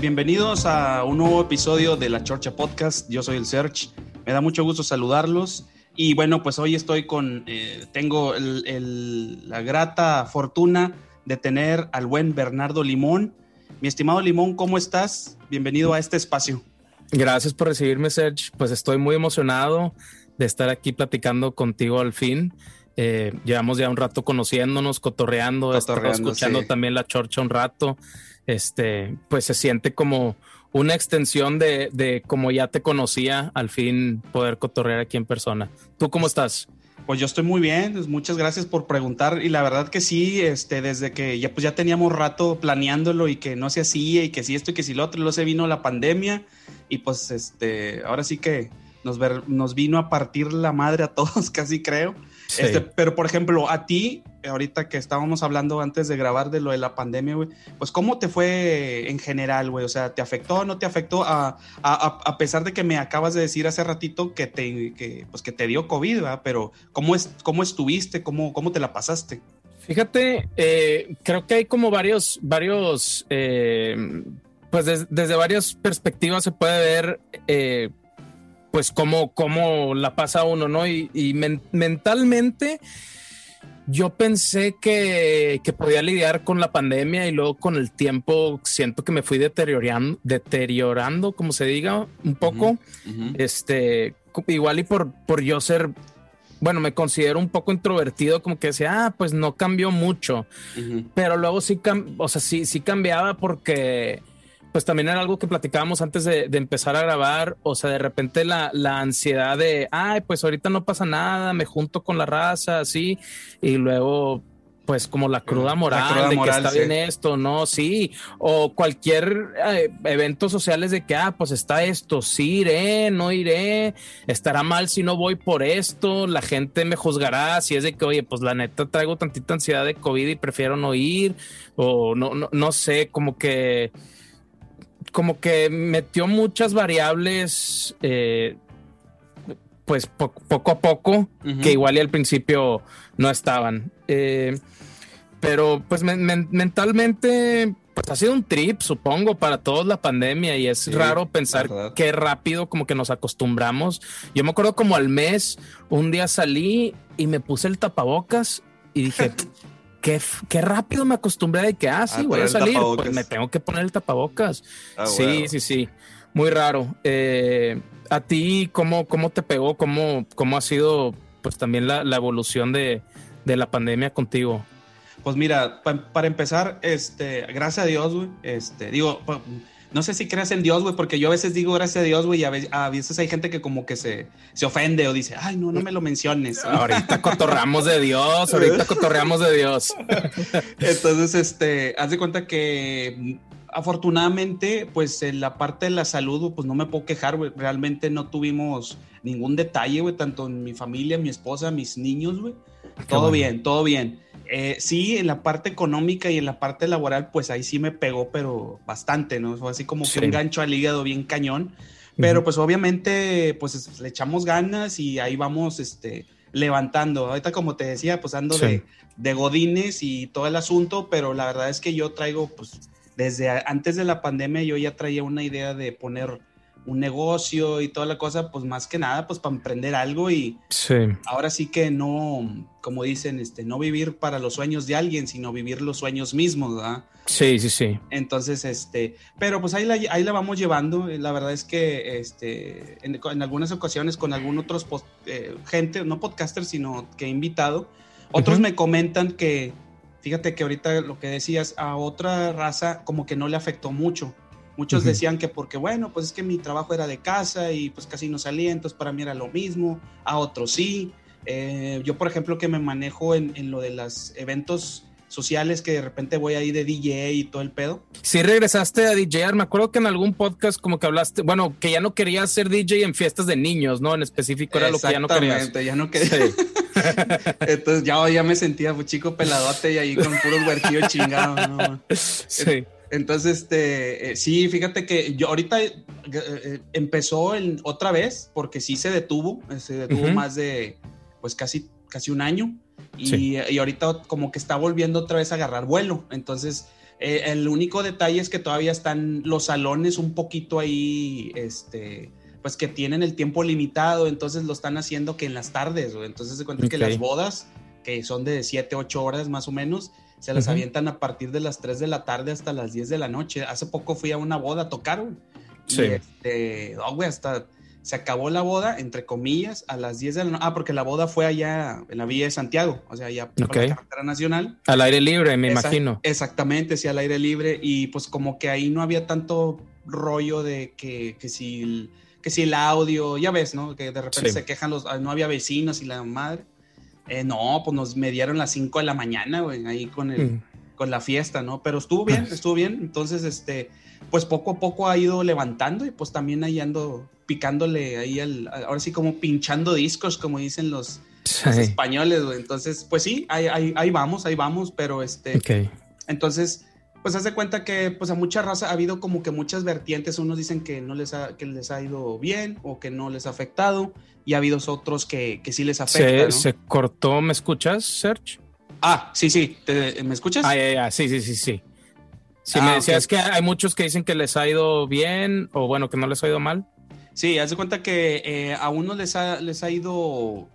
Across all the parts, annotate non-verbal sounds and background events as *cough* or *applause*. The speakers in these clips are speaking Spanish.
Bienvenidos a un nuevo episodio de La Chorcha Podcast. Yo soy el Serge. Me da mucho gusto saludarlos. Y bueno, pues hoy estoy con, eh, tengo la grata fortuna de tener al buen Bernardo Limón. Mi estimado Limón, ¿cómo estás? Bienvenido a este espacio. Gracias por recibirme, Serge. Pues estoy muy emocionado de estar aquí platicando contigo al fin. Eh, llevamos ya un rato conociéndonos, cotorreando, cotorreando escuchando también la chorcha un rato este, pues se siente como una extensión de, de como ya te conocía, al fin poder cotorrear aquí en persona. ¿Tú cómo estás? Pues yo estoy muy bien, pues muchas gracias por preguntar y la verdad que sí, este, desde que ya pues ya teníamos rato planeándolo y que no se hacía y que sí esto y que sí lo otro, luego se vino la pandemia y pues este, ahora sí que nos, ver, nos vino a partir la madre a todos, *laughs* casi creo. Este, pero, por ejemplo, a ti, ahorita que estábamos hablando antes de grabar de lo de la pandemia, güey, pues ¿cómo te fue en general, güey? O sea, ¿te afectó o no te afectó? A, a, pesar de que me acabas de decir hace ratito que te, que, pues, que te dio COVID, ¿verdad? Pero ¿cómo, es, cómo estuviste? ¿Cómo, ¿Cómo te la pasaste? Fíjate, eh, creo que hay como varios, varios, eh, pues desde varias perspectivas se puede ver eh, pues cómo, cómo la pasa uno, ¿no? Y, mentalmente yo pensé que, podía lidiar con la pandemia y luego con el tiempo siento que me fui deteriorando, deteriorando como se diga, un poco. Este, igual y por, por yo ser, bueno, me considero un poco introvertido, como que decía, ah, pues no cambió mucho. Pero luego sí, o sea, sí, sí cambiaba porque pues también era algo que platicábamos antes de, empezar a grabar, o sea, de repente la, ansiedad de, ay, pues ahorita no pasa nada, me junto con la raza, así, y luego pues como la cruda moral de que está bien esto, no, sí, o cualquier eh, evento sociales de que, ah, pues está esto, sí iré, no iré, estará mal si no voy por esto, la gente me juzgará si es de que, oye, pues la neta traigo tantita ansiedad de COVID y prefiero no ir, o no, no, no sé, como que como que metió muchas variables, eh, pues poco a poco, que igual y al principio no estaban. Eh, pero pues mentalmente, pues ha sido un trip, supongo, para todos la pandemia y es raro pensar qué rápido como que nos acostumbramos. Yo me acuerdo como al mes, un día salí y me puse el tapabocas y dije, *laughs* qué, rápido me acostumbré de que, ah, sí, voy a salir, pues me tengo que poner el tapabocas. Ah, sí, sí, sí, muy raro. Eh, ¿A ti cómo, cómo te pegó? ¿Cómo, cómo ha sido pues también la, evolución de, la pandemia contigo? Pues mira, para empezar, este, gracias a Dios, güey, este, digo, no sé si creas en Dios, güey, porque yo a veces digo gracias a Dios, güey, y a veces, hay gente que como que se, se ofende o dice, ay, no, no me lo menciones. *laughs* Ahorita cotorreamos de Dios, ahorita *laughs* cotorreamos de Dios. Entonces, este, haz de cuenta que afortunadamente, pues en la parte de la salud, pues no me puedo quejar, güey. Realmente no tuvimos ningún detalle, güey, tanto en mi familia, mi esposa, mis niños, güey. Todo bien, todo bien. Eh, sí, en la parte económica y en la parte laboral, pues ahí sí me pegó, pero bastante, ¿no? Fue así como que un gancho al hígado bien cañón. Pero pues obviamente, pues le echamos ganas y ahí vamos, este, levantando. Ahorita, como te decía, pues ando de, de godines y todo el asunto, pero la verdad es que yo traigo, pues, desde antes de la pandemia yo ya traía una idea de poner un negocio y toda la cosa, pues más que nada, pues para emprender algo y ahora sí que no, como dicen, este, no vivir para los sueños de alguien, sino vivir los sueños mismos, ¿verdad? Sí, sí, sí. Entonces, este, pero pues ahí la, ahí la vamos llevando. La verdad es que, este, en, algunas ocasiones con algún otros eh, gente, no podcasters, sino que he invitado, otros me comentan que, fíjate que ahorita lo que decías, a otra raza como que no le afectó mucho Muchos decían que porque, bueno, pues es que mi trabajo era de casa y pues casi no salía, entonces para mí era lo mismo, a otros sí. Eh, yo, por ejemplo, que me manejo en, lo de los eventos sociales que de repente voy ahí de DJ y todo el pedo. Sí, regresaste a DJ. Me acuerdo que en algún podcast como que hablaste, bueno, que ya no querías ser DJ en fiestas de niños, ¿no? En específico era lo que ya no querías. ya no quería. *laughs* Entonces ya, ya me sentía chico peladote y ahí con puros chingados, ¿no? Sí. Entonces, este, eh, sí, fíjate que yo ahorita eh, eh, empezó otra vez, porque sí se detuvo, se detuvo más de, pues casi, casi un año, y, y, ahorita como que está volviendo otra vez a agarrar vuelo. Entonces, el único detalle es que todavía están los salones un poquito ahí, este, pues que tienen el tiempo limitado, entonces lo están haciendo que en las tardes, entonces se cuenta que las bodas, que son de 7, 8 horas más o menos, se las avientan a partir de las 3 de la tarde hasta las 10 de la noche. Hace poco fui a una boda a tocar, güey. Sí. Y este, oh, güey, hasta se acabó la boda, entre comillas, a las 10 de la noche. Ah, porque la boda fue allá en la Villa de Santiago, o sea, allá por la carretera nacional. Al aire libre, me imagino. Exactamente, sí, al aire libre. Y pues como que ahí no había tanto rollo de que, que si el, que si el audio, ya ves, ¿no? Que de repente se quejan los, no había vecinos y la madre. Eh, no, pues nos mediaron las 5 de la mañana, güey, ahí con, el, mm. con la fiesta, ¿no? Pero estuvo bien, *laughs* estuvo bien. Entonces, este, pues poco a poco ha ido levantando y pues también ahí ando picándole ahí al, ahora sí como pinchando discos, como dicen los, españoles, güey. Entonces, pues sí, ahí, ahí, vamos, ahí vamos, pero este, entonces, pues hace cuenta que pues a mucha raza ha habido como que muchas vertientes, unos dicen que no les ha, que les ha ido bien o que no les ha afectado y ha habido otros que, que sí les afecta. Se, se cortó, ¿me escuchas, Serge? Ah, sí, sí, ¿me escuchas? Ah, ya, ya, sí, sí, sí, sí. Si me ah, decías que hay muchos que dicen que les ha ido bien o bueno, que no les ha ido mal. Sí, haz de cuenta que eh, a uno les ha, les ha ido,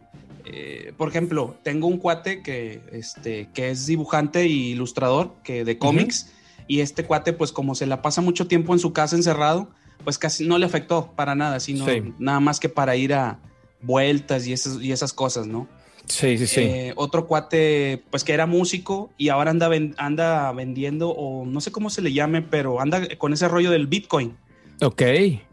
eh, por ejemplo, tengo un cuate que, este, que es dibujante e ilustrador que de cómics y este cuate pues como se la pasa mucho tiempo en su casa encerrado, pues casi no le afectó para nada, sino nada más que para ir a, vueltas y esas, y esas cosas, ¿no? Sí, sí, sí. Eh, otro cuate, pues que era músico y ahora anda, anda vendiendo, o no sé cómo se le llame, pero anda con ese rollo del Bitcoin. Ok.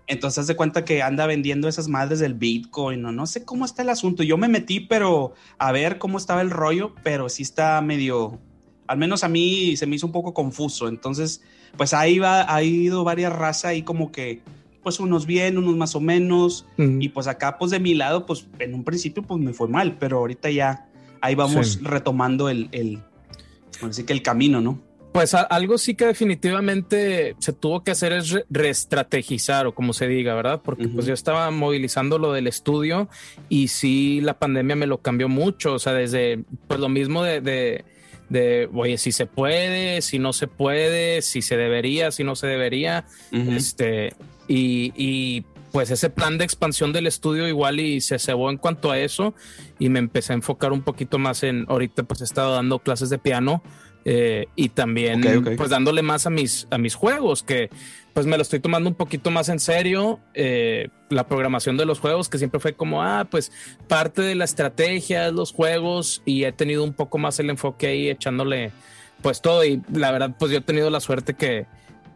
Entonces, de cuenta que anda vendiendo esas madres del Bitcoin, o no sé cómo está el asunto. Yo me metí, pero a ver cómo estaba el rollo, pero sí está medio, al menos a mí se me hizo un poco confuso. Entonces, pues ahí va, ha ido varias razas y como que pues unos bien, unos más o menos. Y pues acá, pues de mi lado, pues en un principio, pues me fue mal, pero ahorita ya ahí vamos retomando el, el, así que el camino, ¿no? Pues algo sí que definitivamente se tuvo que hacer es reestrategizar o como se diga, ¿verdad? Porque pues yo estaba movilizando lo del estudio y sí la pandemia me lo cambió mucho, o sea, desde pues lo mismo de, de, de oye, si se puede, si no se puede, si se debería, si no se debería, este, y, pues ese plan de expansión del estudio igual y se cebó en cuanto a eso y me empecé a enfocar un poquito más en, ahorita pues he estado dando clases de piano eh, y también pues dándole más a mis, a mis juegos que pues me lo estoy tomando un poquito más en serio, eh, la programación de los juegos que siempre fue como, ah, pues parte de la estrategia de los juegos y he tenido un poco más el enfoque ahí echándole pues todo y la verdad pues yo he tenido la suerte que,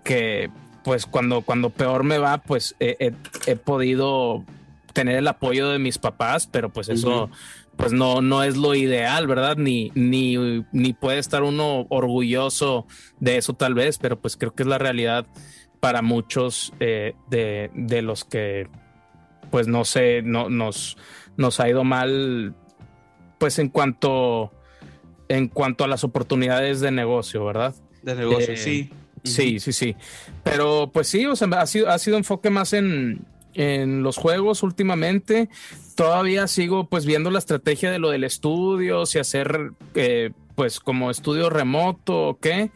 que pues cuando, cuando peor me va, pues he, podido tener el apoyo de mis papás, pero pues eso, pues no, no es lo ideal, ¿verdad? Ni, ni, ni puede estar uno orgulloso de eso tal vez, pero pues creo que es la realidad para muchos eh, de, de, los que, pues no sé, no, nos, nos ha ido mal, pues en cuanto, en cuanto a las oportunidades de negocio, ¿verdad? De negocio, eh, sí. Sí, sí, sí. Pero pues sí, o sea, ha sido, ha sido enfoque más en, en los juegos últimamente. Todavía sigo pues viendo la estrategia de lo del estudio, si hacer eh, pues como estudio remoto o qué.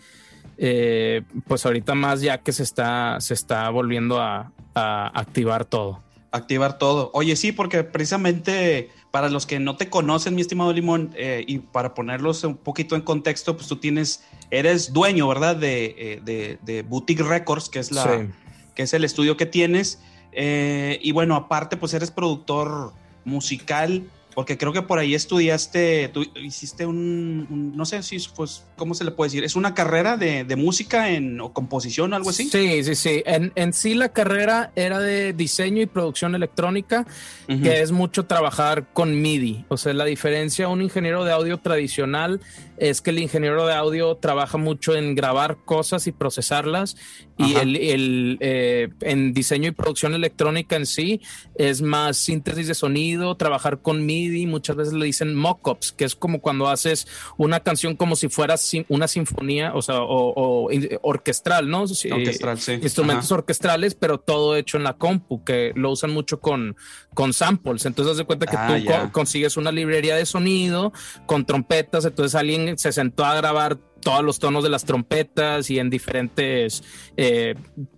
Eh, pues ahorita más ya que se está, se está volviendo a, activar todo. Activar todo. Oye, sí, porque precisamente para los que no te conocen, mi estimado Limón, eh, y para ponerlos un poquito en contexto, pues tú tienes eres dueño, ¿verdad? De, eh, de, Boutique Records, que es, la, que es el estudio que tienes. Eh, y bueno, aparte, pues eres productor musical porque creo que por ahí estudiaste, tú hiciste un, no sé si, pues, ¿cómo se le puede decir? ¿Es una carrera de, música en, o composición o algo así? Sí, sí, sí. En, en sí la carrera era de diseño y producción electrónica, que es mucho trabajar con MIDI. O sea, la diferencia, un ingeniero de audio tradicional es que el ingeniero de audio trabaja mucho en grabar cosas y procesarlas y el, eh, en diseño y producción electrónica en sí es más síntesis de sonido, trabajar con MIDI, muchas veces le dicen mockups, que es como cuando haces una canción como si fuera una sinfonía, o sea, o, orquestral, ¿no? Orquestral, sí. Instrumentos orquestrales, pero todo hecho en la compu, que lo usan mucho con, con samples. Entonces, haz de cuenta que ah, tú consigues una librería de sonido con trompetas, entonces alguien se sentó a grabar todos los tonos de las trompetas y en diferentes, eh,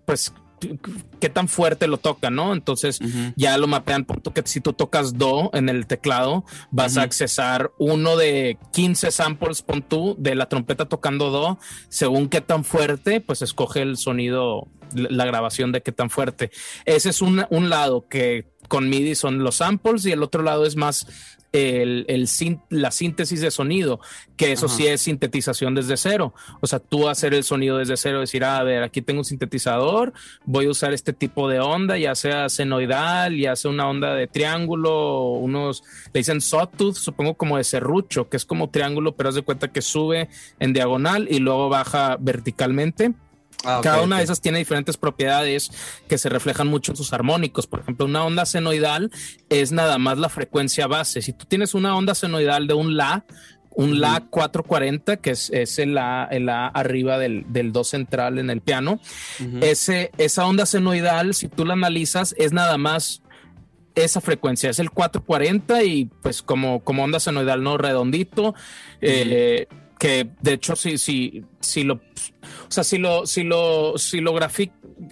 pues, qué tan fuerte lo toca, ¿no? Entonces ya lo mapean, punto que si tú tocas Do en el teclado, vas a accesar uno de 15 samples, pon tú, de la trompeta tocando Do, según qué tan fuerte, pues escoge el sonido, la grabación de qué tan fuerte. Ese es un, un lado que con MIDI son los samples y el otro lado es más el, la síntesis de sonido, que eso sí es sintetización desde cero. O sea, tú hacer el sonido desde cero, decir, ah, a ver, aquí tengo un sintetizador, voy a usar este tipo de onda, ya sea senoidal, ya sea una onda de triángulo, unos, le dicen sawtooth, supongo como de serrucho, que es como triángulo, pero haz de cuenta que sube en diagonal y luego baja verticalmente. Ah, Cada una de esas tiene diferentes propiedades que se reflejan mucho en sus armónicos. Por ejemplo, una onda senoidal es nada más la frecuencia base. Si tú tienes una onda senoidal de un La, un La 440, que es, el, la, el la arriba del, del Do central en el piano, ese, esa onda senoidal, si tú la analizas, es nada más esa frecuencia, es el 440 y pues como, como onda senoidal no redondito, eh, que de hecho si, si, si lo o sea, si lo, si lo, si lo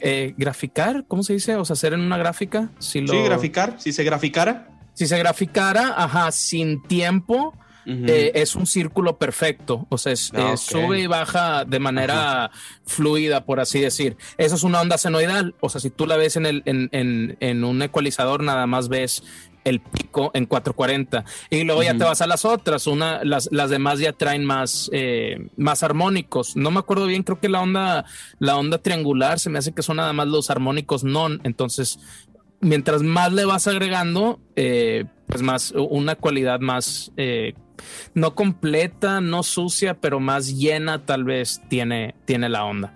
eh, graficar, ¿cómo se dice? O sea, hacer en una gráfica. Si lo, sí, graficar, si se graficara. Si se graficara, ajá, sin tiempo, eh, es un círculo perfecto. O sea, ah, sube y baja de manera fluida, por así decir. Eso es una onda senoidal. O sea, si tú la ves en, el, en, en, en un ecualizador, nada más ves el pico en 440 y luego ya te vas a las otras, una, las, las demás ya traen más, eh, más armónicos. No me acuerdo bien, creo que la onda, la onda triangular se me hace que son nada más los armónicos non, entonces mientras más le vas agregando, eh, pues más, una cualidad más, eh, no completa, no sucia, pero más llena tal vez tiene, tiene la onda.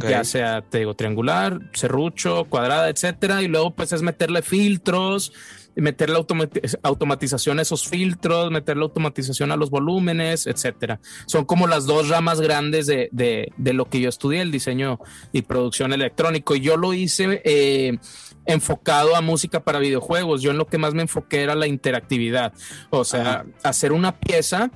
ya sea te digo triangular, serrucho, cuadrada, etcétera, y luego pues es meterle filtros, meter la automatización a esos filtros, meter la automatización a los volúmenes, etcétera. Son como las dos ramas grandes de, de, lo que yo estudié, el diseño y producción electrónico. Y yo lo hice eh, enfocado a música para videojuegos. Yo en lo que más me enfoqué era la interactividad. O sea, hacer una pieza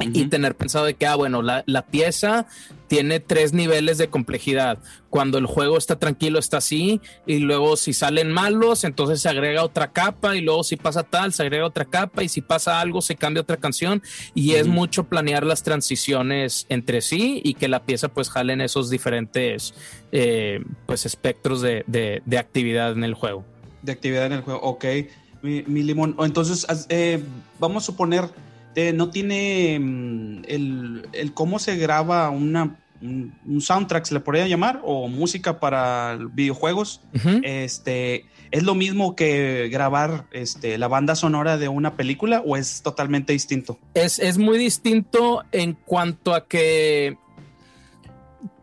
y tener pensado de que, ah, bueno, la, la, pieza tiene tres niveles de complejidad. Cuando el juego está tranquilo está así y luego si salen malos, entonces se agrega otra capa y luego si pasa tal, se agrega otra capa y si pasa algo, se cambia otra canción y es mucho planear las transiciones entre sí y que la pieza pues jale en esos diferentes eh, pues espectros de, de, actividad en el juego. De actividad en el juego, ok. Mi, limón. Entonces, eh, vamos a suponer no tiene mm, el, cómo se graba una, un, soundtrack, se le podría llamar, o música para videojuegos. Este es lo mismo que grabar este, la banda sonora de una película o es totalmente distinto. Es, es muy distinto en cuanto a que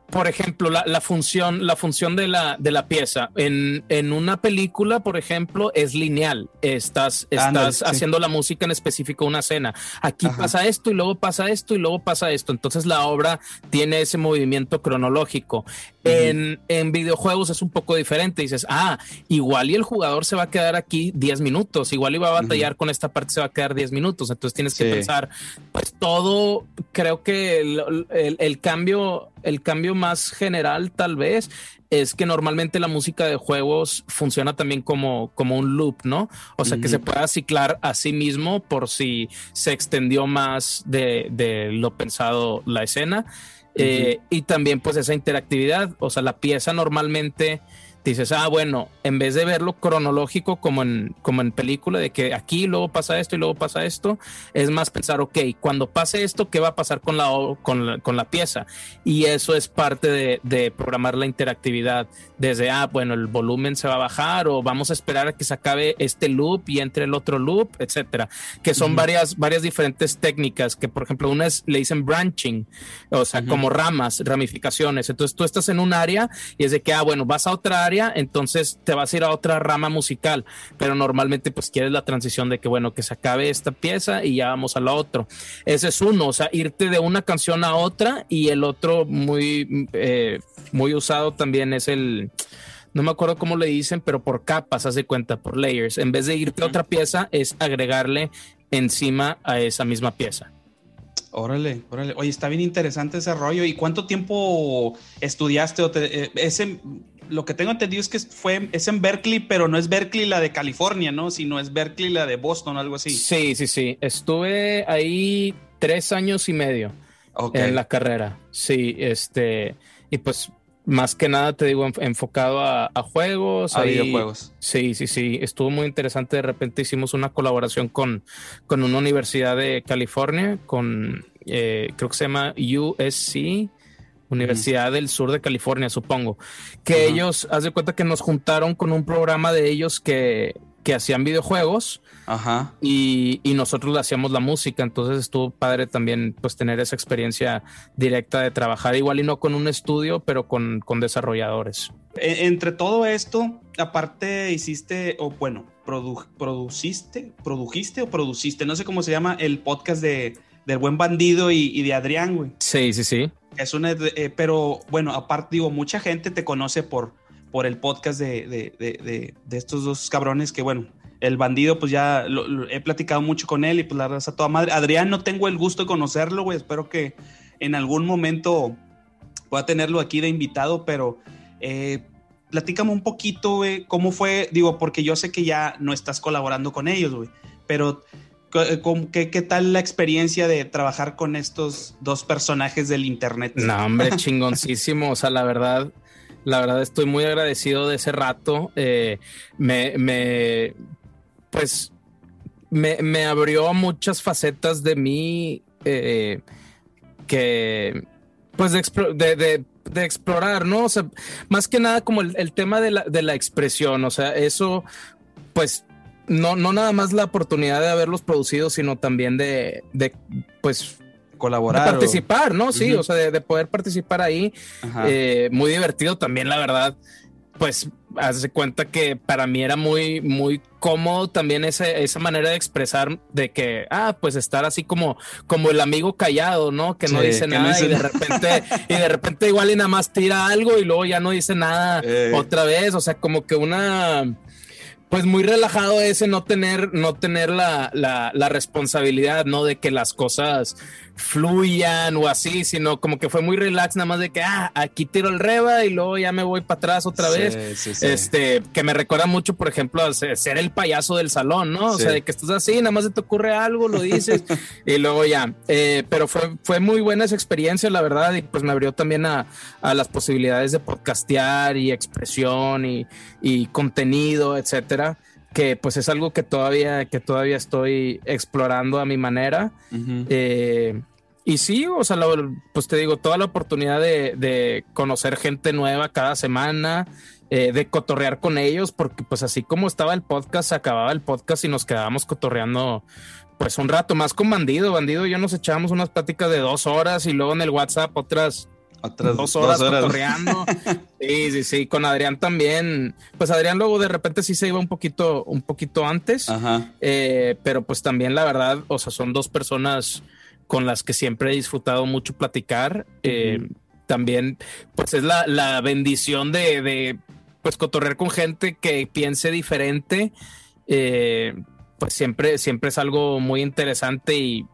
por ejemplo, la, función, la función de la, de la pieza. En, en, una película, por ejemplo, es lineal. Estás, estás haciendo la música en específico una escena. Aquí pasa esto y luego pasa esto y luego pasa esto. Entonces la obra tiene ese movimiento cronológico. En, en, videojuegos es un poco diferente. Dices, ah, igual y el jugador se va a quedar aquí 10 minutos, igual iba a batallar con esta parte, se va a quedar 10 minutos. Entonces tienes que pensar, pues todo, creo que el, el cambio el cambio más general tal vez es que normalmente la música de juegos funciona también como, como un loop, ¿no? O sea, que se pueda ciclar a sí mismo por si se extendió más de, lo pensado la escena. Eh, y también pues esa interactividad, o sea, la pieza normalmente dices, ah, bueno, en vez de verlo cronológico como en, como en película, de que aquí luego pasa esto y luego pasa esto, es más pensar, ok, cuando pase esto, ¿qué va a pasar con la, con con la pieza? Y eso es parte de, de, programar la interactividad, desde, ah, bueno, el volumen se va a bajar o vamos a esperar a que se acabe este loop y entre el otro loop, etcétera, que son varias, varias diferentes técnicas, que por ejemplo, una es, le dicen branching, o sea, como ramas, ramificaciones. Entonces tú estás en un área y es de que, ah, bueno, vas a otra área, entonces te vas a ir a otra rama musical, pero normalmente pues quieres la transición de que, bueno, que se acabe esta pieza y ya vamos a la otra. Ese es uno, o sea, irte de una canción a otra y el otro muy, eh, muy usado también es el no me acuerdo cómo le dicen, pero por capas, haz de cuenta, por layers. En vez de irte a otra pieza, es agregarle encima a esa misma pieza. Órale, órale. Oye, está bien interesante ese rollo. ¿Y cuánto tiempo estudiaste? O eh, ese, lo que tengo entendido es que fue, es en Berkeley, pero no es Berkeley la de California, ¿no? Sino es Berkeley la de Boston, algo así. Sí, sí, sí. Estuve ahí tres años y medio en la carrera. Sí, este, y pues más que nada, te digo, enfocado a, juegos. A videojuegos. Sí, sí, sí. Estuvo muy interesante. De repente hicimos una colaboración con, con una universidad de California, con, eh, creo que se llama USC. Universidad del Sur de California, supongo. Que ellos, haz de cuenta que nos juntaron con un programa de ellos que, que hacían videojuegos Ajá. Y, nosotros le hacíamos la música, entonces estuvo padre también pues tener esa experiencia directa de trabajar igual y no con un estudio, pero con, desarrolladores. E, entre todo esto, aparte hiciste, o bueno, produciste, produjiste o produciste, no sé cómo se llama, el podcast de, del buen bandido y, de Adrián, güey. Sí, sí, sí. Es una, eh, pero bueno, aparte digo, mucha gente te conoce por, por el podcast de, de, de, estos dos cabrones que, bueno, el bandido, pues ya he platicado mucho con él y pues la raza toda madre. Adrián, no tengo el gusto de conocerlo, güey. Espero que en algún momento pueda tenerlo aquí de invitado, pero eh, platícame un poquito, güey, cómo fue, digo, porque yo sé que ya no estás colaborando con ellos, güey, pero ¿qué, ¿qué, tal la experiencia de trabajar con estos dos personajes del internet? No, hombre, chingoncísimo. o sea, la verdad, la verdad estoy muy agradecido de ese rato. Eh, me, me, pues me, abrió muchas facetas de mí eh, que, pues, de, explorar, ¿no? O sea, más que nada como el, tema de la, expresión, o sea, eso, pues, no, no nada más la oportunidad de haberlos producido, sino también de, pues, colaborar. participar, ¿no? Sí, o sea, de, poder participar ahí. Eh, muy divertido también, la verdad pues hace cuenta que para mí era muy, muy cómodo también esa manera de expresar de que, ah, pues estar así como, como el amigo callado, ¿no? Que no dice nada y de repente, y de repente igual y nada más tira algo y luego ya no dice nada *laughs* eh. otra vez. O sea, como que una, pues muy relajado ese no tener, no tener la, la, la, responsabilidad, ¿no? De que las cosas fluyan o así, sino como que fue muy relax, nada más de que, ah, aquí tiro el reba y luego ya me voy para atrás otra vez. Este, que me recuerda mucho, por ejemplo, a ser el payaso del salón, ¿no? O sea, de que estás así, nada más te ocurre algo, lo dices *laughs* y luego ya. Eh, pero fue, fue muy buena esa experiencia, la verdad, y pues me abrió también a, a las posibilidades de podcastear y expresión y, y contenido, etcétera que pues es algo que todavía, que todavía estoy explorando a mi manera. Eh, y sí, o sea, pues te digo, toda la oportunidad de, conocer gente nueva cada semana, eh, de cotorrear con ellos, porque pues así como estaba el podcast, se acababa el podcast y nos quedábamos cotorreando pues un rato más con Bandido. Bandido y yo nos echábamos unas pláticas de dos horas y luego en el WhatsApp otras otras dos horas, dos *laughs* sí, sí, sí. Con Adrián también. Pues Adrián luego de repente sí se iba un poquito, un poquito antes. Eh, pero pues también la verdad, o sea, son dos personas con las que siempre he disfrutado mucho platicar. Eh, también, pues es la, bendición de, de, pues cotorrear con gente que piense diferente. Eh, pues siempre, siempre es algo muy interesante y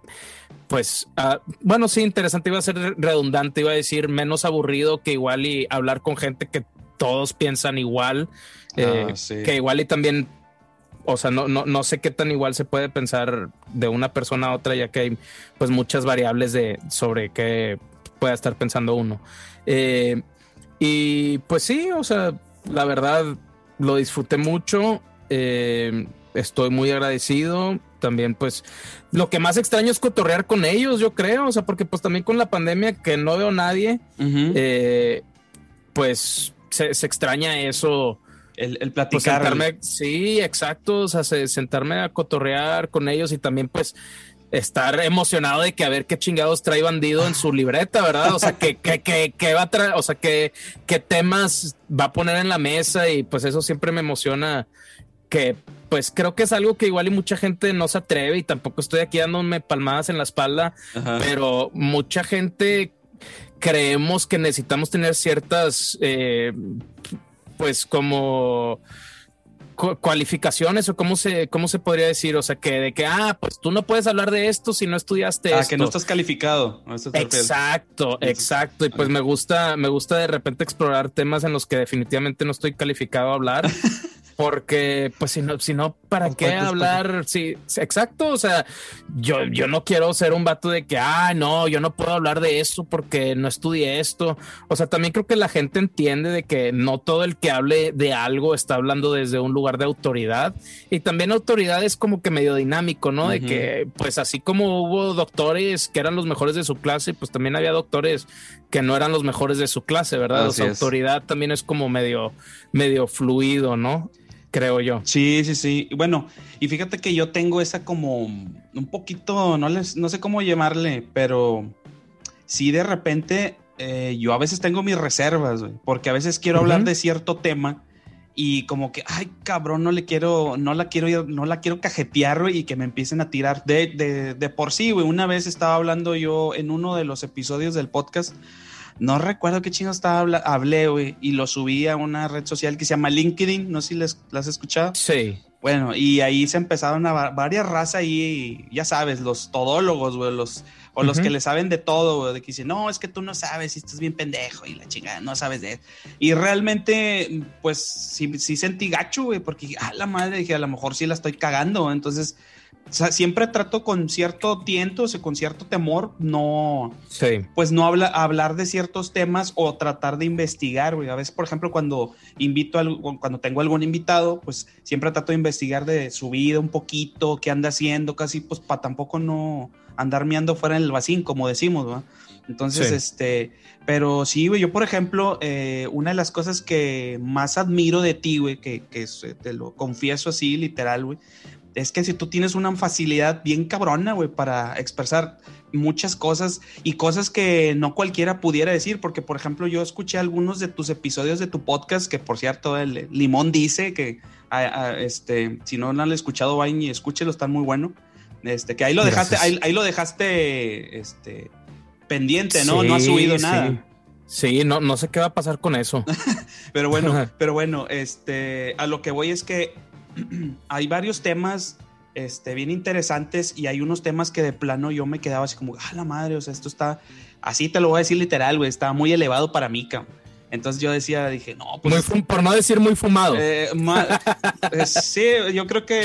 pues, ah, bueno, sí, interesante, iba a ser redundante, iba a decir menos aburrido que igual y hablar con gente que todos piensan igual, eh, ah, que igual y también, o sea, no, no, no sé qué tan igual se puede pensar de una persona a otra, ya que hay pues muchas variables de sobre qué pueda estar pensando uno. Eh, y pues sí, o sea, la verdad lo disfruté mucho. Eh, estoy muy agradecido. También, pues, lo que más extraño es cotorrear con ellos, yo creo. O sea, porque pues también con la pandemia que no veo nadie, eh, pues se, extraña eso. El, el pues, platicar. sí, exacto. O sea, sentarme a cotorrear con ellos y también, pues, estar emocionado de que a ver qué chingados trae bandido en su libreta, ¿verdad? O sea, que, *laughs* que, que, va a traer, o sea, que, qué temas va a poner en la mesa y pues eso siempre me emociona que pues creo que es algo que igual y mucha gente no se atreve y tampoco estoy aquí dándome palmadas en la espalda, pero mucha gente creemos que necesitamos tener ciertas, eh, pues como cualificaciones o cómo se, cómo se podría decir, o sea, que de que, ah, pues tú no puedes hablar de esto si no estudiaste. Ah, que no estás calificado. Exacto, exacto. Y pues me gusta, me gusta de repente explorar temas en los que definitivamente no estoy calificado a hablar. *laughs* Porque, pues, si no, si no, ¿para qué hablar? Sí, exacto. O sea, yo, yo no quiero ser un vato de que, ah, no, yo no puedo hablar de eso porque no estudié esto. O sea, también creo que la gente entiende de que no todo el que hable de algo está hablando desde un lugar de autoridad. Y también autoridad es como que medio dinámico, ¿no? De que, pues, así como hubo doctores que eran los mejores de su clase, pues también había doctores que no eran los mejores de su clase, ¿verdad? o sea, autoridad también es como medio, medio fluido, ¿no? Creo yo. Sí, sí, sí. Bueno, y fíjate que yo tengo esa como un poquito, no, les, no sé cómo llamarle, pero sí de repente eh, yo a veces tengo mis reservas, porque a veces quiero hablar de cierto tema y como que, ay, cabrón, no le quiero, no la quiero, no la quiero cajetear, y que me empiecen a tirar de, de, de por sí, güey. Una vez estaba hablando yo en uno de los episodios del podcast no recuerdo qué chino estaba hablé, güey, y lo subí a una red social que se llama LinkedIn. No sé si les, las has escuchado. Sí. Bueno, y ahí se empezaron a varias razas ahí, ya sabes, los todólogos, güey, los, o los que le saben de todo, güey, de que dicen, no, es que tú no sabes, y estás bien pendejo, y la chingada, no sabes de eso. Y realmente, pues, sí, sí sentí gacho, güey, porque, a la madre, dije, a lo mejor sí la estoy cagando, entonces o sea, siempre trato con cierto tiento, o sea, con cierto temor, no, pues no habla, hablar de ciertos temas o tratar de investigar, güey. A veces, por ejemplo, cuando invito, a, cuando tengo algún invitado, pues siempre trato de investigar de su vida un poquito, qué anda haciendo, casi, pues para tampoco no andar meando fuera en el vacín, como decimos, ¿va? Entonces, este, pero sí, güey, yo, por ejemplo, eh, una de las cosas que más admiro de ti, güey, que, que te lo confieso así, literal, güey, es que si tú tienes una facilidad bien cabrona, güey, para expresar muchas cosas y cosas que no cualquiera pudiera decir, porque por ejemplo yo escuché algunos de tus episodios de tu podcast, que por cierto el Limón dice que este, si no, lo han escuchado, vayan y escúchelo, está muy bueno. Este, que ahí lo dejaste, ahí, lo dejaste este, pendiente, ¿no? no ha subido nada. Sí, no, no sé qué va a pasar con eso. *laughs* pero bueno, *laughs* pero bueno, este, a lo que voy es que *clears throat* hay varios temas este, bien interesantes y hay unos temas que de plano yo me quedaba así como, ah, la madre, o sea, esto está, así te lo voy a decir literal, güey, está muy elevado para mí, cabrón. Entonces yo decía, dije, no, pues. por no decir muy fumado. Eh, *laughs* eh, sí, yo creo que,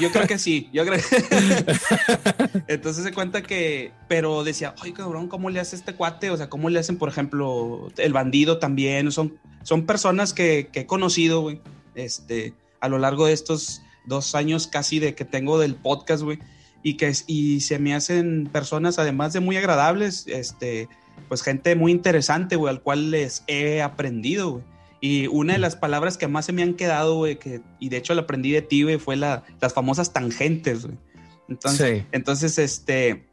yo creo que sí. Yo creo *laughs* Entonces se cuenta que, pero decía, ay, cabrón, ¿cómo le hace este cuate? O sea, ¿cómo le hacen, por ejemplo, el bandido también? Son, son personas que, que he conocido, güey. Este, a lo largo de estos dos años casi de que tengo del podcast, güey, y que y se me hacen personas además de muy agradables, este, pues gente muy interesante, güey, al cual les he aprendido, güey. Y una de las palabras que más se me han quedado, güey, que, y de hecho la aprendí de ti, güey, fue la, las famosas tangentes, güey. Entonces, entonces, este,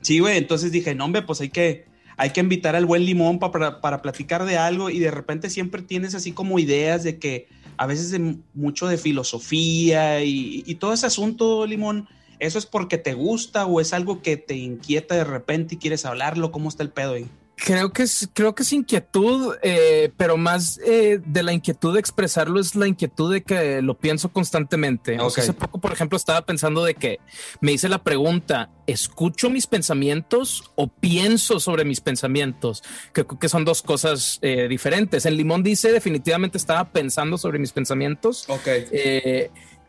sí, güey, entonces dije, no, hombre, pues hay que, hay que invitar al buen limón para, para platicar de algo y de repente siempre tienes así como ideas de que, a veces de mucho de filosofía y, todo ese asunto, Limón, ¿eso es porque te gusta o es algo que te inquieta de repente y quieres hablarlo? ¿Cómo está el pedo ahí? Creo que es, creo que es inquietud, eh, pero más eh, de la inquietud de expresarlo es la inquietud de que lo pienso constantemente. hace poco, por ejemplo, estaba pensando de que me hice la pregunta: ¿escucho mis pensamientos o pienso sobre mis pensamientos? Creo que son dos cosas eh, diferentes. En Limón dice definitivamente estaba pensando sobre mis pensamientos. Ok.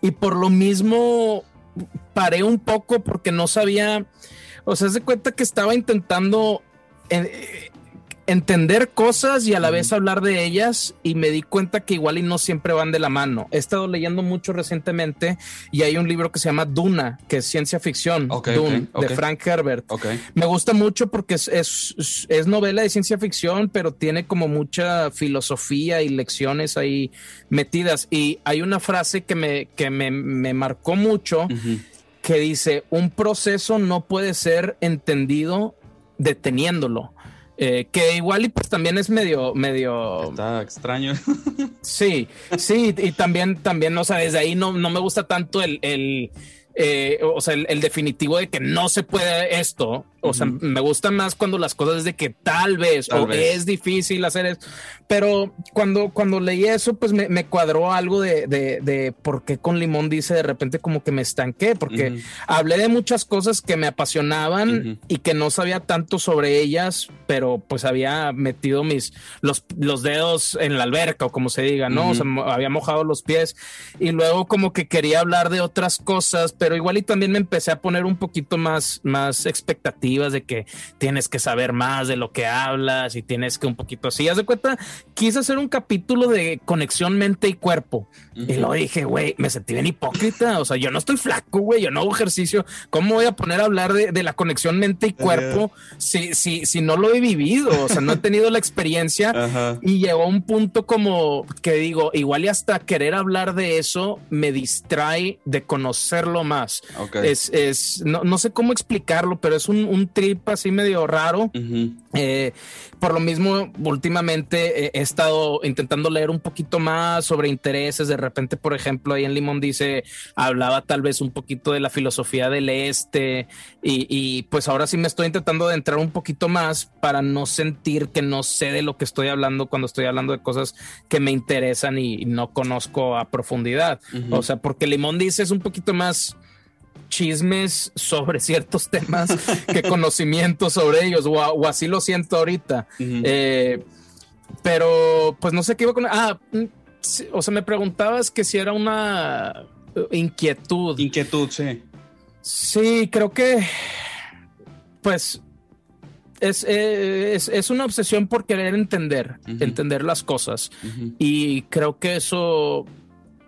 y por lo mismo paré un poco porque no sabía. O sea, se cuenta que estaba intentando entender cosas y a la vez hablar de ellas y me di cuenta que igual y no siempre van de la mano. He estado leyendo mucho recientemente y hay un libro que se llama Duna, que es ciencia ficción, Dune, de Frank Herbert. Me gusta mucho porque es, es, novela de ciencia ficción, pero tiene como mucha filosofía y lecciones ahí metidas. Y hay una frase que me, que me, marcó mucho. que dice, un proceso no puede ser entendido deteniéndolo. Eh, que igual y pues también es medio, medio. Está extraño. *laughs* sí, sí, y también, también, o sea, desde ahí no, no me gusta tanto el, el eh, o sea, el, definitivo de que no se puede esto. O sea, me gusta más cuando las cosas es de que tal vez o es difícil hacer eso. Pero cuando, cuando leí eso, pues me, cuadró algo de, de, por qué con Limón dice de repente como que me estanqué, porque hablé de muchas cosas que me apasionaban y que no sabía tanto sobre ellas, pero pues había metido mis los, los dedos en la alberca o como se diga, ¿no? O sea, había mojado los pies y luego como que quería hablar de otras cosas pero igual y también me empecé a poner un poquito más, más de que tienes que saber más de lo que hablas y tienes que un poquito así. Haz de cuenta, quise hacer un capítulo de conexión mente y cuerpo. Y lo dije, güey, me sentí bien hipócrita. O sea, yo no estoy flaco, güey, yo no hago ejercicio. ¿Cómo voy a poner a hablar de, la conexión mente y cuerpo si, si, si no lo he vivido? O sea, no he tenido la experiencia. *laughs* Y llegó a un punto como que digo, igual y hasta querer hablar de eso me distrae de conocerlo más es, es no, no, sé cómo explicarlo, pero es un, un trip así medio raro. Eh, por lo mismo, últimamente he estado intentando leer un poquito más sobre intereses. De repente, por ejemplo, ahí en Limón dice, hablaba tal vez un poquito de la filosofía del este y, y pues ahora sí me estoy intentando de entrar un poquito más para no sentir que no sé de lo que estoy hablando cuando estoy hablando de cosas que me interesan y, no conozco a profundidad. O sea, porque Limón dice es un poquito más chismes sobre ciertos temas *laughs* que conocimiento sobre ellos, o, así lo siento ahorita. Eh, pero pues no sé qué iba con... Ah, o sea, me preguntabas que si era una inquietud. Inquietud, sí. Sí, creo que pues es, es, una obsesión por querer entender, entender las cosas. Y creo que eso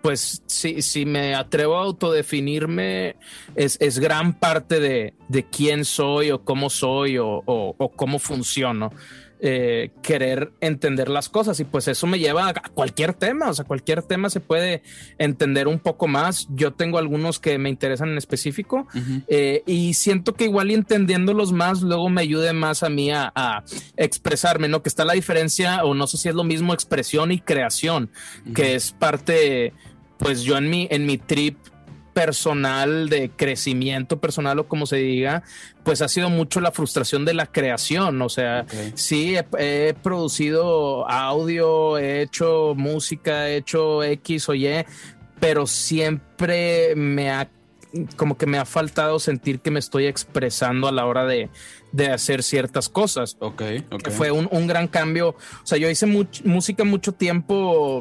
pues si, si me atrevo a autodefinirme, es, es gran parte de, de, quién soy o cómo soy o, o, cómo funciono. Eh, querer entender las cosas y pues eso me lleva a cualquier tema, o sea, cualquier tema se puede entender un poco más. Yo tengo algunos que me interesan en específico eh, y siento que igual y entendiéndolos más, luego me ayude más a mí a, expresarme, ¿no? Que está la diferencia, o no sé si es lo mismo expresión y creación, que es parte pues yo en mi, en mi trip personal de crecimiento personal o como se diga, pues ha sido mucho la frustración de la creación. O sea, sí, he, producido audio, he hecho música, he hecho X o Y, pero siempre me ha como que me ha faltado sentir que me estoy expresando a la hora de, hacer ciertas cosas. Ok, ok. fue un, un, gran cambio. O sea, yo hice música mucho tiempo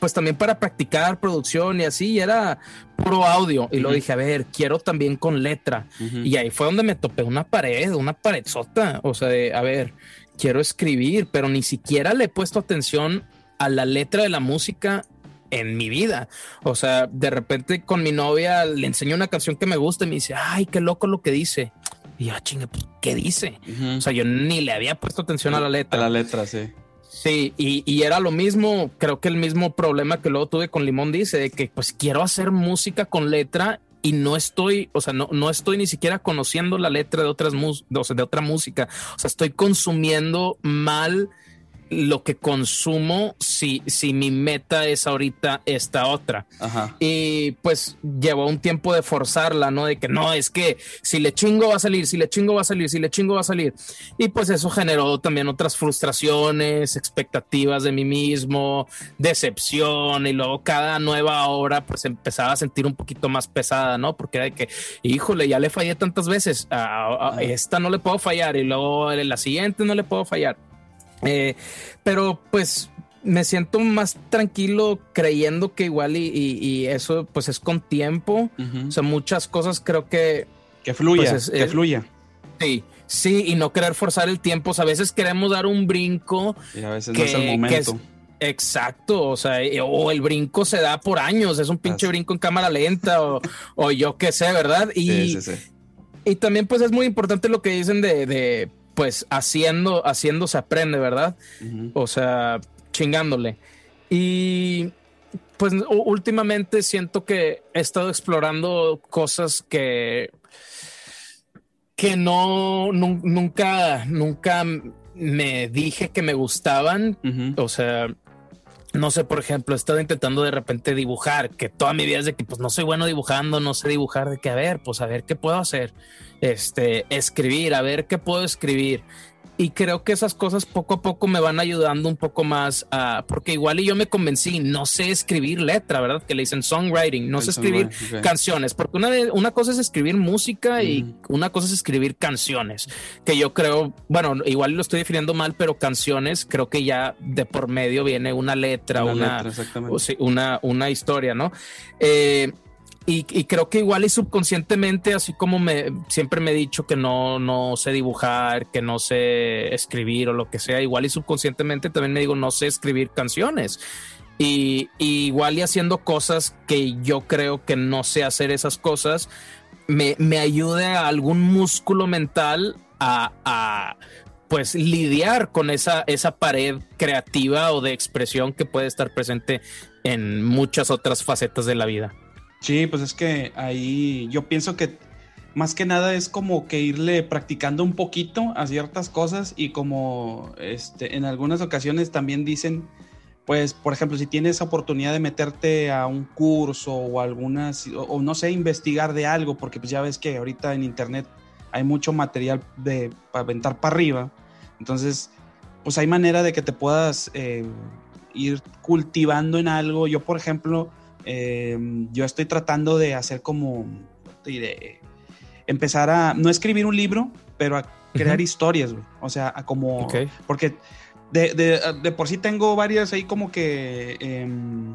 pues también para practicar producción y así, era puro audio. Y lo dije, a ver, quiero también con letra. Y ahí fue donde me topé una pared, una pared sota. O sea, de, a ver, quiero escribir, pero ni siquiera le he puesto atención a la letra de la música en mi vida. O sea, de repente con mi novia le enseño una canción que me gusta y me dice, ay, qué loco lo que dice. Y yo, ah, chinga, pues, ¿qué dice? O sea, yo ni le había puesto atención a la letra. A la letra, sí. Sí, y, era lo mismo, creo que el mismo problema que luego tuve con Limón dice, de que pues quiero hacer música con letra y no estoy, o sea, no, no estoy ni siquiera conociendo la letra de otras de otra música, o sea, estoy consumiendo mal lo que consumo si, si mi meta es ahorita esta otra. Y pues llevó un tiempo de forzarla, ¿no? De que no, es que si le chingo va a salir, si le chingo va a salir, si le chingo va a salir. Y pues eso generó también otras frustraciones, expectativas de mí mismo, decepción y luego cada nueva obra pues empezaba a sentir un poquito más pesada, ¿no? Porque era de que, híjole, ya le fallé tantas veces, a, esta no le puedo fallar y luego la siguiente no le puedo fallar. Eh, pero pues me siento más tranquilo creyendo que igual y, eso pues es con tiempo. O sea, muchas cosas creo que... Que fluya, pues, que fluya. Sí, Sí, y no querer forzar el tiempo. a veces queremos dar un brinco. Y a veces no es el momento. exacto, o sea, o el brinco se da por años, es un pinche brinco en cámara lenta o, o yo qué sé, ¿verdad? Y, sí, sí, sí. y también pues es muy importante lo que dicen de, de pues haciendo, haciendo se aprende, ¿verdad? O sea, chingándole. Y pues últimamente siento que he estado explorando cosas que que no, nunca, nunca me dije que me gustaban. O sea, no sé, por ejemplo, he estado intentando de repente dibujar, que toda mi vida es de que pues no soy bueno dibujando, no sé dibujar, de que a ver, pues a ver qué puedo hacer. Este, escribir, a ver qué puedo escribir y creo que esas cosas poco a poco me van ayudando un poco más a, porque igual y yo me convencí, no sé escribir letra, ¿verdad? Que le dicen songwriting, no sé escribir canciones, porque una, de, una cosa es escribir música y una cosa es escribir canciones, que yo creo, bueno, igual lo estoy definiendo mal, pero canciones creo que ya de por medio viene una letra, una, una, una, historia, ¿no? Eh, y, creo que igual y subconscientemente, así como me siempre me he dicho que no, no sé dibujar, que no sé escribir o lo que sea, igual y subconscientemente también me digo no sé escribir canciones. Y, igual y haciendo cosas que yo creo que no sé hacer esas cosas, me, me ayude a algún músculo mental a, a pues lidiar con esa, esa pared creativa o de expresión que puede estar presente en muchas otras facetas de la vida. Sí, pues es que ahí yo pienso que más que nada es como que irle practicando un poquito a ciertas cosas y como este, en algunas ocasiones también dicen, pues por ejemplo, si tienes oportunidad de meterte a un curso o algunas, o, no sé, investigar de algo, porque pues ya ves que ahorita en internet hay mucho material de para aventar para arriba, entonces pues hay manera de que te puedas eh, ir cultivando en algo. Yo por ejemplo, Em, yo estoy tratando de hacer como, de empezar a, no escribir un libro, pero a crear historias, O sea, a como, porque de, por sí tengo varias ahí como que, em,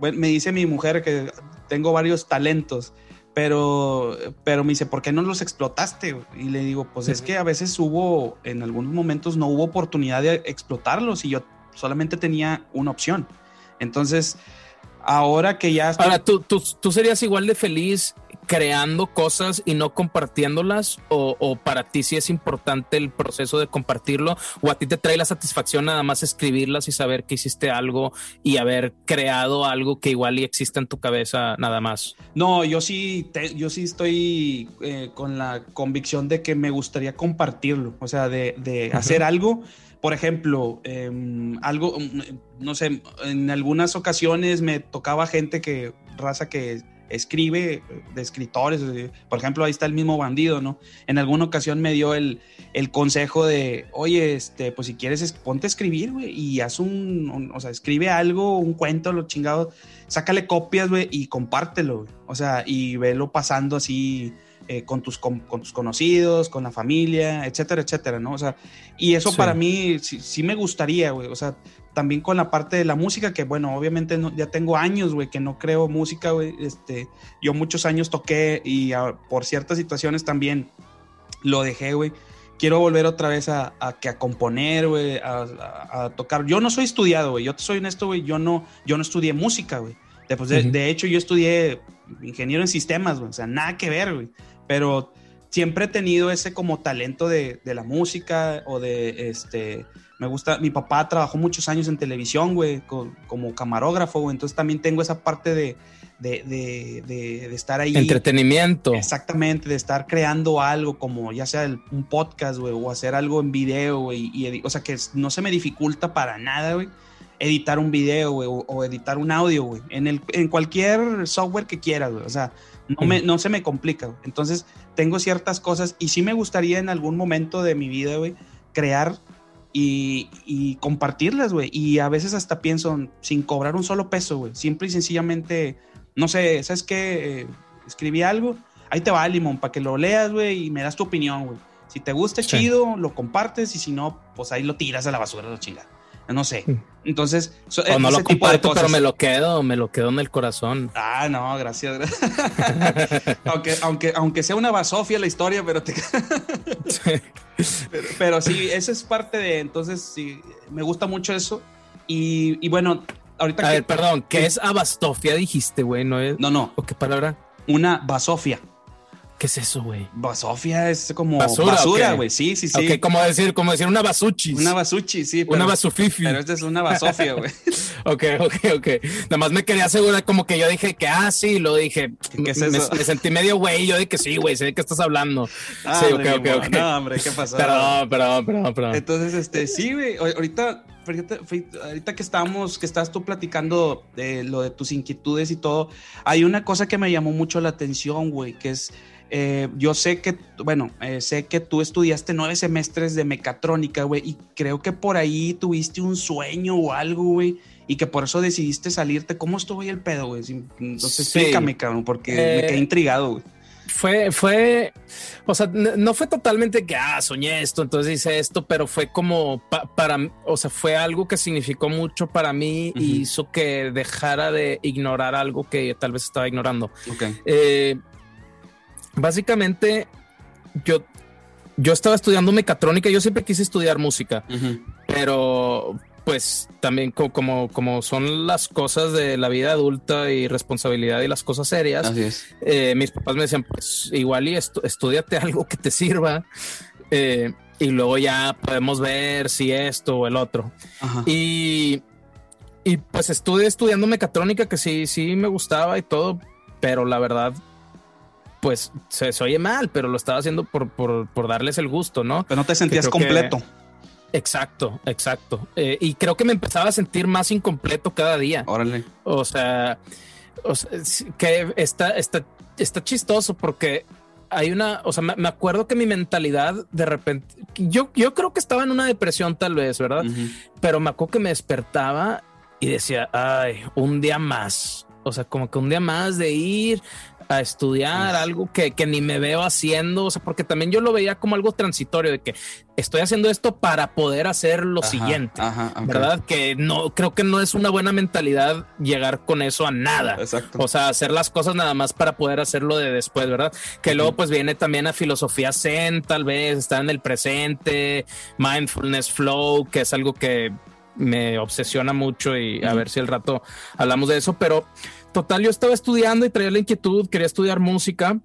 me dice mi mujer que tengo varios talentos, pero, pero me dice, ¿por qué no los explotaste? Y le digo, pues es que a veces hubo, en algunos momentos no hubo oportunidad de explotarlos y yo solamente tenía una opción. Entonces, ahora que ya... Ahora, ¿tú, tú, serías igual de feliz creando cosas y no compartiéndolas? O, para ti sí es importante el proceso de compartirlo? ¿O a ti te trae la satisfacción nada más escribirlas y saber que hiciste algo y haber creado algo que igual y existe en tu cabeza nada más? No, yo sí, yo sí estoy eh, con la convicción de que me gustaría compartirlo, o sea, de, hacer algo por ejemplo, em, algo, mm, no sé, en algunas ocasiones me tocaba gente que, raza que escribe, de escritores, por ejemplo, ahí está el mismo bandido, ¿no? En alguna ocasión me dio el, consejo de, oye, este, pues si quieres, ponte a escribir, güey, y haz un, o sea, escribe algo, un cuento, lo chingado, sácale copias, güey, y compártelo, o sea, y velo pasando así eh, con, tus, con, tus conocidos, con la familia, etcétera, etcétera, ¿no? O sea, y eso para mí sí, me gustaría, güey, o sea, también con la parte de la música, que bueno, obviamente ya tengo años, güey, que no creo música, güey, este, yo muchos años toqué y por ciertas situaciones también lo dejé, güey. Quiero volver otra vez a, que a componer, güey, a, tocar. Yo no soy estudiado, güey. Yo te soy honesto, güey. Yo no, yo no estudié música, güey. De, de, hecho, yo estudié ingeniero en sistemas, güey. O sea, nada que ver, güey pero siempre he tenido ese como talento de, la música o de, este, me gusta, mi papá trabajó muchos años en televisión, güey, como camarógrafo, güey, entonces también tengo esa parte de, de, estar ahí. Entretenimiento. Exactamente, de estar creando algo como ya sea un podcast, güey, o hacer algo en video, güey, y, o sea, que no se me dificulta para nada, güey, editar un video, güey, o, editar un audio, güey, en, el, en cualquier software que quieras, güey, o sea, no, me, no se me complica. Entonces, tengo ciertas cosas y sí me gustaría en algún momento de mi vida, güey, crear y, compartirlas, güey. Y a veces hasta pienso sin cobrar un solo peso, güey. Simple y sencillamente, no sé, ¿sabes qué? Eh, escribí algo, ahí te va, Limón, para que lo leas, güey, y me das tu opinión, güey. Si te gusta, chido, lo compartes y si no, pues ahí lo tiras a la basura, lo chingada. no sé. Entonces, o no lo comparto, pero me lo quedo, me lo quedo en el corazón. Ah, no, gracias. *laughs* aunque, aunque, aunque sea una basofia la historia, pero te... pero, sí, eso es parte de, entonces, sí, me gusta mucho eso. Y, y bueno, ahorita... A ver, perdón, ¿qué es abastofia dijiste, güey? ¿No, es... no, no. ¿O qué palabra? Una basofia. ¿Qué es eso, güey? Basofia es como basura, güey. Sí, sí, sí. Ok, como decir, como decir una basuchis. Una basuchi, sí. una basufifi. Pero esta es una basofia, güey. *laughs* ok, ok, ok. Nada más me quería asegurar como que yo dije que, ah, sí, lo dije. ¿Qué es eso? Me, sentí medio güey. Yo dije que sí, güey, sé de qué estás hablando. Ah, sí, ok, ok, ok. No, hombre, ¿qué pasó? Perdón, perdón, perdón, perdón. Entonces, este, sí, güey. Ahorita ahorita que estábamos, que estás tú platicando de lo de tus inquietudes y todo, hay una cosa que me llamó mucho la atención, güey, que es eh, yo sé que, bueno, eh, sé que tú estudiaste nueve semestres de mecatrónica, güey, y creo que por ahí tuviste un sueño o algo, güey, y que por eso decidiste salirte. ¿Cómo estuvo ahí el pedo, güey? Entonces explícame, cabrón, porque me quedé eh, intrigado, güey. Fue, fue, o sea, no fue totalmente que, ah, soñé esto, entonces hice esto, pero fue como para, o sea, fue algo que significó mucho para mí y hizo que dejara de ignorar algo que tal vez estaba ignorando. Básicamente yo, yo estaba estudiando mecatrónica, yo siempre quise estudiar música, pero pues también como, como son las cosas de la vida adulta y responsabilidad y las cosas serias, eh, mis papás me decían, pues igual y estudiate *laughs* algo que te sirva eh, y luego ya podemos ver si esto o el otro. Y, y pues estudié estudiando mecatrónica que sí, sí me gustaba y todo, pero la verdad pues se, oye mal, pero lo estaba haciendo por, por, darles el gusto, ¿no? Pero no te sentías completo. Exacto, exacto. Eh, y creo que me empezaba a sentir más incompleto cada día. Órale. O sea, que está, está, está chistoso porque hay una, o sea, me, acuerdo que mi mentalidad de repente, yo, yo creo que estaba en una depresión tal vez, ¿verdad? Pero me acuerdo que me despertaba y decía, ay, un día más. O sea, como que un día más de ir a estudiar algo que, ni me veo haciendo, o sea, porque también yo lo veía como algo transitorio de que estoy haciendo esto para poder hacer lo siguiente, ¿verdad? Que no, creo que no es una buena mentalidad llegar con eso a nada. Exacto. O sea, hacer las cosas nada más para poder hacerlo de después, ¿verdad? Que luego pues viene también a filosofía zen, tal vez, estar en el presente, mindfulness flow, que es algo que me obsesiona mucho y a ver si el rato hablamos de eso, pero total, yo estaba estudiando y traía la inquietud, quería estudiar música.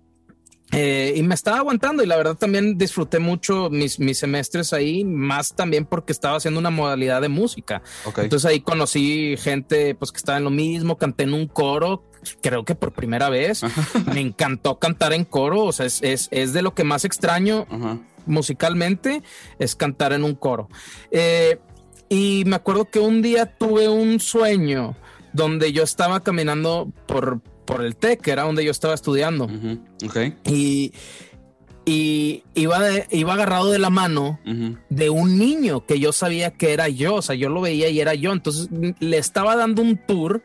Eh, y me estaba aguantando y la verdad también disfruté mucho mis, mis semestres ahí, más también porque estaba haciendo una modalidad de música. Entonces ahí conocí gente pues que estaba en lo mismo, canté en un coro, creo que por primera vez. me encantó cantar en coro, o sea, es, es, es de lo que más extraño musicalmente, es cantar en un coro. Eh, y me acuerdo que un día tuve un sueño donde yo estaba caminando por, por el TEC, que era donde yo estaba estudiando. Y, y iba, iba agarrado de la mano de un niño que yo sabía que era yo, o sea, yo lo veía y era yo. Entonces le estaba dando un tour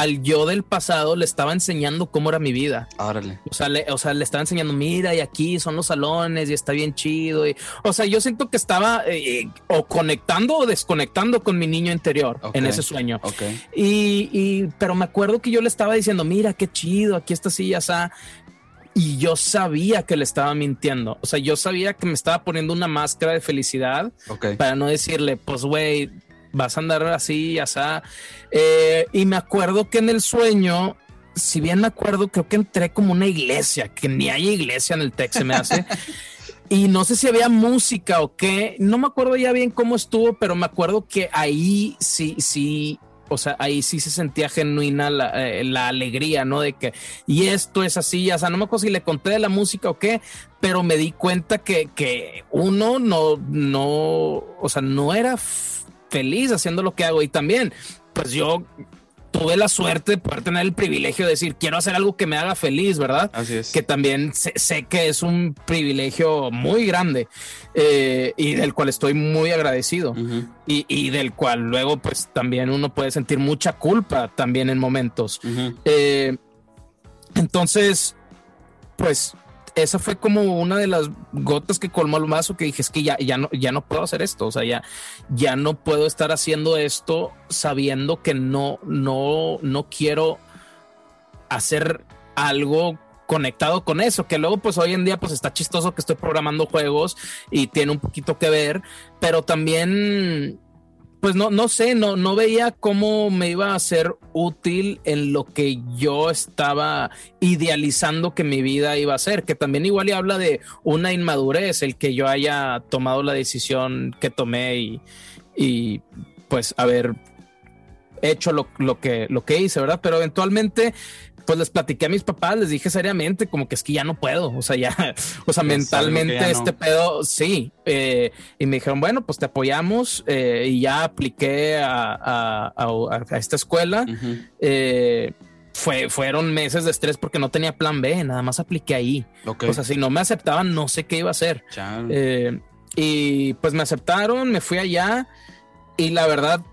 al yo del pasado le estaba enseñando cómo era mi vida. Órale. O sea, le, o sea, le estaba enseñando, mira, y aquí son los salones y está bien chido. Y, o sea, yo siento que estaba eh, o conectando o desconectando con mi niño interior en ese sueño. Ok. Y, y, pero me acuerdo que yo le estaba diciendo, mira, qué chido, aquí está así, ya está. Y yo sabía que le estaba mintiendo. O sea, yo sabía que me estaba poniendo una máscara de felicidad para no decirle, pues, güey, vas a andar así, ya sea. Eh, y me acuerdo que en el sueño, si bien me acuerdo, creo que entré como una iglesia, que ni hay iglesia en el texto, se me hace. *laughs* y no sé si había música o qué, no me acuerdo ya bien cómo estuvo, pero me acuerdo que ahí sí, sí, o sea, ahí sí se sentía genuina la, eh, alegría, ¿no? De que, y esto es así, o sea, no me acuerdo si le conté de la música o qué, pero me di cuenta que, que uno no, no, o sea, no era feliz haciendo lo que hago y también, pues yo tuve la suerte de poder tener el privilegio de decir, quiero hacer algo que me haga feliz, ¿verdad? Así es. Que también sé, que es un privilegio muy grande eh, y del cual estoy muy agradecido y, del cual luego pues también uno puede sentir mucha culpa también en momentos. Eh, entonces, pues esa fue como una de las gotas que colmó el vaso que dije, es que ya, ya, no, ya no puedo hacer esto, o sea, ya, ya no puedo estar haciendo esto sabiendo que no, no, no quiero hacer algo conectado con eso, que luego pues hoy en día pues está chistoso que estoy programando juegos y tiene un poquito que ver, pero también pues no, no sé, no, no veía cómo me iba a ser útil en lo que yo estaba idealizando que mi vida iba a ser, que también igual y habla de una inmadurez, el que yo haya tomado la decisión que tomé y, y pues haber hecho lo, lo, que, lo que hice, ¿verdad? Pero eventualmente pues les platiqué a mis papás, les dije seriamente, como que es que ya no puedo, o sea, ya, *laughs* o sea, mentalmente este pedo, sí. Eh, y me dijeron, bueno, pues te apoyamos eh, y ya apliqué a, esta escuela. Eh, fue, fueron meses de estrés porque no tenía plan B, nada más apliqué ahí. O sea, si no me aceptaban, no sé qué iba a hacer. y pues me aceptaron, me fui allá y la verdad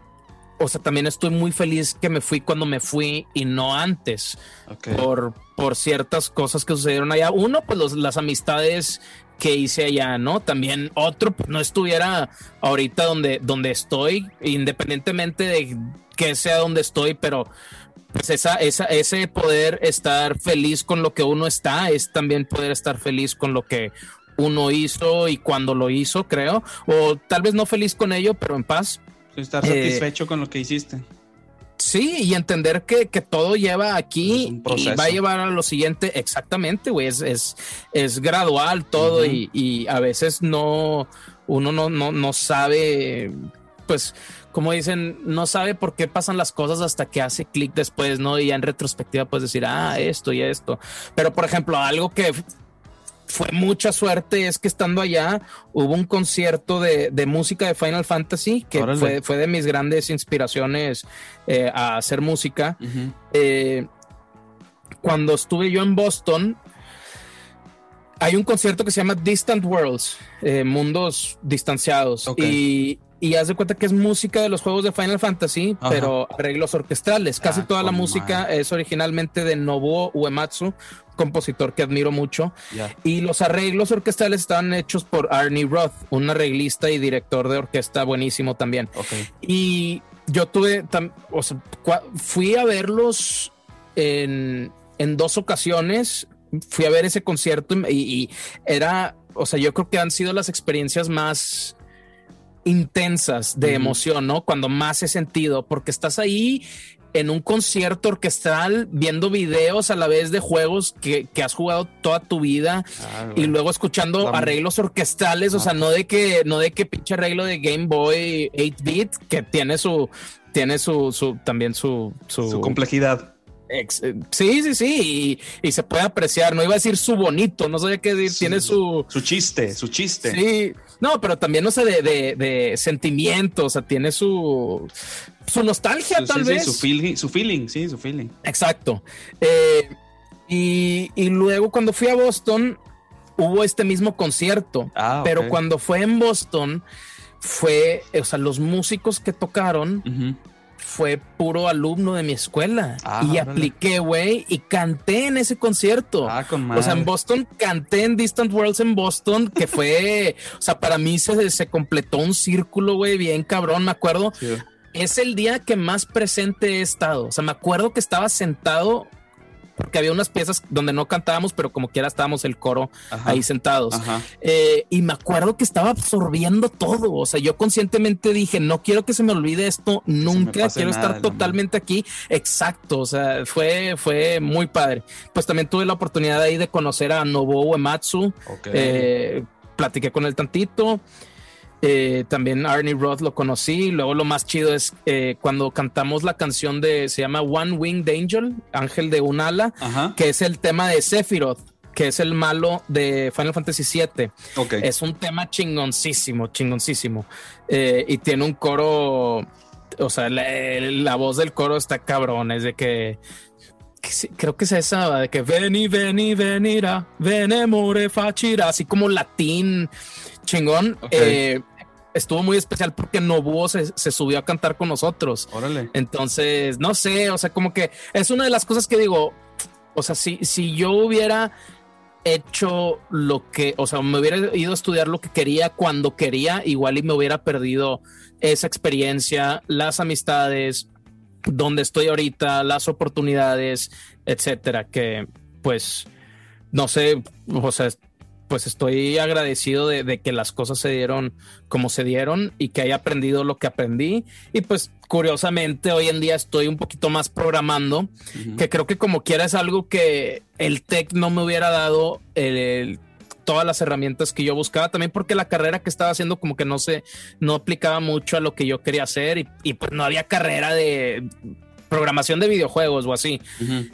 o sea, también estoy muy feliz que me fui cuando me fui y no antes, por, por ciertas cosas que sucedieron allá. Uno, pues las amistades que hice allá, ¿no? También otro, pues no estuviera ahorita donde, donde estoy, independientemente de que sea donde estoy, pero pues esa, esa, ese poder estar feliz con lo que uno está, es también poder estar feliz con lo que uno hizo y cuando lo hizo, creo, o tal vez no feliz con ello, pero en paz. Estar eh, satisfecho con lo que hiciste. Sí, y entender que, todo lleva aquí y va a llevar a lo siguiente. Exactamente, güey. Es, es, gradual todo y, a veces no, uno no, no, no sabe, pues, como dicen, no sabe por qué pasan las cosas hasta que hace clic después, ¿no? Y ya en retrospectiva puedes decir, ah, esto y esto. Pero, por ejemplo, algo que fue mucha suerte es que estando allá hubo un concierto de, música de Final Fantasy que fue, de mis grandes inspiraciones eh, a hacer música. Eh, cuando estuve yo en Boston, hay un concierto que se llama Distant Worlds, eh, Mundos Distanciados. Y, y haz de cuenta que es música de los juegos de Final Fantasy, pero arreglos orquestales. Casi ah, toda la música es originalmente de Nobuo Uematsu, compositor que admiro mucho. Y los arreglos orquestales estaban hechos por Arnie Roth, un arreglista y director de orquesta buenísimo también. Y yo tuve, o sea, fui a verlos en, en, dos ocasiones. Fui a ver ese concierto y era, o sea, yo creo que han sido las experiencias más intensas de emoción, ¿no? Cuando más he sentido, porque estás ahí en un concierto orquestral viendo videos a la vez de juegos que, has jugado toda tu vida ah, y luego escuchando arreglos orquestales, o sea, no de que no de que pinche arreglo de Game Boy 8 bit que tiene su tiene su, su también su, su complejidad. Eh, sí, sí, sí, y, se puede apreciar. No iba a decir su bonito, no sé qué decir, tiene su. Su chiste, su chiste. Sí, no, pero también, no sé, de, de, de sentimientos, o sea, tiene su. Su nostalgia, tal vez. su, feeling, su feeling, sí, su feeling. Exacto. Eh, y, y, luego, cuando fui a Boston, hubo este mismo concierto, ah, pero cuando fue en Boston, fue, o sea, los músicos que tocaron fue puro alumno de mi escuela ah, y apliqué, güey, y canté en ese concierto. Ah, o sea, en Boston canté en Distant Worlds en Boston, que *laughs* fue, o sea, para mí se, se completó un círculo, güey, bien cabrón, me acuerdo. Es el día que más presente he estado. O sea, me acuerdo que estaba sentado porque había unas piezas donde no cantábamos, pero como quiera estábamos el coro ahí sentados. Eh, y me acuerdo que estaba absorbiendo todo. O sea, yo conscientemente dije, no quiero que se me olvide esto nunca, quiero estar totalmente aquí. Exacto. O sea, fue, fue muy padre. Pues también tuve la oportunidad ahí de conocer a Nobuo Uematsu. Eh, platiqué con él tantito. Eh, también Arnie Roth lo conocí. Luego lo más chido es eh, cuando cantamos la canción de, se llama One Winged Angel, Ángel de un ala, que es el tema de Sephiroth, que es el malo de Final Fantasy VII. Es un tema chingoncísimo, chingoncísimo. Eh, y tiene un coro, o sea, la, voz del coro está cabrón, es de que creo que es esa de que veni, veni, venira, venemore facira, así como latín chingón. Eh, estuvo muy especial porque Nobuo se, se, subió a cantar con nosotros. Órale. Entonces, no sé, o sea, como que es una de las cosas que digo, o sea, si, si yo hubiera hecho lo que, o sea, me hubiera ido a estudiar lo que quería cuando quería, igual y me hubiera perdido esa experiencia, las amistades, donde estoy ahorita, las oportunidades, etcétera, que pues no sé, o sea, pues estoy agradecido de, que las cosas se dieron como se dieron y que haya aprendido lo que aprendí. Y pues curiosamente hoy en día estoy un poquito más programando, que creo que como quiera es algo que el tech no me hubiera dado todas las herramientas que yo buscaba, también porque la carrera que estaba haciendo como que no se, no aplicaba mucho a lo que yo quería hacer y, y pues no había carrera de programación de videojuegos o así.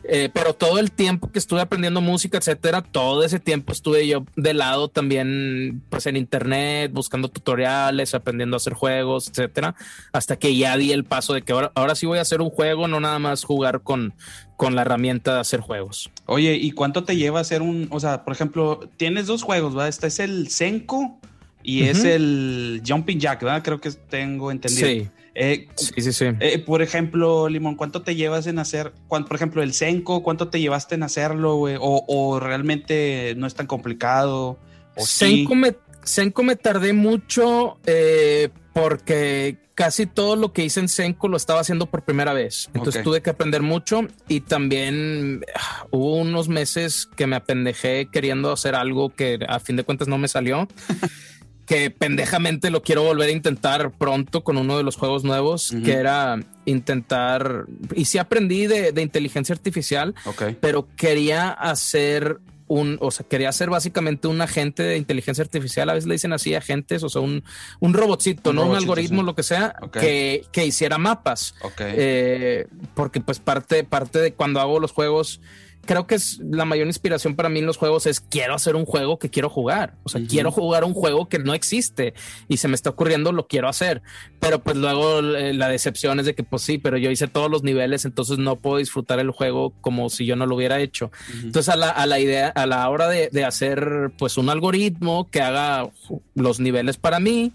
Eh, pero todo el tiempo que estuve aprendiendo música, etcétera, todo ese tiempo estuve yo de lado también, pues en internet, buscando tutoriales, aprendiendo a hacer juegos, etcétera, hasta que ya di el paso de que ahora, ahora sí voy a hacer un juego, no nada más jugar con, con la herramienta de hacer juegos. Oye, ¿y cuánto te lleva hacer un, o sea, por ejemplo, tienes dos juegos, ¿verdad? Este es el Senko y es el Jumping Jack, ¿verdad? Creo que tengo entendido. Sí. Eh, sí, sí, sí. Eh, por ejemplo, Limón, ¿cuánto te llevas en hacer, por ejemplo, el Senko, cuánto te llevaste en hacerlo, güey? O, realmente no es tan complicado? ¿O Senko, me, Senko me tardé mucho eh, porque casi todo lo que hice en Senko lo estaba haciendo por primera vez. Entonces tuve que aprender mucho y también ah, hubo unos meses que me apendejé queriendo hacer algo que a fin de cuentas no me salió. *laughs* que pendejamente lo quiero volver a intentar pronto con uno de los juegos nuevos, que era intentar, y sí aprendí de, inteligencia artificial, pero quería hacer un, o sea, quería ser básicamente un agente de inteligencia artificial, a veces le dicen así agentes, o sea, un, un robotcito, no un algoritmo, lo que sea, que, que, hiciera mapas. Eh, porque pues parte, parte de cuando hago los juegos, creo que es la mayor inspiración para mí en los juegos es quiero hacer un juego que quiero jugar. O sea, quiero jugar un juego que no existe y se me está ocurriendo, lo quiero hacer. Pero pues luego eh, la decepción es de que pues sí, pero yo hice todos los niveles, entonces no puedo disfrutar el juego como si yo no lo hubiera hecho. Entonces a la, a la, idea, a la hora de, de hacer pues un algoritmo que haga los niveles para mí,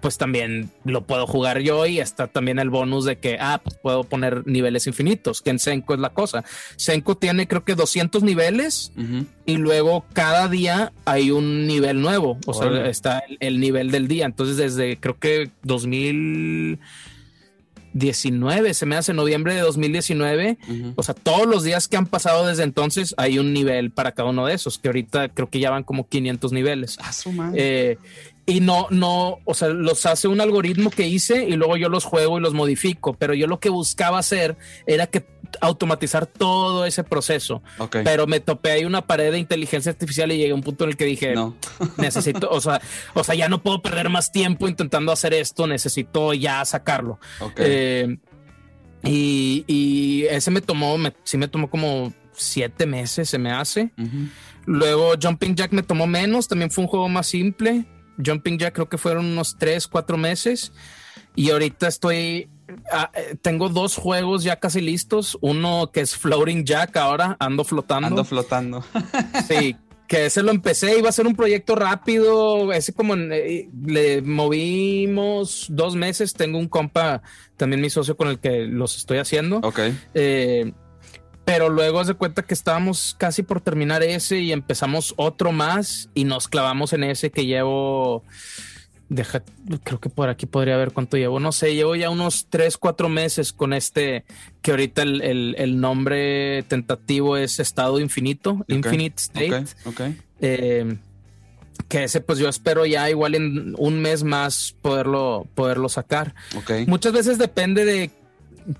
pues también lo puedo jugar yo y está también el bonus de que, ah, pues puedo poner niveles infinitos, que en Senko es la cosa. Senko tiene creo que 200 niveles y luego cada día hay un nivel nuevo, o sea, está el, nivel del día. Entonces desde creo que 2019, se me hace noviembre de 2019. O sea, todos los días que han pasado desde entonces hay un nivel para cada uno de esos, que ahorita creo que ya van como 500 niveles. Ah, eh, y no, no, o sea, los hace un algoritmo que hice y luego yo los juego y los modifico, pero yo lo que buscaba hacer era que automatizar todo ese proceso. Pero me topé ahí una pared de inteligencia artificial y llegué a un punto en el que dije, no. *laughs* necesito, o sea, o sea, ya no puedo perder más tiempo intentando hacer esto, necesito ya sacarlo. Eh, y, ese me tomó, me, sí me tomó como siete meses, se me hace. Luego Jumping Jack me tomó menos, también fue un juego más simple. Jumping Jack creo que fueron unos tres, cuatro meses. Y ahorita estoy, ah, eh, tengo dos juegos ya casi listos. Uno que es Floating Jack ahora, ando flotando. Ando flotando. *laughs* sí, que ese lo empecé, iba a ser un proyecto rápido, ese como eh, le movimos dos meses, tengo un compa, también mi socio con el que los estoy haciendo. Ok. Eh, pero luego se cuenta que estábamos casi por terminar ese y empezamos otro más y nos clavamos en ese que llevo. Deja, creo que por aquí podría ver cuánto llevo. No sé, llevo ya unos 3, 4 meses con este, que ahorita el, nombre tentativo es Estado Infinito, Infinite State. Eh, que ese pues yo espero ya igual en un mes más poderlo, poderlo sacar. Muchas veces depende de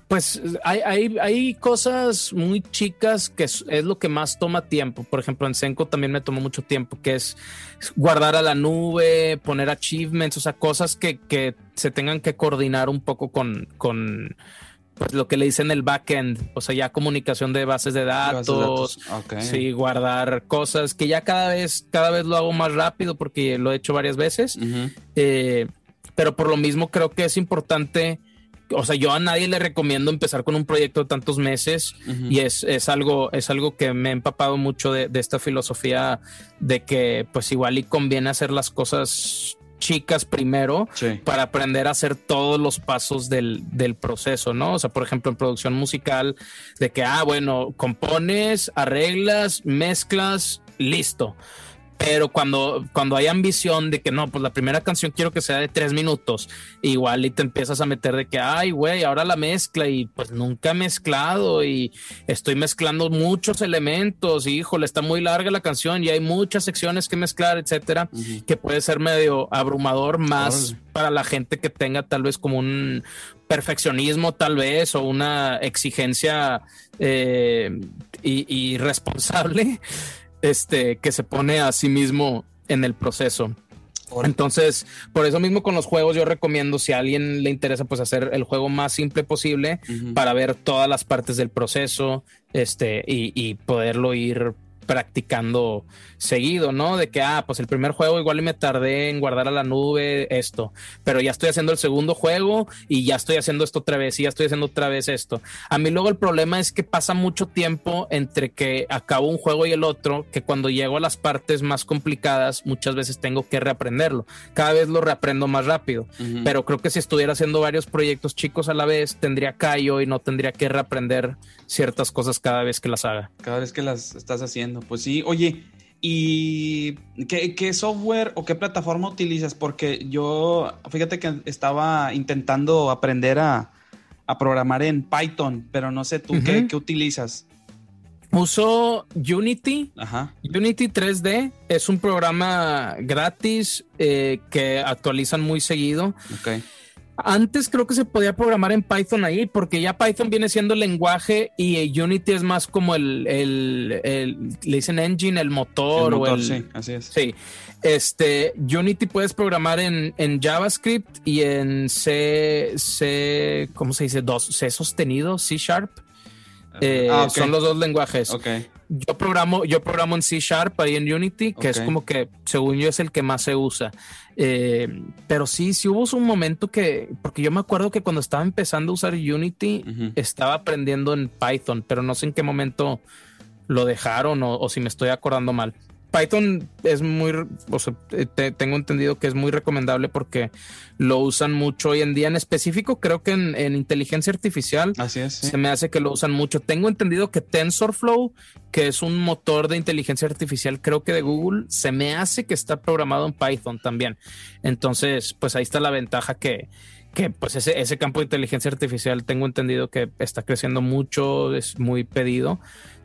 pues hay, hay, hay, cosas muy chicas que es, lo que más toma tiempo. Por ejemplo, en Senko también me tomó mucho tiempo, que es guardar a la nube, poner achievements, o sea, cosas que, que se tengan que coordinar un poco con, con pues, lo que le dicen el backend, o sea, ya comunicación de bases de datos, sí, guardar cosas que ya cada vez, cada vez lo hago más rápido porque lo he hecho varias veces. Eh, pero por lo mismo creo que es importante o sea, yo a nadie le recomiendo empezar con un proyecto de tantos meses y es, es, algo, es algo que me he empapado mucho de, esta filosofía de que pues igual y conviene hacer las cosas chicas primero para aprender a hacer todos los pasos del, del, proceso, ¿no? O sea, por ejemplo, en producción musical, de que, ah, bueno, compones, arreglas, mezclas, listo. Pero cuando, cuando hay ambición de que no, pues la primera canción quiero que sea de tres minutos, igual y te empiezas a meter de que, ay, güey, ahora la mezcla y pues nunca he mezclado y estoy mezclando muchos elementos y híjole, está muy larga la canción y hay muchas secciones que mezclar, etcétera, que puede ser medio abrumador más para la gente que tenga tal vez como un perfeccionismo tal vez o una exigencia eh, irresponsable este, que se pone a sí mismo en el proceso. Entonces, por eso mismo con los juegos yo recomiendo si a alguien le interesa pues hacer el juego más simple posible para ver todas las partes del proceso este y, y poderlo ir practicando seguido, ¿no? De que, ah, pues el primer juego igual me tardé en guardar a la nube esto, pero ya estoy haciendo el segundo juego y ya estoy haciendo esto otra vez y ya estoy haciendo otra vez esto. A mí luego el problema es que pasa mucho tiempo entre que acabo un juego y el otro, que cuando llego a las partes más complicadas muchas veces tengo que reaprenderlo. Cada vez lo reaprendo más rápido, pero creo que si estuviera haciendo varios proyectos chicos a la vez, tendría callo y no tendría que reaprender ciertas cosas cada vez que las haga. Cada vez que las estás haciendo, pues sí. Oye, ¿Y qué, software o qué plataforma utilizas? Porque yo, fíjate que estaba intentando aprender a, programar en Python, pero no sé tú qué, utilizas. Uso Unity. Unity 3D es un programa gratis eh, que actualizan muy seguido. Okay. Antes creo que se podía programar en Python ahí, porque ya Python viene siendo el lenguaje y Unity es más como el, le dicen engine, el motor, o el. Sí, así es. Sí. Este, Unity puedes programar en, JavaScript y en C, C, ¿cómo se dice? Dos, C sostenido, C Sharp. Eh, ah, son los dos lenguajes. Okay. Yo programo, yo programo en C Sharp ahí en Unity, que es como que, según yo, es el que más se usa. Eh, pero sí, sí hubo un momento que, porque yo me acuerdo que cuando estaba empezando a usar Unity, estaba aprendiendo en Python, pero no sé en qué momento lo dejaron o si me estoy acordando mal. Python es muy, o sea, tengo entendido que es muy recomendable porque lo usan mucho hoy en día. En específico, creo que en, inteligencia artificial Así es, se me hace que lo usan mucho. Tengo entendido que TensorFlow, que es un motor de inteligencia artificial, creo que de Google, se me hace que está programado en Python también. Entonces, pues ahí está la ventaja que, que pues ese, ese campo de inteligencia artificial tengo entendido que está creciendo mucho, es muy pedido.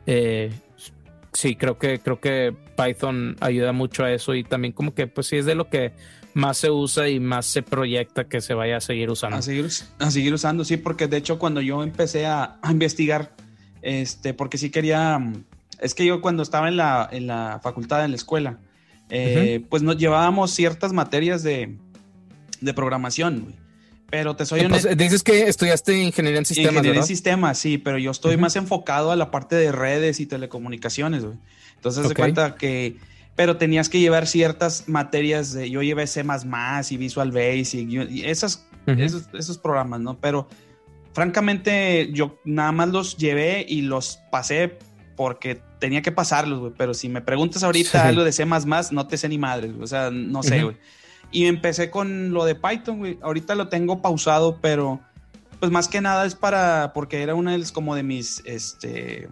Eh, sí, creo que, creo que Python ayuda mucho a eso y también como que pues sí es de lo que más se usa y más se proyecta que se vaya a seguir usando. A seguir, a seguir usando, sí, porque de hecho cuando yo empecé a, investigar, este, porque sí quería, es que yo cuando estaba en la, en la facultad, en la escuela, eh, pues nos llevábamos ciertas materias de, de programación, pero te soy honesto. Dices que estudiaste ingeniería en sistemas. Ingeniería en sistemas, sí, pero yo estoy más enfocado a la parte de redes y telecomunicaciones, güey. Entonces, se cuenta que. Pero tenías que llevar ciertas materias de. Yo llevé C y Visual Basic y, esas, esos, esos programas, ¿no? Pero francamente, yo nada más los llevé y los pasé porque tenía que pasarlos, güey. Pero si me preguntas ahorita algo de C, no te sé ni madre, o sea, no sé, güey. Y empecé con lo de Python, güey. Ahorita lo tengo pausado, pero pues más que nada es para, porque era una de las como de mis, este,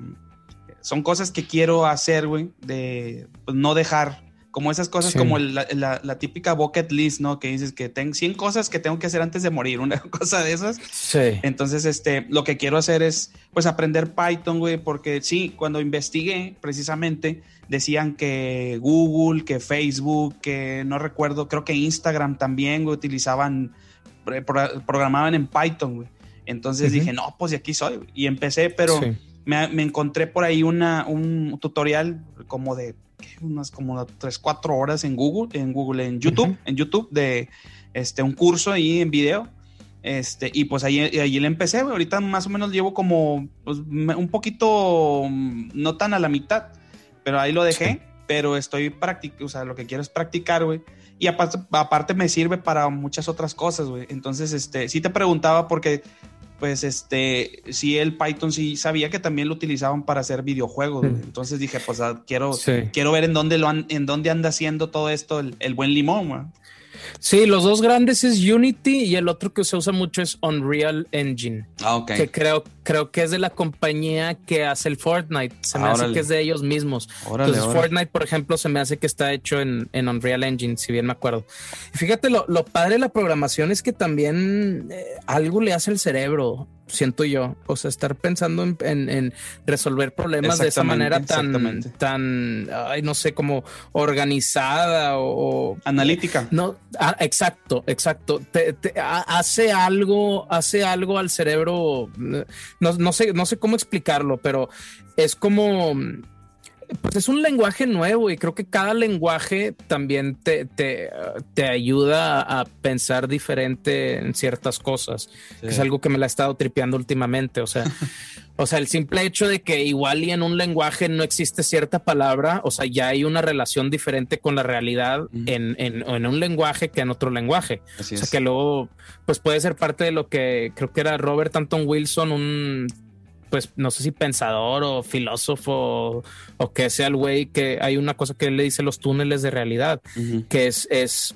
son cosas que quiero hacer, güey, de pues, no dejar, como esas cosas como la, la, típica bucket list, ¿no? Que dices que tengo 100 cosas que tengo que hacer antes de morir, una *laughs* cosa de esas. Sí. Entonces, este, lo que quiero hacer es, pues, aprender Python, güey, porque sí, cuando investigué, precisamente, decían que Google, que Facebook, que no recuerdo, creo que Instagram también utilizaban, programaban en Python, güey. Entonces dije, no, pues de aquí soy. Y empecé, pero me, encontré por ahí una, un tutorial como de unas como 3, 4 horas en Google, en Google, en YouTube, en YouTube de este, un curso ahí en video. Este, y pues ahí, ahí le empecé, ahorita más o menos llevo como pues, un poquito, no tan a la mitad, pero ahí lo dejé, pero estoy practicando, o sea, lo que quiero es practicar, güey. Y aparte, aparte me sirve para muchas otras cosas, güey. Entonces, este, sí te preguntaba porque, pues, este, sí el Python sí sabía que también lo utilizaban para hacer videojuegos, güey. Entonces dije, pues, ah, quiero, quiero ver en dónde lo en dónde anda haciendo todo esto el, buen limón. Sí, los dos grandes es Unity y el otro que se usa mucho es Unreal Engine. Ah, ok. Que creo, creo que es de la compañía que hace el Fortnite. Se me Ah, hace órale. que es de ellos mismos. Órale, Entonces, órale. Fortnite, por ejemplo, se me hace que está hecho en, en Unreal Engine, si bien me acuerdo. Fíjate, lo, lo padre de la programación es que también eh, algo le hace el cerebro, siento yo. O sea, estar pensando en, en- en resolver problemas de esa manera tan, tan, ay, no sé, como organizada o, Analítica. no, ah, exacto, exacto. Te- te- ha- hace algo, hace algo al cerebro. No, no sé, no sé cómo explicarlo, pero es como. Pues es un lenguaje nuevo y creo que cada lenguaje también te, te, te ayuda a pensar diferente en ciertas cosas. que es algo que me la he estado tripeando últimamente. O sea, *laughs* o sea, el simple hecho de que igual y en un lenguaje no existe cierta palabra, o sea, ya hay una relación diferente con la realidad en, en, en un lenguaje que en otro lenguaje. Así O sea, es. que luego, pues puede ser parte de lo que creo que era Robert Anton Wilson, un, pues no sé si pensador o filósofo o que sea el güey, que hay una cosa que él le dice los túneles de realidad que es, es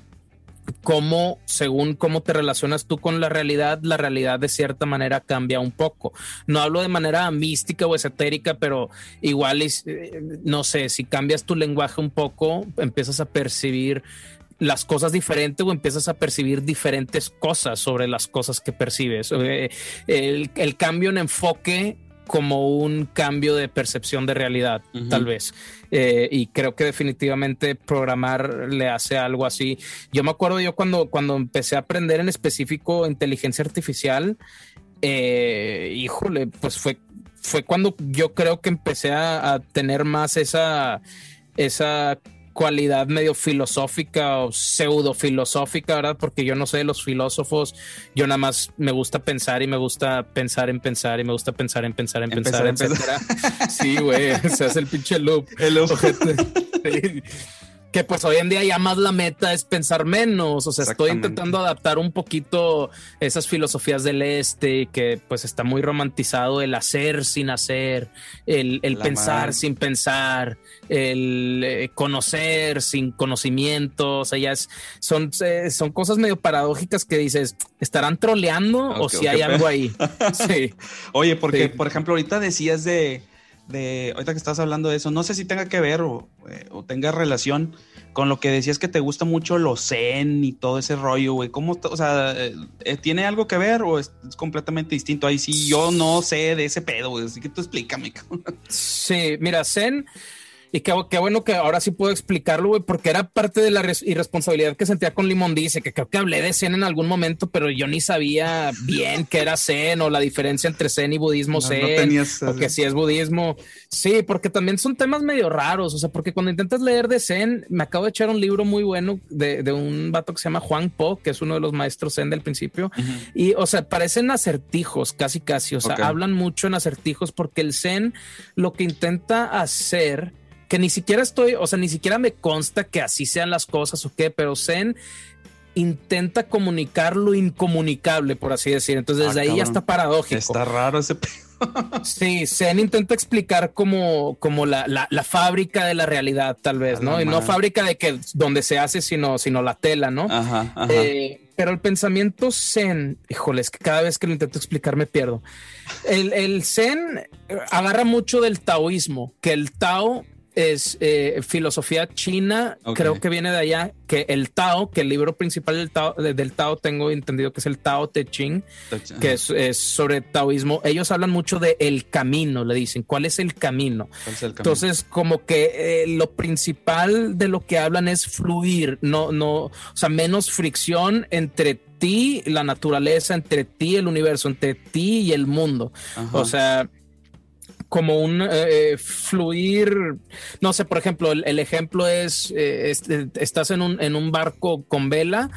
cómo, según cómo te relacionas tú con la realidad, la realidad de cierta manera cambia un poco. No hablo de manera mística o esotérica, pero igual, es, eh, no sé, si cambias tu lenguaje un poco, empiezas a percibir las cosas diferentes o empiezas a percibir diferentes cosas sobre las cosas que percibes. Eh, El, el cambio en enfoque como un cambio de percepción de realidad, tal vez. Eh, y creo que definitivamente programar le hace algo así. Yo me acuerdo yo cuando, cuando empecé a aprender en específico inteligencia artificial, eh, híjole, pues fue, fue cuando yo creo que empecé a, a tener más esa, esa cualidad medio filosófica o pseudo filosófica, ¿verdad? Porque yo no sé de los filósofos, yo nada más me gusta pensar y me gusta pensar en pensar y me gusta pensar en pensar en pensar, Empezar, etcétera. *laughs* Sí, güey, *laughs* se hace el pinche loop. El ojo. *laughs* Que pues hoy en día ya más la meta es pensar menos, o sea, estoy intentando adaptar un poquito esas filosofías del este, que pues está muy romantizado el hacer sin hacer, el, el pensar madre. sin pensar, el eh, conocer sin conocimiento, o sea, ya es, son, son cosas medio paradójicas que dices, ¿estarán troleando o si hay pero- algo ahí? *laughs* Sí. Oye, porque, Sí. por ejemplo, ahorita decías de, de, ahorita que estás hablando de eso, no sé si tenga que ver o, eh, tenga relación con lo que decías que te gusta mucho lo zen y todo ese rollo, güey. ¿Cómo, o sea, eh, eh, tiene algo que ver o es, completamente distinto? Ahí sí, yo no sé de ese pedo, güey, así que tú explícame. *laughs* Sí, mira, Zen, y qué, qué bueno que ahora sí puedo explicarlo, güey, porque era parte de la res- irresponsabilidad que sentía con Limón Dice, que creo que hablé de Zen en algún momento, pero yo ni sabía bien qué era Zen o la diferencia entre Zen y budismo No, no Zen, tenías, o que si es budismo. Sí, porque también son temas medio raros, o sea, porque cuando intentas leer de Zen, me acabo de echar un libro muy bueno de, de un vato que se llama Juan Po, que es uno de los maestros Zen del principio, y, o sea, parecen acertijos, casi, casi. O sea, hablan mucho en acertijos porque el Zen lo que intenta hacer, que ni siquiera estoy, o sea, ni siquiera me consta que así sean las cosas o qué, pero Zen intenta comunicar lo incomunicable, por así decir. Entonces, Ah, desde ahí ya está paradójico. Está raro ese. *laughs* Sí, Zen intenta explicar como, como la, la, la fábrica de la realidad, tal vez, ¿no? Y no fábrica de que donde se hace, sino, sino la tela, ¿no? Ajá, ajá. Eh, pero el pensamiento zen, híjole, es que cada vez que lo intento explicar me pierdo. El, el zen agarra mucho del taoísmo, que el tao es eh, filosofía china, creo que viene de allá, que el tao, que el libro principal del tao, de- del tao tengo entendido que es el Tao Te Ching, que es, es sobre taoísmo. Ellos hablan mucho de el camino, le dicen, ¿cuál es el camino? ¿Cuál es el camino? Entonces, como que eh, lo principal de lo que hablan es fluir, no, no, o sea, menos fricción entre ti, la naturaleza, entre ti, el universo, entre ti y el mundo. Ajá. O sea, como un eh, eh, fluir, no sé, por ejemplo, el, ejemplo es, eh, es- eh, estás en un, en un barco con vela,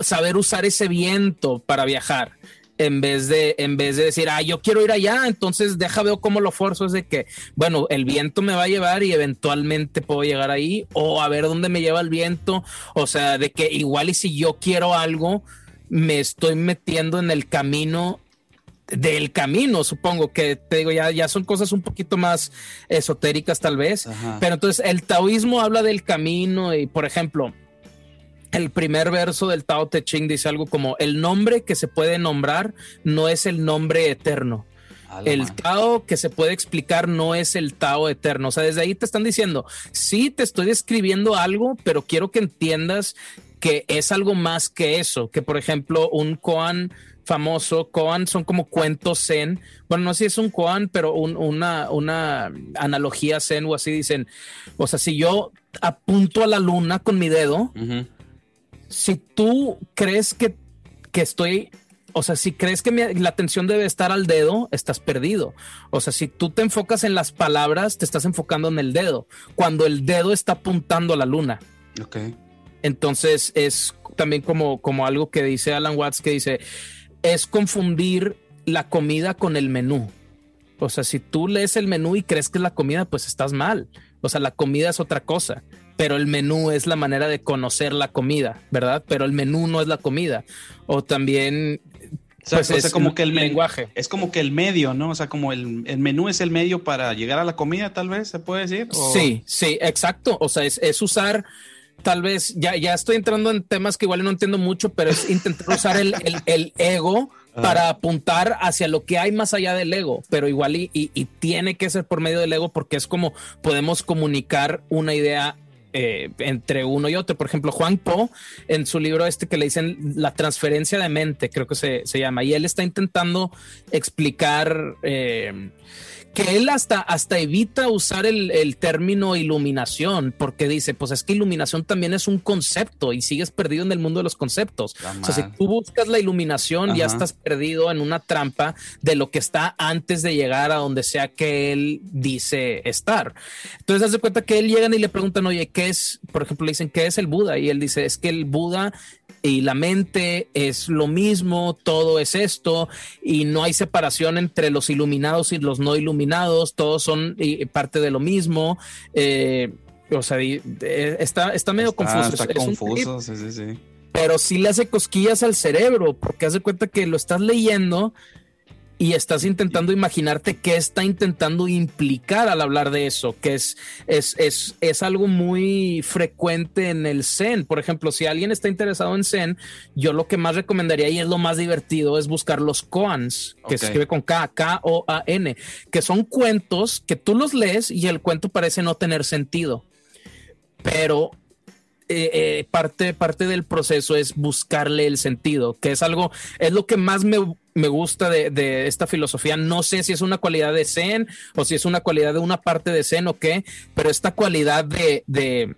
saber usar ese viento para viajar. En vez de, en vez de decir, ah, yo quiero ir allá, entonces deja veo cómo lo forzo. Es de que, bueno, el viento me va a llevar y eventualmente puedo llegar ahí, o a ver dónde me lleva el viento. O sea, de que igual y si yo quiero algo, me estoy metiendo en el camino del camino, supongo que te digo, ya, ya son cosas un poquito más esotéricas tal vez, Ajá. pero entonces el taoísmo habla del camino y por ejemplo, el primer verso del Tao Te Ching dice algo como el nombre que se puede nombrar no es el nombre eterno. El Tao que se puede explicar no es el Tao eterno. O sea, desde ahí te están diciendo, sí, te estoy describiendo algo, pero quiero que entiendas que es algo más que eso. Que, por ejemplo, un koan famoso, koan son como cuentos zen. Bueno, no sé si es un koan, pero una, una analogía zen o así dicen. O sea, si yo apunto a la luna con mi dedo, si tú crees que, estoy, o sea, si crees que la atención debe estar al dedo, estás perdido. O sea, si tú te enfocas en las palabras, te estás enfocando en el dedo, cuando el dedo está apuntando a la luna. Ok. Entonces es también como, como algo que dice Alan Watts, que dice, es confundir la comida con el menú. O sea, si tú lees el menú y crees que es la comida, pues estás mal. O sea, la comida es otra cosa pero el menú es la manera de conocer la comida, ¿verdad? Pero el menú no es la comida. O también pues es como que el lenguaje. Es como que el medio, ¿no? O sea, como el, menú es el medio para llegar a la comida, tal vez, se puede decir. Sí, sí, exacto. O sea, es, usar, tal vez, ya, ya estoy entrando en temas que igual no entiendo mucho, pero es intentar usar el, ego *laughs* ah. para apuntar hacia lo que hay más allá del ego, pero igual y, y, tiene que ser por medio del ego porque es como podemos comunicar una idea eh, entre uno y otro. Por ejemplo, Juan Po, en su libro este que le dicen La transferencia de mente, creo que se, se llama, y él está intentando explicar eh, que él hasta, hasta evita usar el, término iluminación, porque dice, pues es que iluminación también es un concepto y sigues perdido en el mundo de los conceptos. o sea, si tú buscas la iluminación, ya estás perdido en una trampa de lo que está antes de llegar a donde sea que él dice estar. Entonces, haz de cuenta que él llegan y le preguntan, oye, ¿qué es? Por ejemplo, le dicen, ¿qué es el Buda? Y él dice, es que el Buda y la mente es lo mismo, todo es esto, y no hay separación entre los iluminados y los no iluminados, todos son parte de lo mismo. Eh, o sea, está, está medio confuso. Está confuso, sí, sí, sí. Pero sí le hace cosquillas al cerebro, porque hace cuenta que lo estás leyendo y estás intentando imaginarte qué está intentando implicar al hablar de eso, que es, es, es, es algo muy frecuente en el Zen. Por ejemplo, si alguien está interesado en Zen, yo lo que más recomendaría y es lo más divertido es buscar los koans, que se escribe con K, K-O-A-N, que son cuentos que tú los lees y el cuento parece no tener sentido. Pero eh, eh, parte, parte del proceso es buscarle el sentido, que es algo, es lo que más me, gusta de, esta filosofía. No sé si es una cualidad de Zen o si es una cualidad de una parte de Zen o qué, pero esta cualidad de, de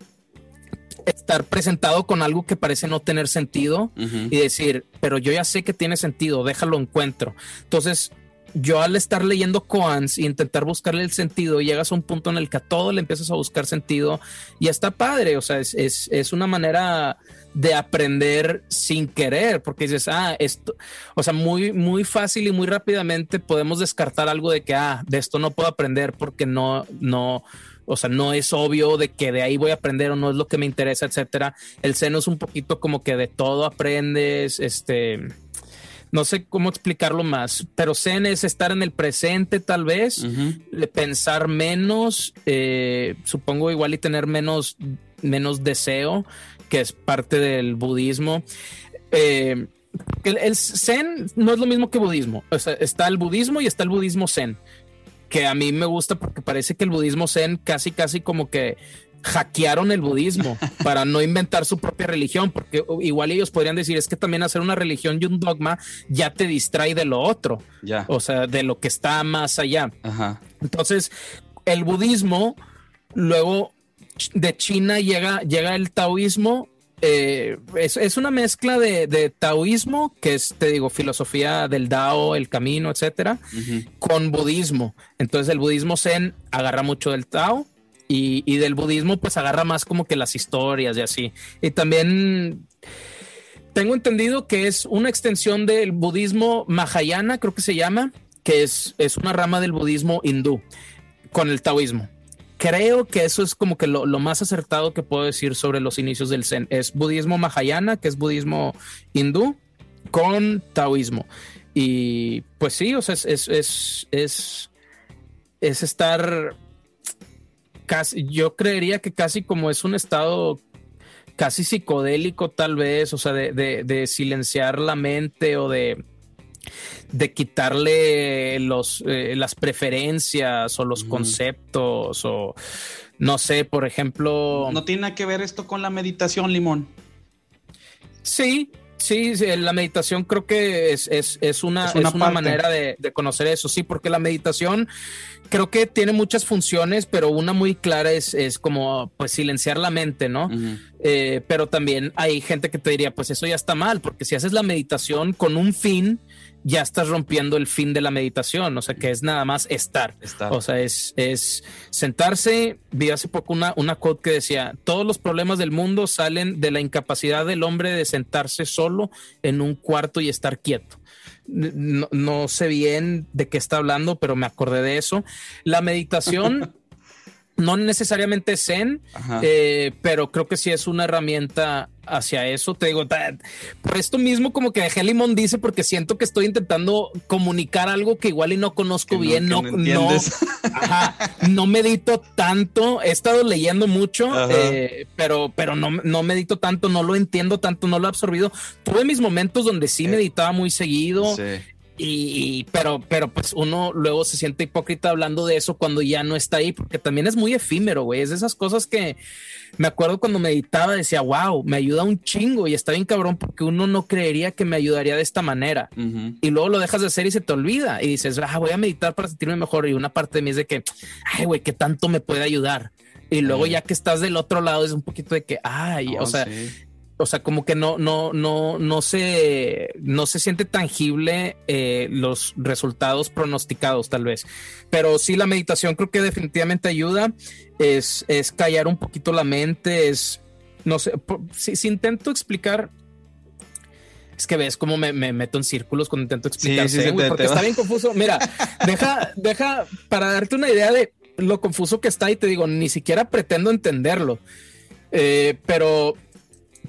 estar presentado con algo que parece no tener sentido y decir, pero yo ya sé que tiene sentido, déjalo encuentro. Entonces, yo al estar leyendo koans e intentar buscarle el sentido, llegas a un punto en el que a todo le empiezas a buscar sentido y está padre, o sea, es, es, una manera de aprender sin querer, porque dices, ah, esto, o sea, muy, muy fácil y muy rápidamente podemos descartar algo de que, ah, de esto no puedo aprender porque no, no, o sea, no es obvio de que de ahí voy a aprender o no es lo que me interesa, etcétera. El seno es un poquito como que de todo aprendes, este, no sé cómo explicarlo más, pero Zen es estar en el presente tal vez, pensar menos, eh, supongo igual y tener menos, menos deseo, que es parte del budismo. Eh, el, Zen no es lo mismo que budismo, o sea, está el budismo y está el budismo Zen que a mí me gusta porque parece que el budismo zen casi casi como que hackearon el budismo *laughs* para no inventar su propia religión, porque igual ellos podrían decir, es que también hacer una religión y un dogma ya te distrae de lo otro, ya. o sea, de lo que está más allá. Entonces, el budismo, luego de China llega, llega el taoísmo. Eh, es, una mezcla de, taoísmo, que es, te digo, filosofía del Dao, el camino, etcétera, con budismo. Entonces, el budismo zen agarra mucho del Tao, y, del budismo pues agarra más como que las historias y así. Y también tengo entendido que es una extensión del budismo Mahayana, creo que se llama, que es, es una rama del budismo hindú con el taoísmo. Creo que eso es como que lo, más acertado que puedo decir sobre los inicios del Zen. Es budismo Mahayana, que es budismo hindú, con taoísmo. Y pues sí, o sea, es, es, es, es estar casi, yo creería que casi como es un estado casi psicodélico tal vez, o sea, de, silenciar la mente o de, de quitarle los, eh, las preferencias o los conceptos o no sé, por ejemplo... ¿No tiene nada que ver esto con la meditación, Limón? Sí, Sí, la meditación creo que es, una, una, manera de, conocer eso, sí, porque la meditación creo que tiene muchas funciones, pero una muy clara es, como pues silenciar la mente, ¿no? Eh, pero también hay gente que te diría, pues eso ya está mal, porque si haces la meditación con un fin, ya estás rompiendo el fin de la meditación, o sea que es nada más estar. O sea, es, es sentarse. Vi hace poco una, una quote que decía, todos los problemas del mundo salen de la incapacidad del hombre de sentarse solo en un cuarto y estar quieto. No, sé bien de qué está hablando, pero me acordé de eso. La meditación *laughs* no necesariamente zen, eh, pero creo que sí es una herramienta hacia eso. Te digo, por esto mismo como que dejé limón dice porque siento que estoy intentando comunicar algo que igual y no conozco bien, no, no, *laughs* no, medito tanto, he estado leyendo mucho, eh, pero, pero no, no medito tanto, no lo entiendo tanto, no lo he absorbido. Tuve mis momentos donde sí eh, meditaba muy seguido. Y, pero, pero pues uno luego se siente hipócrita hablando de eso cuando ya no está ahí, porque también es muy efímero, güey. Es de esas cosas que me acuerdo cuando meditaba, decía, wow, me ayuda un chingo y está bien cabrón porque uno no creería que me ayudaría de esta manera. Y luego lo dejas de hacer y se te olvida y dices, ah, voy a meditar para sentirme mejor. Y una parte de mí es de que, ay, güey, ¿qué tanto me puede ayudar? Y luego ya que estás del otro lado es un poquito de que, ay, o sea, o sea, como que no, no, no, no se, no se siente tangible eh, los resultados pronosticados, tal vez. Pero sí, la meditación creo que definitivamente ayuda. Es, es callar un poquito la mente, es, no sé, si, intento explicar. Es que ves cómo me, meto en círculos cuando intento explicar, porque está bien confuso. Mira, deja, deja para darte una idea de lo confuso que está y te digo, ni siquiera pretendo entenderlo. Eh, pero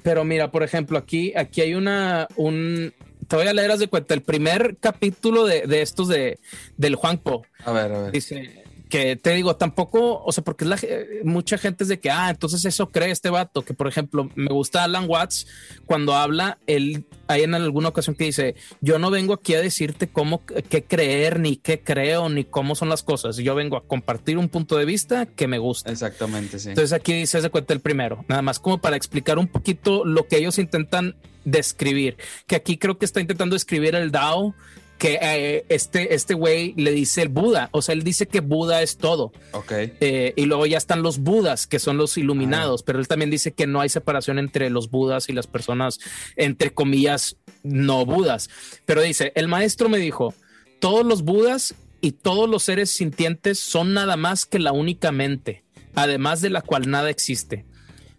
pero mira, por ejemplo, aquí, aquí hay una, un, te voy a leer, de cuenta, el primer capítulo de, de estos de, del Juanpo. A ver, a ver. Dice, que te digo, tampoco, o sea, porque la, mucha gente es de que, ah, entonces eso cree este vato, que por ejemplo, me gusta Alan Watts cuando habla, él hay en alguna ocasión que dice, yo no vengo aquí a decirte cómo, qué creer, ni qué creo, ni cómo son las cosas, yo vengo a compartir un punto de vista que me gusta. Exactamente, sí. Entonces aquí dice, se cuenta el primero, nada más como para explicar un poquito lo que ellos intentan describir, que aquí creo que está intentando escribir el DAO que eh, este este güey le dice el Buda, o sea, él dice que Buda es todo. Ok. Eh, y luego ya están los Budas, que son los iluminados, pero él también dice que no hay separación entre los Budas y las personas, entre comillas, no Budas. Pero dice, el maestro me dijo, todos los Budas y todos los seres sintientes son nada más que la única mente, además de la cual nada existe.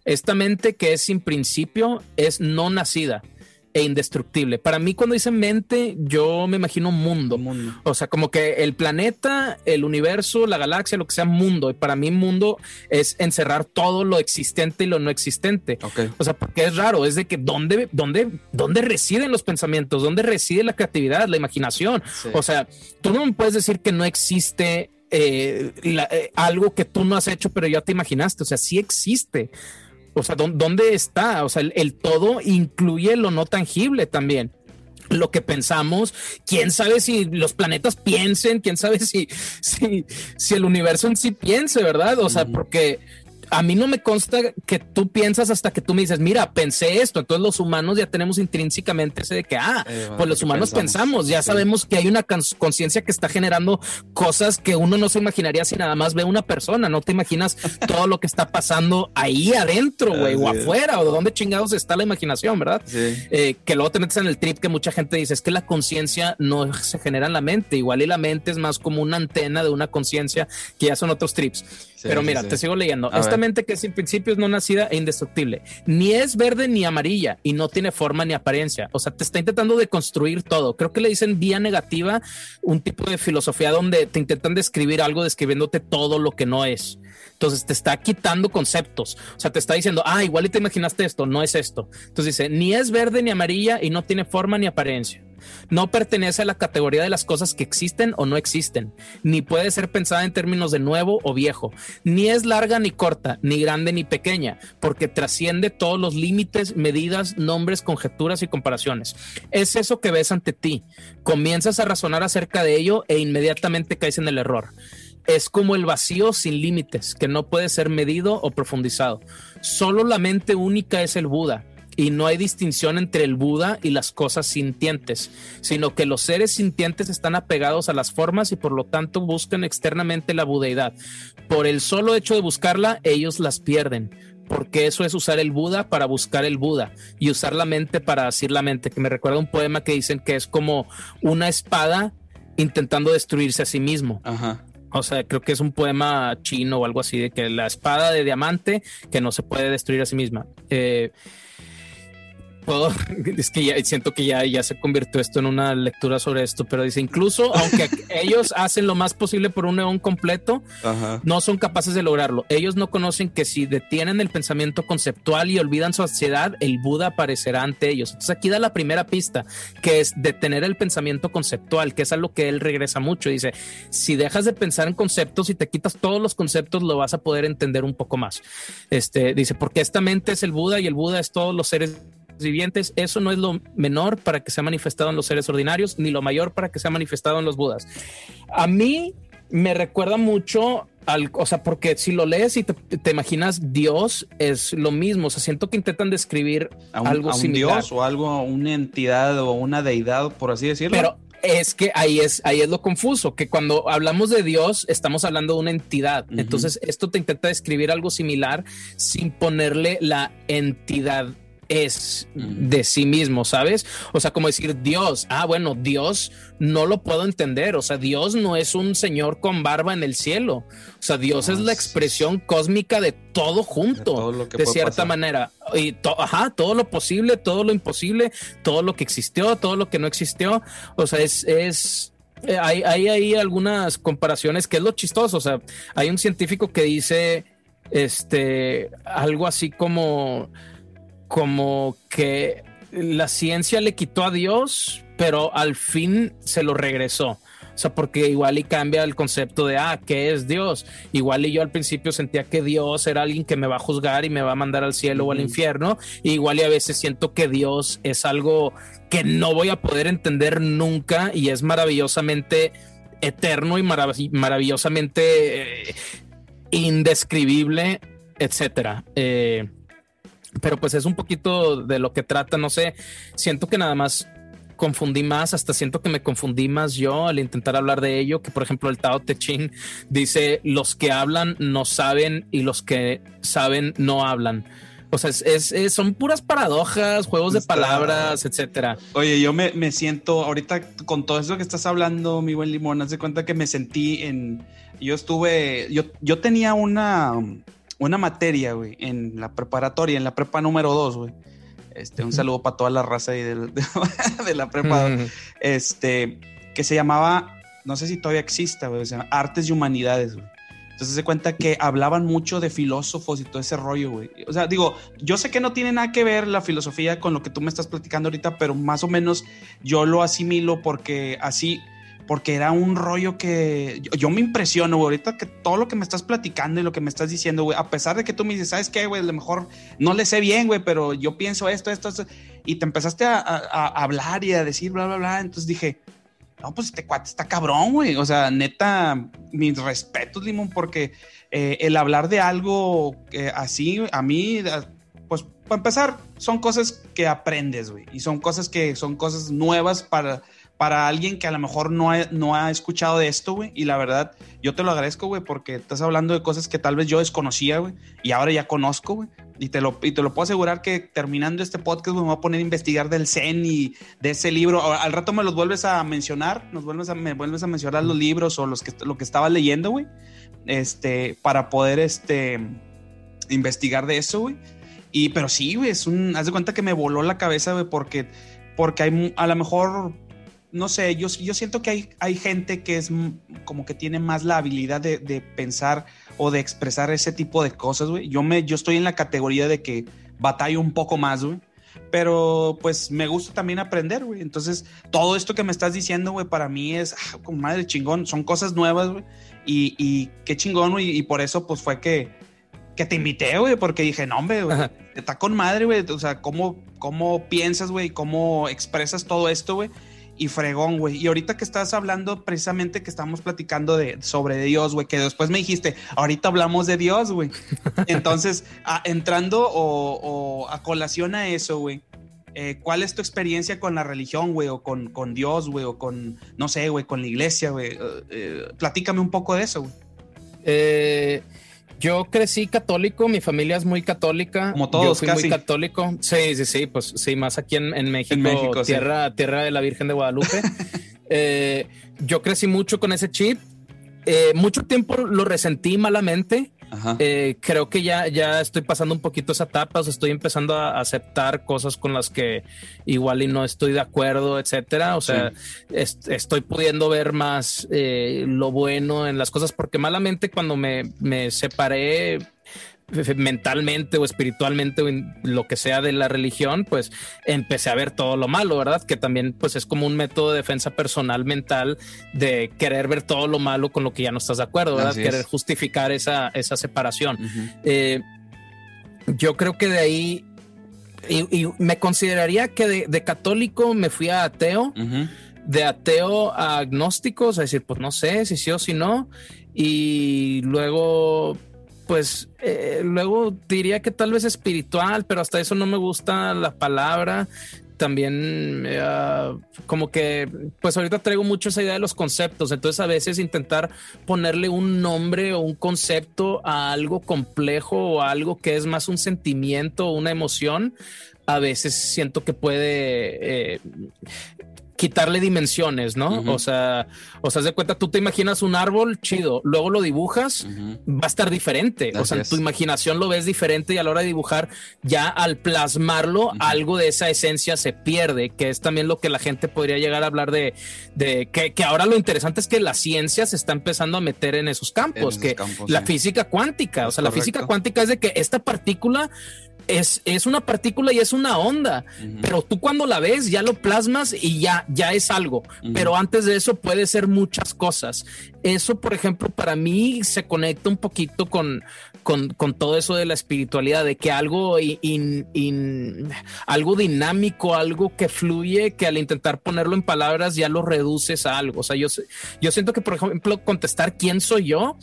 Esta mente que es sin principio es no nacida e indestructible. Para mí, cuando dice mente, yo me imagino mundo. mundo. O sea, como que el planeta, el universo, la galaxia, lo que sea mundo. Y para mí, mundo es encerrar todo lo existente y lo no existente. O sea, porque es raro, es de que dónde, dónde, dónde residen los pensamientos, dónde reside la creatividad, la imaginación. O sea, tú no me puedes decir que no existe eh, eh, algo que tú no has hecho, pero ya te imaginaste. O sea, sí existe. O sea, ¿dónde está? O sea, el, todo incluye lo no tangible también lo que pensamos, quién sabe si los planetas piensen, quién sabe si, si, si el universo en sí piense, ¿verdad? O sea, porque a mí no me consta que tú piensas hasta que tú me dices, mira, pensé esto. Entonces los humanos ya tenemos intrínsecamente ese de que, ah, eh, pues los humanos pensamos, ya sabemos que hay una conciencia que está generando cosas que uno no se imaginaría si nada más ve una persona. No te imaginas todo lo que está pasando ahí adentro, güey, o afuera, o de dónde chingados está la imaginación, ¿verdad? Eh, que luego te metes en el trip que mucha gente dice, es que la conciencia no se genera en la mente, igual y la mente es más como una antena de una conciencia que ya son otros trips. Pero mira, te sigo leyendo. Esta que sin principios no nacida e indestructible, ni es verde ni amarilla y no tiene forma ni apariencia. O sea, te está intentando deconstruir todo. Creo que le dicen vía negativa, un tipo de filosofía donde te intentan describir algo describiéndote todo lo que no es. Entonces te está quitando conceptos. O sea, te está diciendo, ah, igual y te imaginaste esto, no es esto. Entonces dice, ni es verde ni amarilla y no tiene forma ni apariencia. No pertenece a la categoría de las cosas que existen o no existen, ni puede ser pensada en términos de nuevo o viejo, ni es larga ni corta, ni grande ni pequeña, porque trasciende todos los límites, medidas, nombres, conjeturas y comparaciones. Es eso que ves ante ti. Comienzas a razonar acerca de ello e inmediatamente caes en el error es como el vacío sin límites, que no puede ser medido o profundizado. Solo la mente única es el Buda, y no hay distinción entre el Buda y las cosas sintientes, sino que los seres sintientes están apegados a las formas y por lo tanto buscan externamente la budeidad. Por el solo hecho de buscarla, ellos las pierden. Porque eso es usar el Buda para buscar el Buda y usar la mente para decir la mente, que me recuerda un poema que dicen que es como una espada intentando destruirse a sí mismo. Ajá. O sea, creo que es un poema chino o algo así, de que la espada de diamante que no se puede destruir a sí misma. Eh, *laughs* es que ya siento que ya, ya se convirtió esto en una lectura sobre esto, pero dice, incluso aunque *laughs* ellos hacen lo más posible por un neón completo, no son capaces de lograrlo. Ellos no conocen que si detienen el pensamiento conceptual y olvidan su ansiedad, el Buda aparecerá ante ellos. Entonces aquí da la primera pista, que es detener el pensamiento conceptual, que es a lo que él regresa mucho. Dice, si dejas de pensar en conceptos y te quitas todos los conceptos, lo vas a poder entender un poco más. Este, dice, porque esta mente es el Buda y el Buda es todos los seres vivientes, eso no es lo menor para que sea manifestado en los seres ordinarios, ni lo mayor para que sea manifestado en los budas. A mí me recuerda mucho al, o sea, porque si lo lees y te, imaginas Dios es lo mismo, o sea, siento que intentan describir algo similar. Dios o algo, una entidad o una deidad, por así decirlo. Pero es que ahí es, ahí es lo confuso, que cuando hablamos de Dios estamos hablando de una entidad. Entonces, esto te intenta describir algo similar sin ponerle la entidad es de sí mismo, ¿sabes? O sea, como decir Dios, ah, bueno, Dios no lo puedo entender, o sea, Dios no es un señor con barba en el cielo, o sea, Dios es la expresión cósmica de todo junto, de, cierta manera, y ajá, todo lo posible, todo lo imposible, todo lo que existió, todo lo que no existió, o sea, es... es eh, hay, hay, hay algunas comparaciones que es lo chistoso, o sea, hay un científico que dice este algo así como como que la ciencia le quitó a Dios, pero al fin se lo regresó. O sea, porque igual y cambia el concepto de, ah, ¿qué es Dios? Igual y yo al principio sentía que Dios era alguien que me va a juzgar y me va a mandar al cielo o al infierno. igual y a veces siento que Dios es algo que no voy a poder entender nunca y es maravillosamente eterno y maravillosamente eh, indescribible, etcétera. Eh, pero pues es un poquito de lo que trata, no sé, siento que nada más confundí más, hasta siento que me confundí más yo al intentar hablar de ello, que por ejemplo el Tao Te Ching dice, los que hablan no saben y los que saben no hablan. O sea, es, son puras paradojas, juegos de palabras, etcétera. Oye, yo me, me, siento ahorita con todo eso que estás hablando, mi buen limón, haz de cuenta que me sentí en. Yo estuve. Yo, yo tenía una una materia, güey, en la preparatoria, en la prepa número 2, güey. Este, un saludo para toda la raza *laughs* de, de, la prepa, este, que se llamaba, no sé si todavía exista, güey, se llama Artes y Humanidades, güey. Entonces se cuenta que hablaban mucho de filósofos y todo ese rollo, güey. O sea, digo, yo sé que no tiene nada que ver la filosofía con lo que tú me estás platicando ahorita, pero más o menos yo lo asimilo porque así porque era un rollo que yo, me impresiono, güey, ahorita que todo lo que me estás platicando y lo que me estás diciendo, güey, a pesar de que tú me dices, ¿sabes qué, güey? A lo mejor no le sé bien, güey, pero yo pienso esto, esto, esto, y te empezaste a, hablar y a decir bla, bla, bla, entonces dije, no, pues este cuate está cabrón, güey, o sea, neta, mis respetos, Limón, porque eh, el hablar de algo así, a mí, pues para empezar, son cosas que aprendes, güey, y son cosas que son cosas nuevas para para alguien que a lo mejor no ha, no ha escuchado de esto, güey. Y la verdad, yo te lo agradezco, güey, porque estás hablando de cosas que tal vez yo desconocía, güey. Y ahora ya conozco, güey. Y te, lo, y te lo puedo asegurar que terminando este podcast, güey, me voy a poner a investigar del Zen y de ese libro. Al rato me los vuelves a mencionar, nos vuelves a, me vuelves a mencionar los libros o los que, lo que estaba leyendo, güey. Este, para poder, este, investigar de eso, güey. Y, pero sí, güey, es un, haz de cuenta que me voló la cabeza, güey, porque, porque hay, a lo mejor no sé, yo, yo siento que hay, hay gente que es como que tiene más la habilidad de, pensar o de expresar ese tipo de cosas, güey. Yo, me, yo estoy en la categoría de que batallo un poco más, güey. pero pues me gusta también aprender, güey. Entonces, todo esto que me estás diciendo, güey, para mí es ah, como madre chingón, son cosas nuevas, güey. Y, y, qué chingón, güey. Y por eso, pues fue que, que te invité, güey, porque dije, no, hombre, está con madre, güey. O sea, ¿cómo, cómo piensas, güey? ¿Cómo expresas todo esto, güey? Y fregón, güey. Y ahorita que estás hablando precisamente que estamos platicando de sobre Dios, güey, que después me dijiste, ahorita hablamos de Dios, güey. *laughs* Entonces, entrando o, a colación a eso, güey. Eh, ¿Cuál es tu experiencia con la religión, güey? O con, con Dios, güey, o con, no sé, güey, con la iglesia, güey. Eh, eh, platícame un poco de eso, güey. Eh, yo crecí católico, mi familia es muy católica. Como todos, Yo fui muy católico. Sí, sí, sí, pues sí, más aquí en, México, tierra, tierra de la Virgen de Guadalupe. *laughs* Eh, yo crecí mucho con ese chip. Eh, mucho tiempo lo resentí malamente eh, creo que ya, ya estoy pasando un poquito esa etapa, o sea, estoy empezando a aceptar cosas con las que igual y no estoy de acuerdo, etcétera. O sea, estoy pudiendo ver más eh, lo bueno en las cosas, porque malamente cuando me, me separé mentalmente o espiritualmente o lo que sea de la religión, pues empecé a ver todo lo malo, ¿verdad? Que también pues es como un método de defensa personal mental de querer ver todo lo malo con lo que ya no estás de acuerdo, ¿verdad? querer justificar esa, esa separación. Eh, yo creo que de ahí, y, me consideraría que de, católico me fui a ateo. De ateo a agnóstico, es decir, pues no sé si sí o si no. Y luego pues eh, luego diría que tal vez espiritual, pero hasta eso no me gusta la palabra. También eh, como que, pues ahorita traigo mucho esa idea de los conceptos, entonces a veces intentar ponerle un nombre o un concepto a algo complejo o a algo que es más un sentimiento o una emoción, a veces siento que puede eh, quitarle dimensiones, ¿no? O sea, o sea, de cuenta, tú te imaginas un árbol chido, luego lo dibujas, va a estar diferente. o sea, tu imaginación lo ves diferente y a la hora de dibujar, ya al plasmarlo, algo de esa esencia se pierde, que es también lo que la gente podría llegar a hablar de, de que, que ahora lo interesante es que la ciencia se está empezando a meter en esos campos, que la física cuántica, o sea, la física cuántica es de que esta partícula es, es una partícula y es una onda, pero tú cuando la ves ya lo plasmas y ya, ya es algo, pero antes de eso puede ser muchas cosas. Eso, por ejemplo, para mí se conecta un poquito con, con, todo eso de la espiritualidad, de que algo, algo dinámico, algo que fluye, que al intentar ponerlo en palabras ya lo reduces a algo. O sea, yo, yo siento que, por ejemplo, contestar quién soy yo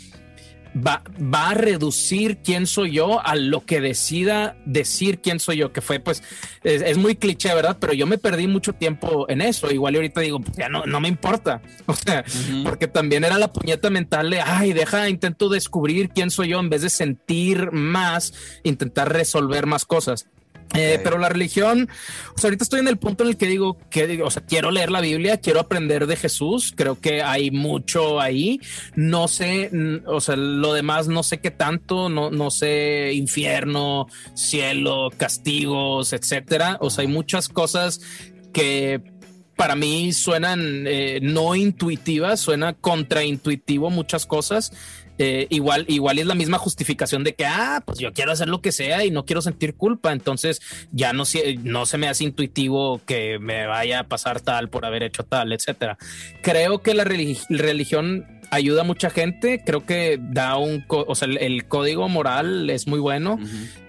va, va a reducir quién soy yo a lo que decida decir quién soy yo, que fue pues, es, muy cliché, ¿verdad? Pero yo me perdí mucho tiempo en eso. Igual y ahorita digo, pues ya no, no me importa. *laughs* O sea, porque también era la puñeta mental de, ay, deja, intento descubrir quién soy yo en vez de sentir más, intentar resolver más cosas. Eh, pero la religión, o sea, ahorita estoy en el punto en el que digo que, o sea, quiero leer la Biblia, quiero aprender de Jesús, creo que hay mucho ahí, no sé, o sea, lo demás no sé qué tanto, no, no sé, infierno, cielo, castigos, etcétera, o sea, hay muchas cosas que para mí suenan eh, no intuitivas, suena contraintuitivo muchas cosas eh, igual, igual es la misma justificación de que, ah, pues yo quiero hacer lo que sea y no quiero sentir culpa, entonces ya no, no se me hace intuitivo que me vaya a pasar tal por haber hecho tal, etcétera. Creo que la religión ayuda a mucha gente. Creo que da un, o sea, el, código moral es muy bueno,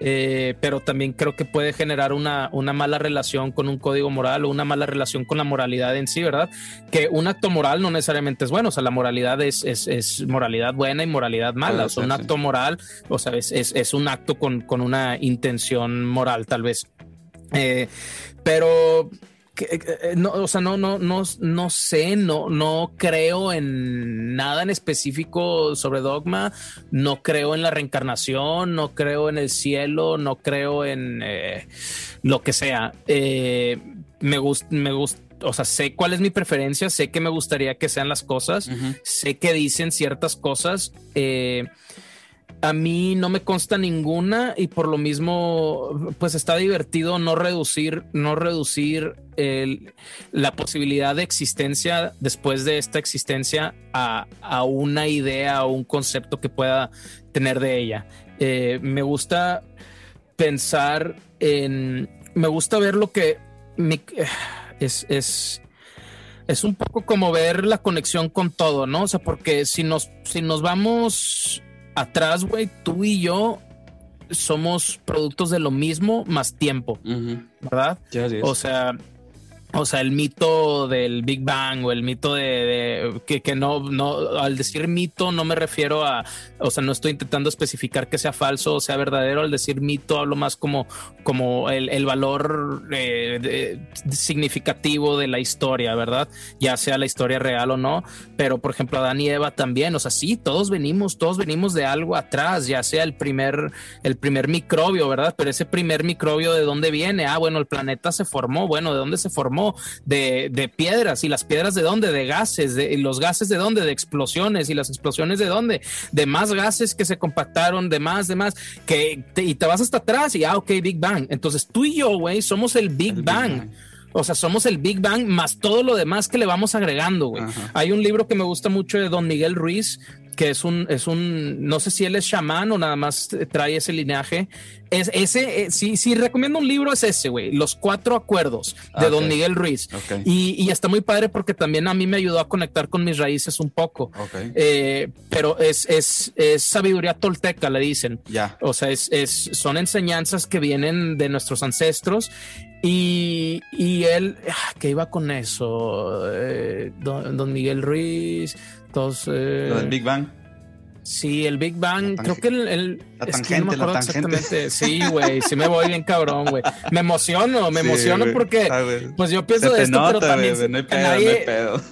eh, pero también creo que puede generar una, una mala relación con un código moral o una mala relación con la moralidad en sí, ¿verdad? Que un acto moral no necesariamente es bueno, o sea, la moralidad es, es, moralidad buena y moralidad mala. o sea, un acto moral, o sea, es, es, un acto con, con, una intención moral, tal vez. Eh, pero eh, eh, no, o sea, no, no, no, no sé, no, no creo en nada en específico sobre dogma, no creo en la reencarnación, no creo en el cielo, no creo en eh, lo que sea. me gusta, me gusta. O sea, sé cuál es mi preferencia, sé que me gustaría que sean las cosas, sé que dicen ciertas cosas. A mí no me consta ninguna y por lo mismo, pues está divertido no reducir, no reducir la posibilidad de existencia después de esta existencia a, una idea o un concepto que pueda tener de ella. Eh, me gusta pensar en me gusta ver lo que es, es, es un poco como ver la conexión con todo, ¿no? O sea, porque si nos, si nos vamos atrás, güey, tú y yo somos productos de lo mismo más tiempo, ¿verdad? o sea, o sea, el mito del Big Bang o el mito de, que, no, no, al decir mito no me refiero a, o sea, no estoy intentando especificar que sea falso o sea verdadero. Al decir mito hablo más como, como el, valor eh, significativo de la historia, ¿verdad? Ya sea la historia real o no. Pero, por ejemplo, Adán y Eva también, o sea, sí, todos venimos, todos venimos de algo atrás, ya sea el primer, el primer microbio, ¿verdad? Pero ese primer microbio, ¿de dónde viene? Ah, bueno, el planeta se formó. Bueno, ¿de dónde se formó? De, piedras. ¿Y las piedras de dónde? De gases. De, ¿Los gases de dónde? De explosiones. ¿Y las explosiones de dónde? De más gases que se compactaron, de más, de más. Que y te vas hasta atrás y, ah, ok, Big Bang. Entonces tú y yo, güey, somos el Big, Bang. O sea, somos el Big Bang más todo lo demás que le vamos agregando, güey. Hay un libro que me gusta mucho de Don Miguel Ruiz que es un, es un, no sé si él es chamán o nada más trae ese linaje. Es ese, eh, si, si recomiendo un libro es ese, güey, Los Cuatro Acuerdos de Don Miguel Ruiz. Y, está muy padre porque también a mí me ayudó a conectar con mis raíces un poco. Eh, pero es, es, es, sabiduría tolteca, le dicen. Ya. O sea, es, es, son enseñanzas que vienen de nuestros ancestros y, y él, ah, que iba con eso, eh, don, Miguel Ruiz, Eh, Lo del Big Bang. Sí, el Big Bang, creo que el... la tangente, la exactamente. Sí, güey, sí me voy bien cabrón, güey. Me emociono, me emociono porque, pues yo pienso de esto, pero también... no hay pedo, no hay pedo. *laughs*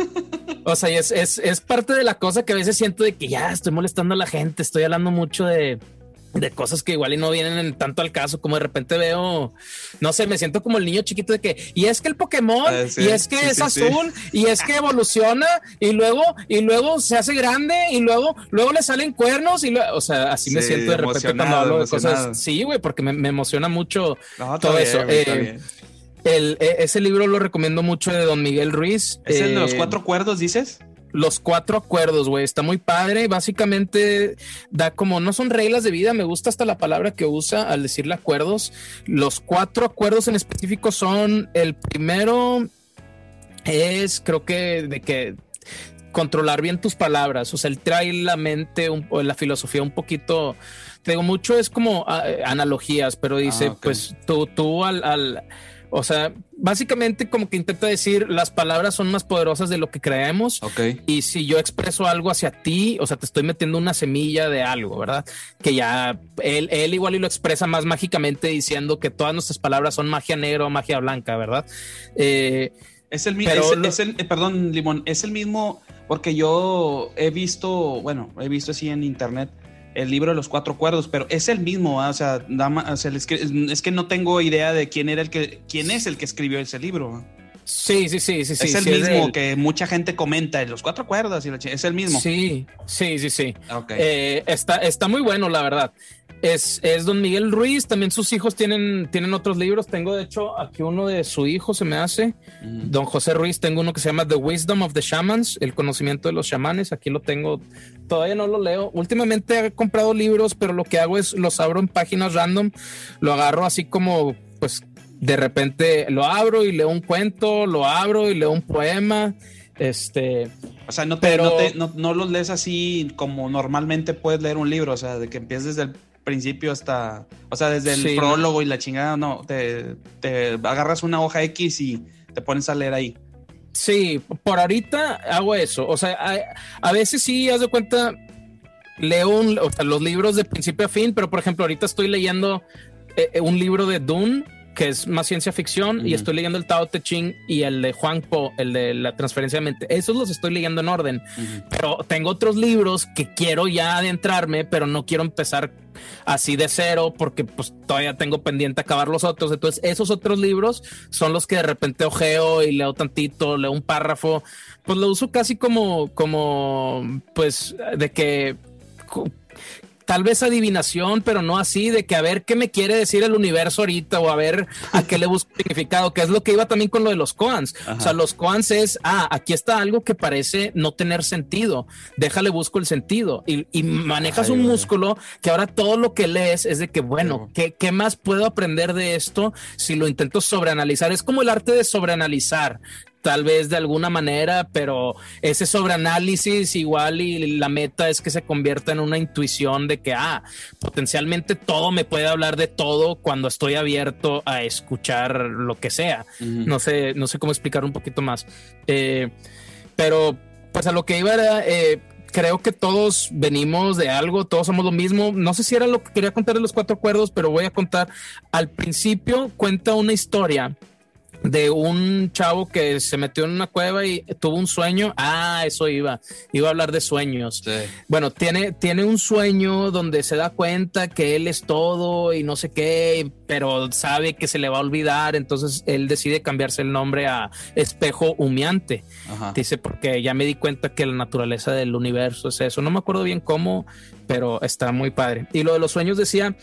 O sea, es, es, es parte de la cosa que a veces siento de que ya estoy molestando a la gente, estoy hablando mucho de de cosas que igual y no vienen tanto al caso, como de repente veo, no sé, me siento como el niño chiquito de que, y es que el Pokémon, ah, y es que es azul, y es que evoluciona, y luego, y luego se hace grande, y luego, luego le salen cuernos, y luego, o sea, así me siento de repente cuando hablo de cosas. Sí, güey, porque me, emociona mucho todo eso. Eh, el, e, ese libro lo recomiendo mucho de Don Miguel Ruiz. ¿Es el de los eh, cuatro cuerdos, dices? Los cuatro acuerdos, güey. Está muy padre. Básicamente da como, no son reglas de vida, me gusta hasta la palabra que usa al decirle acuerdos. Los cuatro acuerdos en específico son, el primero es, creo que, de que controlar bien tus palabras. O sea, él trae la mente, o la filosofía un poquito, te digo, mucho es como ah, analogías, pero dice, ah, pues tú, tú al o sea, básicamente como que intenta decir las palabras son más poderosas de lo que creemos. Y si yo expreso algo hacia ti, o sea, te estoy metiendo una semilla de algo, ¿verdad? Que ya él, él igual y lo expresa más mágicamente diciendo que todas nuestras palabras son magia negra o magia blanca, ¿verdad? Eh, es el mismo, eh, perdón, Limón, es el mismo, porque yo he visto, bueno, he visto así en internet el libro de los cuatro cuerdos, pero es el mismo, o sea, es que no tengo idea de quién era el que, quién es el que escribió ese libro. Sí, sí, sí, sí. Es el mismo que mucha gente comenta en los cuatro cuerdas y es el mismo. Sí, sí, sí, sí. Eh, está, está muy bueno, la verdad. Es, es, don Miguel Ruiz, también sus hijos tienen, tienen otros libros. Tengo, de hecho, aquí uno de su hijo se me hace. Don José Ruiz, tengo uno que se llama The Wisdom of the Shamans, el conocimiento de los chamanes. Aquí lo tengo, todavía no lo leo. Últimamente he comprado libros, pero lo que hago es los abro en páginas random, lo agarro así como, pues, de repente lo abro y leo un cuento, lo abro y leo un poema. Este, o sea, no, te, no, no, no, los lees así como normalmente puedes leer un libro, o sea, de que empieces desde el principio hasta, o sea, desde el prólogo y la chingada, no, te, te, agarras una hoja X y te pones a leer ahí. Sí, por ahorita hago eso, o sea, a, veces sí, haz de cuenta, leo un, o sea, los libros de principio a fin, pero por ejemplo, ahorita estoy leyendo eh, eh, un libro de Dune que es más ciencia ficción, y estoy leyendo el Tao Te Ching y el de Juan Po, el de la transferencia de mente. Esos los estoy leyendo en orden, pero tengo otros libros que quiero ya adentrarme, pero no quiero empezar así de cero porque pues todavía tengo pendiente acabar los otros. Entonces, esos otros libros son los que de repente ojeo y leo tantito, leo un párrafo, pues lo uso casi como, como, pues, de que tal vez adivinación, pero no así, de que a ver qué me quiere decir el universo ahorita o a ver a qué le busco significado, que es lo que iba también con lo de los koans. O sea, los koans es, ah, aquí está algo que parece no tener sentido, déjale busco el sentido. Y, manejas un músculo que ahora todo lo que lees es de que, bueno, ¿qué, ¿qué más puedo aprender de esto si lo intento sobreanalizar? Es como el arte de sobreanalizar tal vez de alguna manera, pero ese sobreanálisis igual y la meta es que se convierta en una intuición de que, ah, potencialmente todo me puede hablar de todo cuando estoy abierto a escuchar lo que sea. No sé, no sé cómo explicar un poquito más. Eh, pero pues a lo que iba era... Eh, creo que todos venimos de algo, todos somos lo mismo. No sé si era lo que quería contar de los cuatro acuerdos, pero voy a contar. Al principio cuenta una historia de un chavo que se metió en una cueva y tuvo un sueño. Ah, eso iba. Iba a hablar de sueños. Bueno, tiene, tiene un sueño donde se da cuenta que él es todo y no sé qué, pero sabe que se le va a olvidar. Entonces él decide cambiarse el nombre a Espejo Humeante. Dice, porque ya me di cuenta que la naturaleza del universo es eso. No me acuerdo bien cómo, pero está muy padre. Y lo de los sueños decía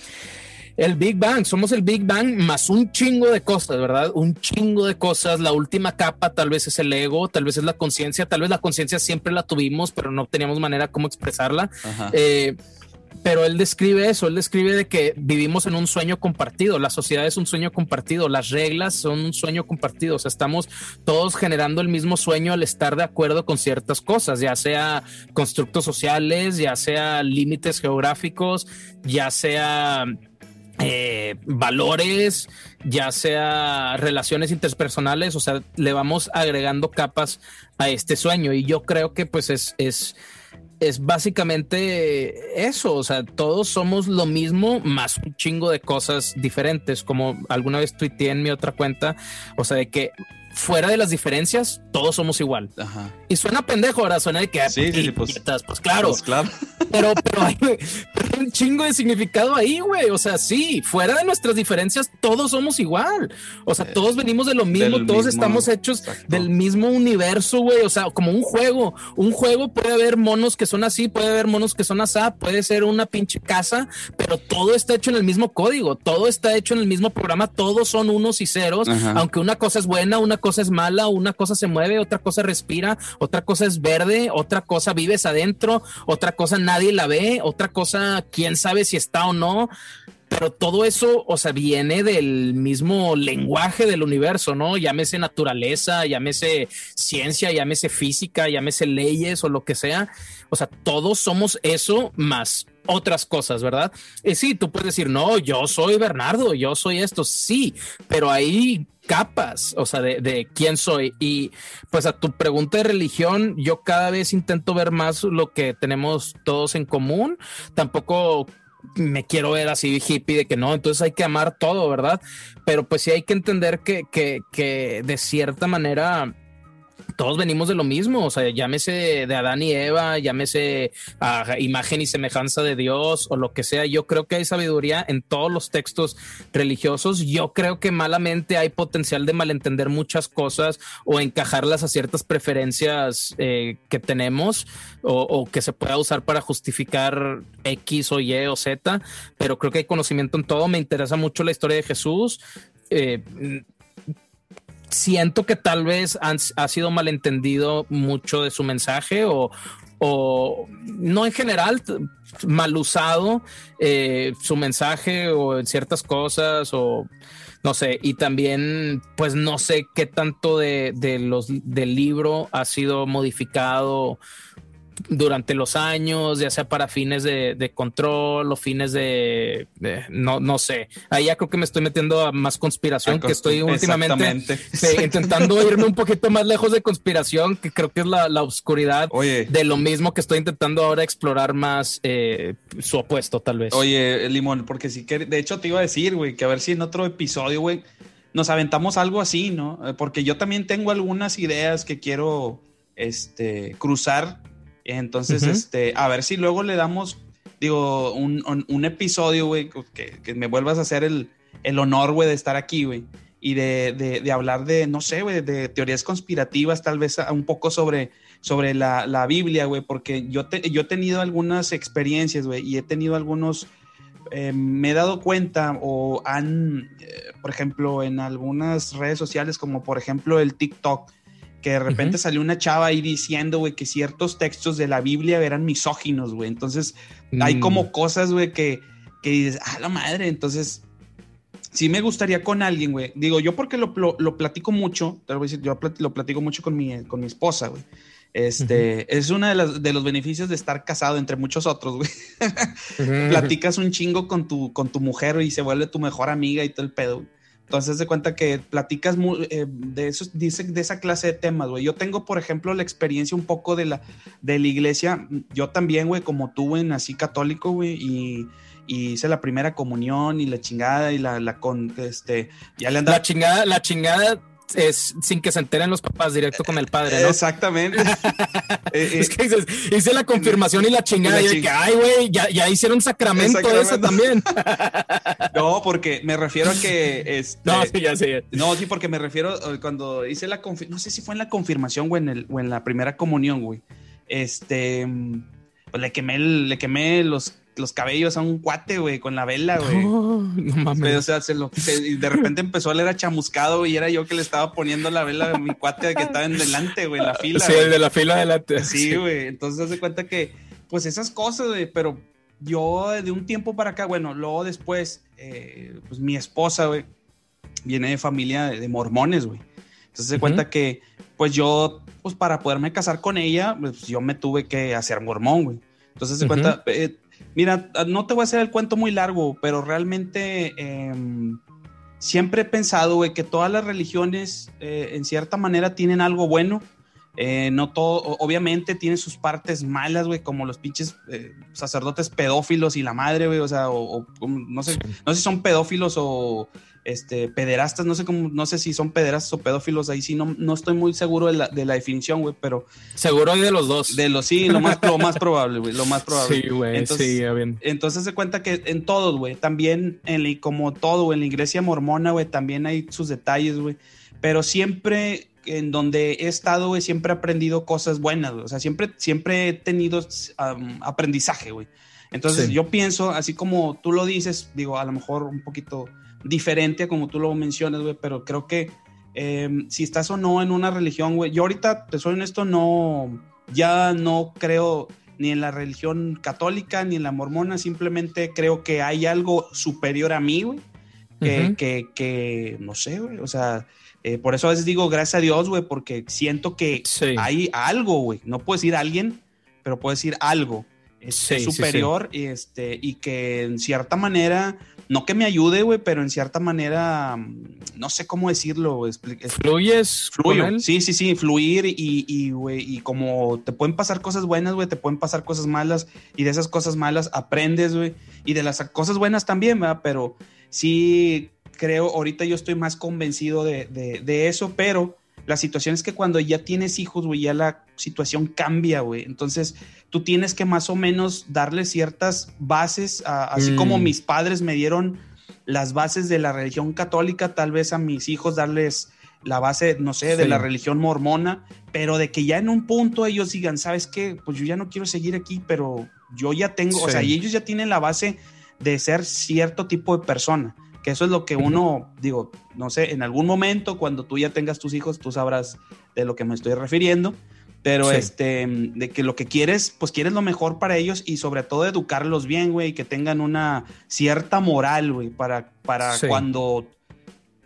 el Big Bang, somos el Big Bang más un chingo de cosas, ¿verdad? Un chingo de cosas. La última capa tal vez es el ego, tal vez es la conciencia, tal vez la conciencia siempre la tuvimos, pero no teníamos manera cómo expresarla. Eh, pero él describe eso, él describe de que vivimos en un sueño compartido, la sociedad es un sueño compartido, las reglas son un sueño compartido, o sea, estamos todos generando el mismo sueño al estar de acuerdo con ciertas cosas, ya sea constructos sociales, ya sea límites geográficos, ya sea eh, valores, ya sea relaciones interpersonales, o sea, le vamos agregando capas a este sueño. Y yo creo que pues es, es, es básicamente eso, o sea, todos somos lo mismo más un chingo de cosas diferentes, como alguna vez tuiteé en mi otra cuenta, o sea, de que fuera de las diferencias, todos somos igual. Y suena pendejo, ahora suena de que sí, sí, pues, pues, claro. Pues, claro. *laughs* Pero, pero hay, un chingo de significado ahí, güey. O sea, sí, fuera de nuestras diferencias, todos somos igual. O sea, todos venimos de lo mismo, todos estamos hechos del mismo universo, güey. O sea, como un juego. Un juego puede haber monos que son así, puede haber monos que son así, puede ser una pinche casa, pero todo está hecho en el mismo código, todo está hecho en el mismo programa, todos son unos y ceros, aunque una cosa es buena, una cosa es mala, una cosa se mueve, otra cosa respira, otra cosa es verde, otra cosa vives adentro, otra cosa nadie la ve, otra cosa quién sabe si está o no. Pero todo eso, o sea, viene del mismo lenguaje del universo, ¿no? Llámese naturaleza, llámese ciencia, llámese física, llámese leyes o lo que sea. O sea, todos somos eso más otras cosas, ¿verdad? Y sí, tú puedes decir, no, yo soy Bernardo, yo soy esto, sí, pero hay capas, o sea, de, de, quién soy. Y pues a tu pregunta de religión, yo cada vez intento ver más lo que tenemos todos en común. Tampoco me quiero ver así hippie de que no, entonces hay que amar todo, ¿verdad? Pero pues sí hay que entender que, que, que de cierta manera todos venimos de lo mismo, o sea, llámese de Adán y Eva, llámese a imagen y semejanza de Dios o lo que sea. Yo creo que hay sabiduría en todos los textos religiosos. Yo creo que malamente hay potencial de malentender muchas cosas o encajarlas a ciertas preferencias eh, que tenemos o, que se pueda usar para justificar X o Y o Z, pero creo que hay conocimiento en todo. Me interesa mucho la historia de Jesús. Eh, siento que tal vez ha sido malentendido mucho de su mensaje o, no en general, mal usado eh, su mensaje o en ciertas cosas o no sé, y también pues no sé qué tanto de, de los del libro ha sido modificado durante los años, ya sea para fines de, control o fines de, no, no sé. Ahí ya creo que me estoy metiendo a más conspiración, que estoy últimamente *laughs* intentando *laughs* irme un poquito más lejos de conspiración, que creo que es la, la oscuridad de lo mismo que estoy intentando ahora explorar más eh, su opuesto, tal vez. Oye, Limón, porque sí que, de hecho te iba a decir, güey, que a ver si en otro episodio, güey, nos aventamos algo así, ¿no? Porque yo también tengo algunas ideas que quiero este, cruzar entonces, este, a ver si luego le damos, digo, un, episodio, güey, que, me vuelvas a hacer el, honor, güey, de estar aquí, güey. Y de, hablar de, no sé, güey, de teorías conspirativas, tal vez un poco sobre sobre la, la Biblia, güey, porque yo, te, yo he tenido algunas experiencias, güey, y he tenido algunos, eh, me he dado cuenta o han, eh, por ejemplo, en algunas redes sociales, como por ejemplo el TikTok, que de repente salió una chava ahí diciendo, güey, que ciertos textos de la Biblia eran misóginos, güey. Entonces, hay como mm. cosas, güey, que, que dices, ah, la madre, entonces sí me gustaría con alguien, güey. Digo, yo porque lo, lo, platico mucho, te lo voy a decir, yo lo platico mucho con mi, con mi esposa, güey. Este, es uno de, de, los beneficios de estar casado, entre muchos otros, güey. *laughs* Platicas un chingo con tu, con tu mujer y se vuelve tu mejor amiga y todo el pedo. Entonces, de cuenta que platicas eh, de, eso, dice, de esa clase de temas, güey. Yo tengo, por ejemplo, la experiencia un poco de la, de la iglesia. Yo también, güey, como tú, en así católico, güey, y y hice la primera comunión y la chingada y la, la con este ya le andaba la chingada la chingada es sin que se enteren los papás directo con el padre, ¿no? Exactamente. *laughs* Eh, es que dices, hice la confirmación y la chingada. Y, que, ay, güey, ya, ya, hicieron sacramento, eso también. *laughs* no, porque me refiero a que. *laughs* Este, no, sí, ya sé. No, sí, porque me refiero eh, cuando hice la confirmación. No sé si fue en la confirmación o en, el, o en la primera comunión, güey. Este. Pues le quemé, le quemé los los cabellos a un cuate, güey, con la vela, güey. *laughs* No, mames. O sea, se lo, y de repente empezó a leer a chamuscado y era yo que le estaba poniendo la vela a mi cuate que estaba en delante, güey, en la fila. Sí, el de la fila delante. Sí, güey. Entonces se cuenta que, pues esas cosas, güey, pero yo de un tiempo para acá, bueno, luego después, eh, pues mi esposa, güey, viene de familia de, mormones, güey. Entonces se cuenta que, pues yo, pues para poderme casar con ella, pues yo me tuve que hacer mormón, güey. Entonces se cuenta, eh, Mira, no te voy a hacer el cuento muy largo, pero realmente em, siempre he pensado, güey, que todas las religiones eh, en cierta manera tienen algo bueno. Eh, no todo, obviamente tiene sus partes malas, güey, como los pinches eh, sacerdotes pedófilos y la madre, güey, o sea, o, no sé, no sé si son pedófilos o este, pederastas, no sé cómo, no sé si son pederastas o pedófilos, ahí sí no, no estoy muy seguro de la, de la definición, güey, pero... Seguro hay de los dos. De los, sí, lo más, lo más probable, güey, lo más probable. Sí, güey, entonces, sí, bien. Entonces se cuenta que en todos, güey, también, en, como todo, en la iglesia mormona, güey, también hay sus detalles, güey, pero siempre en donde he estado, güey, siempre he aprendido cosas buenas, güey, o sea, siempre, siempre he tenido aprendizaje, güey. Entonces yo pienso, así como tú lo dices, digo, a lo mejor un poquito diferente a como tú lo mencionas, güey, pero creo que em, si estás o no en una religión, güey, yo ahorita, te soy honesto, no, ya no creo ni en la religión católica ni en la mormona, simplemente creo que hay algo superior a mí, güey, que, que, no sé, güey, o sea, eh, por eso a veces digo gracias a Dios, güey, porque siento que hay algo, güey, no puedo decir alguien, pero puedo decir algo. Es, superior Y, este, y que en cierta manera no que me ayude, güey, pero en cierta manera, mm, no sé cómo decirlo. ¿Fluyes? Fluyo. Sí, sí, sí, fluir y, y, y como te pueden pasar cosas buenas, güey, te pueden pasar cosas malas y de esas cosas malas aprendes, güey, y de las cosas buenas también, ¿verdad? Pero sí creo, ahorita yo estoy más convencido de, de, de eso, pero la situación es que cuando ya tienes hijos, güey, ya la situación cambia, güey. Entonces, tú tienes que más o menos darle ciertas bases, así como mm. mis padres me dieron las bases de la religión católica, tal vez a mis hijos darles la base, no sé, de la religión mormona, pero de que ya en un punto ellos digan, ¿sabes qué? Pues yo ya no quiero seguir aquí, pero yo ya tengo, o sea, y ellos ya tienen la base de ser cierto tipo de persona que eso es lo que uno, digo, no sé, en algún momento cuando tú ya tengas tus hijos, tú sabrás de lo que me estoy refiriendo, pero este, de que lo que quieres, pues quieres lo mejor para ellos y sobre todo educarlos bien, güey, que tengan una cierta moral, güey, para, para cuando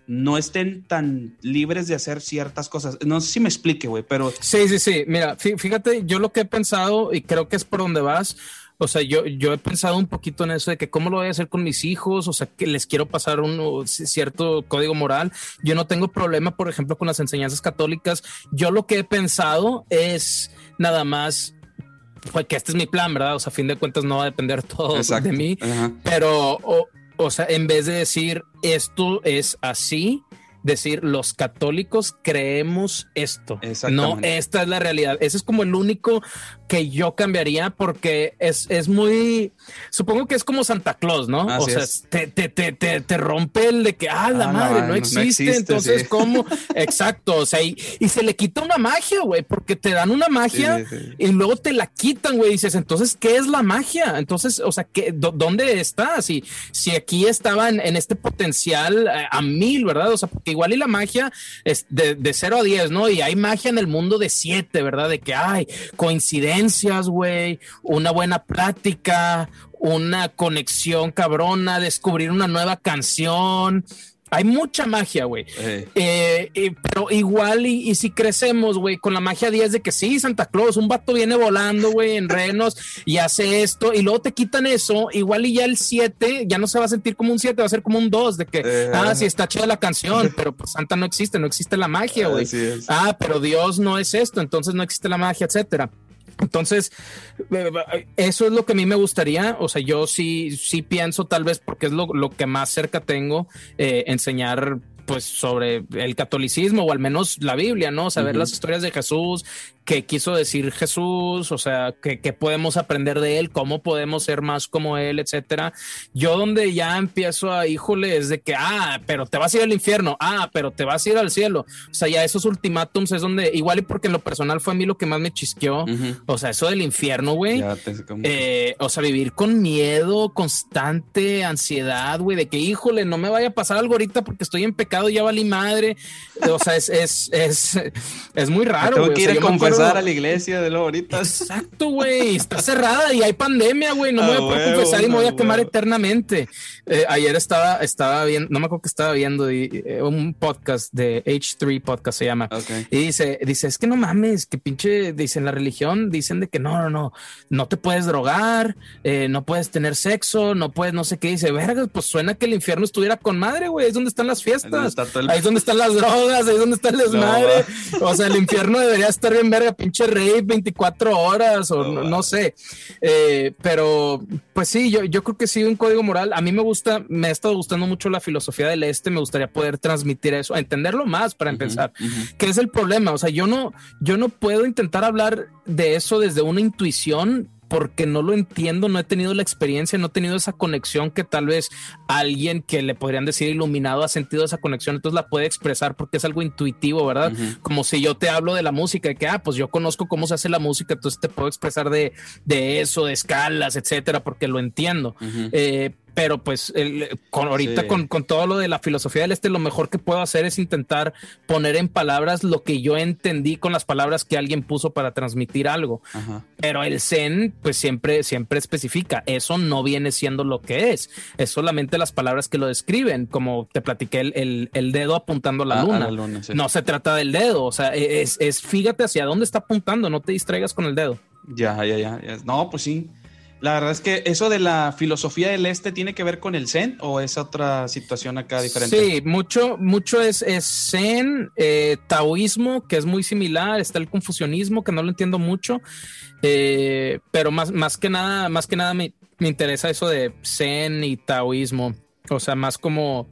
no estén tan libres de hacer ciertas cosas. No sé si me explique, güey, pero... Sí, sí, sí. Mira, fíjate, yo lo que he pensado y creo que es por donde vas o sea, yo, yo he pensado un poquito en eso de que cómo lo voy a hacer con mis hijos, o sea, que les quiero pasar un cierto código moral. Yo no tengo problema, por ejemplo, con las enseñanzas católicas. Yo lo que he pensado es nada más fue que este es mi plan, ¿verdad? O sea, a fin de cuentas no va a depender todo de mí, pero, o, o sea, en vez de decir esto es así, decir los católicos creemos esto. No, esta es la realidad. Ese es como el único que yo cambiaría porque es, es muy, supongo que es como Santa Claus, ¿no? o sea, te, te, te, te, rompe el de que, ah, la ah, madre, no, existe, entonces, ¿cómo? Exacto, o sea, y, se le quita una magia, güey, porque te dan una magia y luego te la quitan, güey, y dices, entonces, ¿qué es la magia? Entonces, o sea, ¿qué, ¿dónde está? Si, si aquí estaban en este potencial eh, a, mil, ¿verdad? O sea, porque igual y la magia es de, de 0 a 10, ¿no? Y hay magia en el mundo de 7, ¿verdad? De que, hay coincidencias, güey, una buena plática, una conexión cabrona, descubrir una nueva canción, hay mucha magia, güey. Eh, pero igual, y, si crecemos, güey, con la magia 10 de que sí, Santa Claus, un vato viene volando, güey, en renos y hace esto, y luego te quitan eso, igual y ya el 7 ya no se va a sentir como un 7, va a ser como un 2, de que, ah, sí, está chida la canción, pero pues Santa no existe, no existe la magia, güey. Ah, pero Dios no es esto, entonces no existe la magia, etcétera. Entonces, eh, eso es lo que a mí me gustaría. O sea, yo sí, sí pienso, tal vez porque es lo, que más cerca tengo, eh, enseñar pues sobre el catolicismo o al menos la Biblia, ¿no? Saber las historias de Jesús, qué quiso decir Jesús, o sea, qué, podemos aprender de él, cómo podemos ser más como él, etcétera. Yo donde ya empiezo a, híjole, es de que, ah, pero te vas a ir al infierno, ah, pero te vas a ir al cielo. O sea, ya esos ultimátums es donde, igual y porque en lo personal fue a mí lo que más me chisqueó, o sea, eso del infierno, güey. Eh, o sea, vivir con miedo constante, ansiedad, güey, de que, híjole, no me vaya a pasar algo ahorita porque estoy en pecado, ya valí madre. O sea, es, es, es, es muy raro. Tengo que ir a a la iglesia de lo ahorita. Exacto, güey. Está cerrada y hay pandemia, güey. No me voy a confesar y me voy a quemar eternamente. Eh, ayer estaba, estaba viendo, no me acuerdo que estaba viendo eh, un podcast de H3 Podcast se llama. Y dice, dice, es que no mames, que pinche, dicen la religión, dicen de que no, no, no, no te puedes drogar, eh, no puedes tener sexo, no puedes, no sé qué. Dice, verga, pues suena que el infierno estuviera con madre, güey. Es donde están las fiestas. Ahí es donde están las drogas, ahí es donde está el desmadre. o sea, el infierno debería estar bien verga pinche rey 24 horas o no, sé. Eh, pero pues sí, yo, yo creo que sí, un código moral. A mí me gusta, me ha estado gustando mucho la filosofía del este. Me gustaría poder transmitir eso, entenderlo más para empezar. ¿Qué es el problema? O sea, yo no, yo no puedo intentar hablar de eso desde una intuición porque no lo entiendo, no he tenido la experiencia, no he tenido esa conexión que tal vez alguien que le podrían decir iluminado ha sentido esa conexión, entonces la puede expresar porque es algo intuitivo, ¿verdad? Como si yo te hablo de la música, y que, ah, pues yo conozco cómo se hace la música, entonces te puedo expresar de, de eso, de escalas, etcétera, porque lo entiendo pero pues con, ahorita con, todo lo de la filosofía del este, lo mejor que puedo hacer es intentar poner en palabras lo que yo entendí con las palabras que alguien puso para transmitir algo. Pero el Zen, pues siempre, siempre especifica, eso no viene siendo lo que es, es solamente las palabras que lo describen, como te platiqué el, el, dedo apuntando a la luna. No se trata del dedo, o sea, es, es fíjate hacia dónde está apuntando, no te distraigas con el dedo. Ya, ya, ya. ya. No, pues sí. La verdad es que eso de la filosofía del este tiene que ver con el Zen o es otra situación acá diferente. Sí, mucho, mucho es, Zen, eh, taoísmo, que es muy similar, está el confucianismo, que no lo entiendo mucho, eh, pero más, más que nada, más que nada me, me interesa eso de Zen y taoísmo, o sea, más como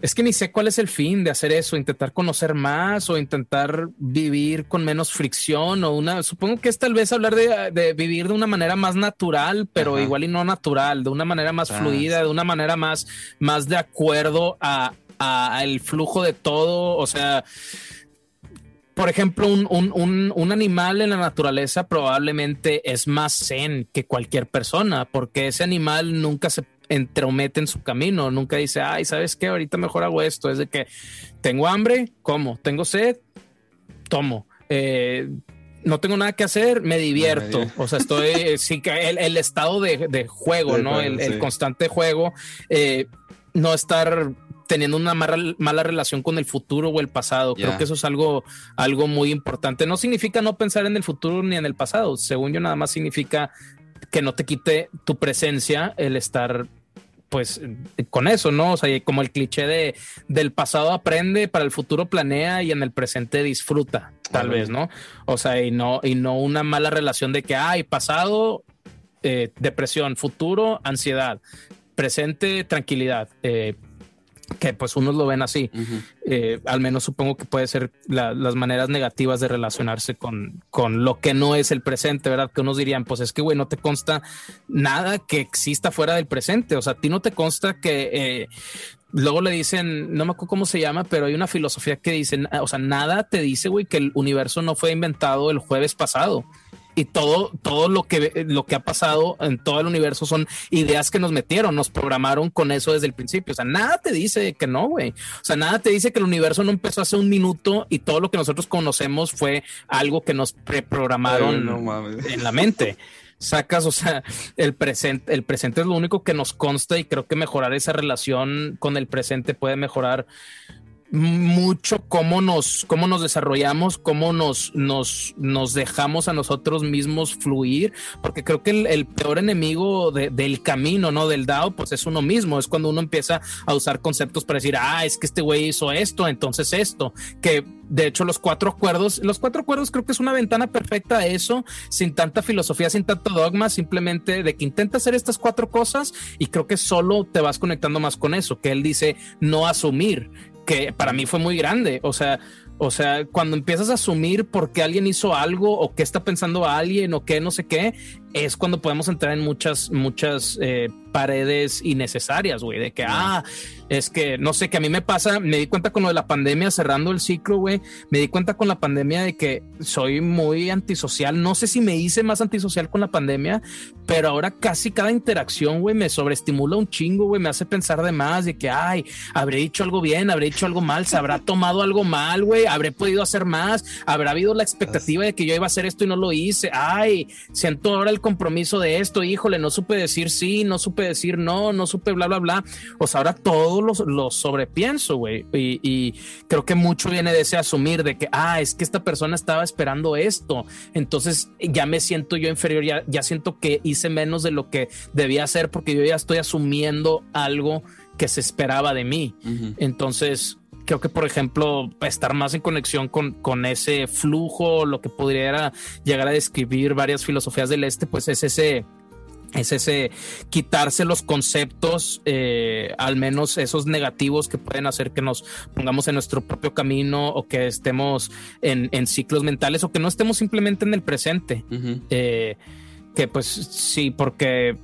es que ni sé cuál es el fin de hacer eso, intentar conocer más o intentar vivir con menos fricción o una, supongo que es tal vez hablar de, vivir de una manera más natural, pero igual y no natural, de una manera más ah, fluida, de una manera más, más de acuerdo a, el flujo de todo, o sea, por ejemplo, un, un, un, animal en la naturaleza probablemente es más zen que cualquier persona, porque ese animal nunca se entromete en su camino, nunca dice, ay, ¿sabes qué? Ahorita mejor hago esto, es de que tengo hambre, como, tengo sed, tomo. Eh, no tengo nada que hacer, me divierto. O sea, estoy, sí que el, estado de, juego, ¿no? el, constante juego, eh, no estar teniendo una mala, relación con el futuro o el pasado. Creo que eso es algo, algo muy importante. No significa no pensar en el futuro ni en el pasado. Según yo, nada más significa que no te quite tu presencia el estar pues con eso, ¿no? O sea, como el cliché de del pasado aprende, para el futuro planea y en el presente disfruta, tal vez, ¿no? O sea, y no, y no una mala relación de que hay pasado, eh, depresión, futuro, ansiedad, presente, tranquilidad. Eh, que pues unos lo ven así. Eh, al menos supongo que puede ser las maneras negativas de relacionarse con, con lo que no es el presente, ¿verdad? Que unos dirían, pues es que, güey, no te consta nada que exista fuera del presente. O sea, a ti no te consta que... Eh, luego le dicen, no me acuerdo cómo se llama, pero hay una filosofía que dice, o sea, nada te dice, güey, que el universo no fue inventado el jueves pasado y todo, todo lo que, lo que ha pasado en todo el universo son ideas que nos metieron, nos programaron con eso desde el principio. O sea, nada te dice que no, güey. O sea, nada te dice que el universo no empezó hace un minuto y todo lo que nosotros conocemos fue algo que nos preprogramaron en la mente. Sacas, o sea, el presente, el presente es lo único que nos consta y creo que mejorar esa relación con el presente puede mejorar mucho cómo nos, cómo nos desarrollamos, cómo nos, nos, nos dejamos a nosotros mismos fluir, porque creo que el, peor enemigo del camino, ¿no? Del DAO, pues es uno mismo, es cuando uno empieza a usar conceptos para decir, ah, es que este güey hizo esto, entonces esto, que de hecho los cuatro acuerdos, los cuatro acuerdos creo que es una ventana perfecta a eso, sin tanta filosofía, sin tanto dogma, simplemente de que intenta hacer estas cuatro cosas y creo que solo te vas conectando más con eso, que él dice no asumir, que para mí fue muy grande. O sea, o sea, cuando empiezas a asumir por qué alguien hizo algo o qué está pensando alguien o qué no sé qué, es cuando podemos entrar en muchas, muchas eh, paredes innecesarias, güey, de que, ah, es que, no sé, que a mí me pasa, me di cuenta con lo de la pandemia, cerrando el ciclo, güey, me di cuenta con la pandemia de que soy muy antisocial, no sé si me hice más antisocial con la pandemia, pero ahora casi cada interacción, güey, me sobreestimula un chingo, güey, me hace pensar de más, de que, ay, habré dicho algo bien, habré dicho algo mal, se habrá tomado algo mal, güey, habré podido hacer más, habrá habido la expectativa de que yo iba a hacer esto y no lo hice, ay, siento ahora el compromiso de esto, híjole, no supe decir sí, no supe decir no, no supe bla, bla, bla. O sea, ahora todo lo, lo sobrepienso, güey. Y, creo que mucho viene de ese asumir de que, ah, es que esta persona estaba esperando esto. Entonces ya me siento yo inferior, ya, ya siento que hice menos de lo que debía hacer porque yo ya estoy asumiendo algo que se esperaba de mí. Entonces, creo que, por ejemplo, estar más en conexión con, con ese flujo, lo que podría llegar a describir varias filosofías del este, pues es ese es ese quitarse los conceptos, eh, al menos esos negativos que pueden hacer que nos pongamos en nuestro propio camino o que estemos en, ciclos mentales o que no estemos simplemente en el presente. Eh, que pues sí, porque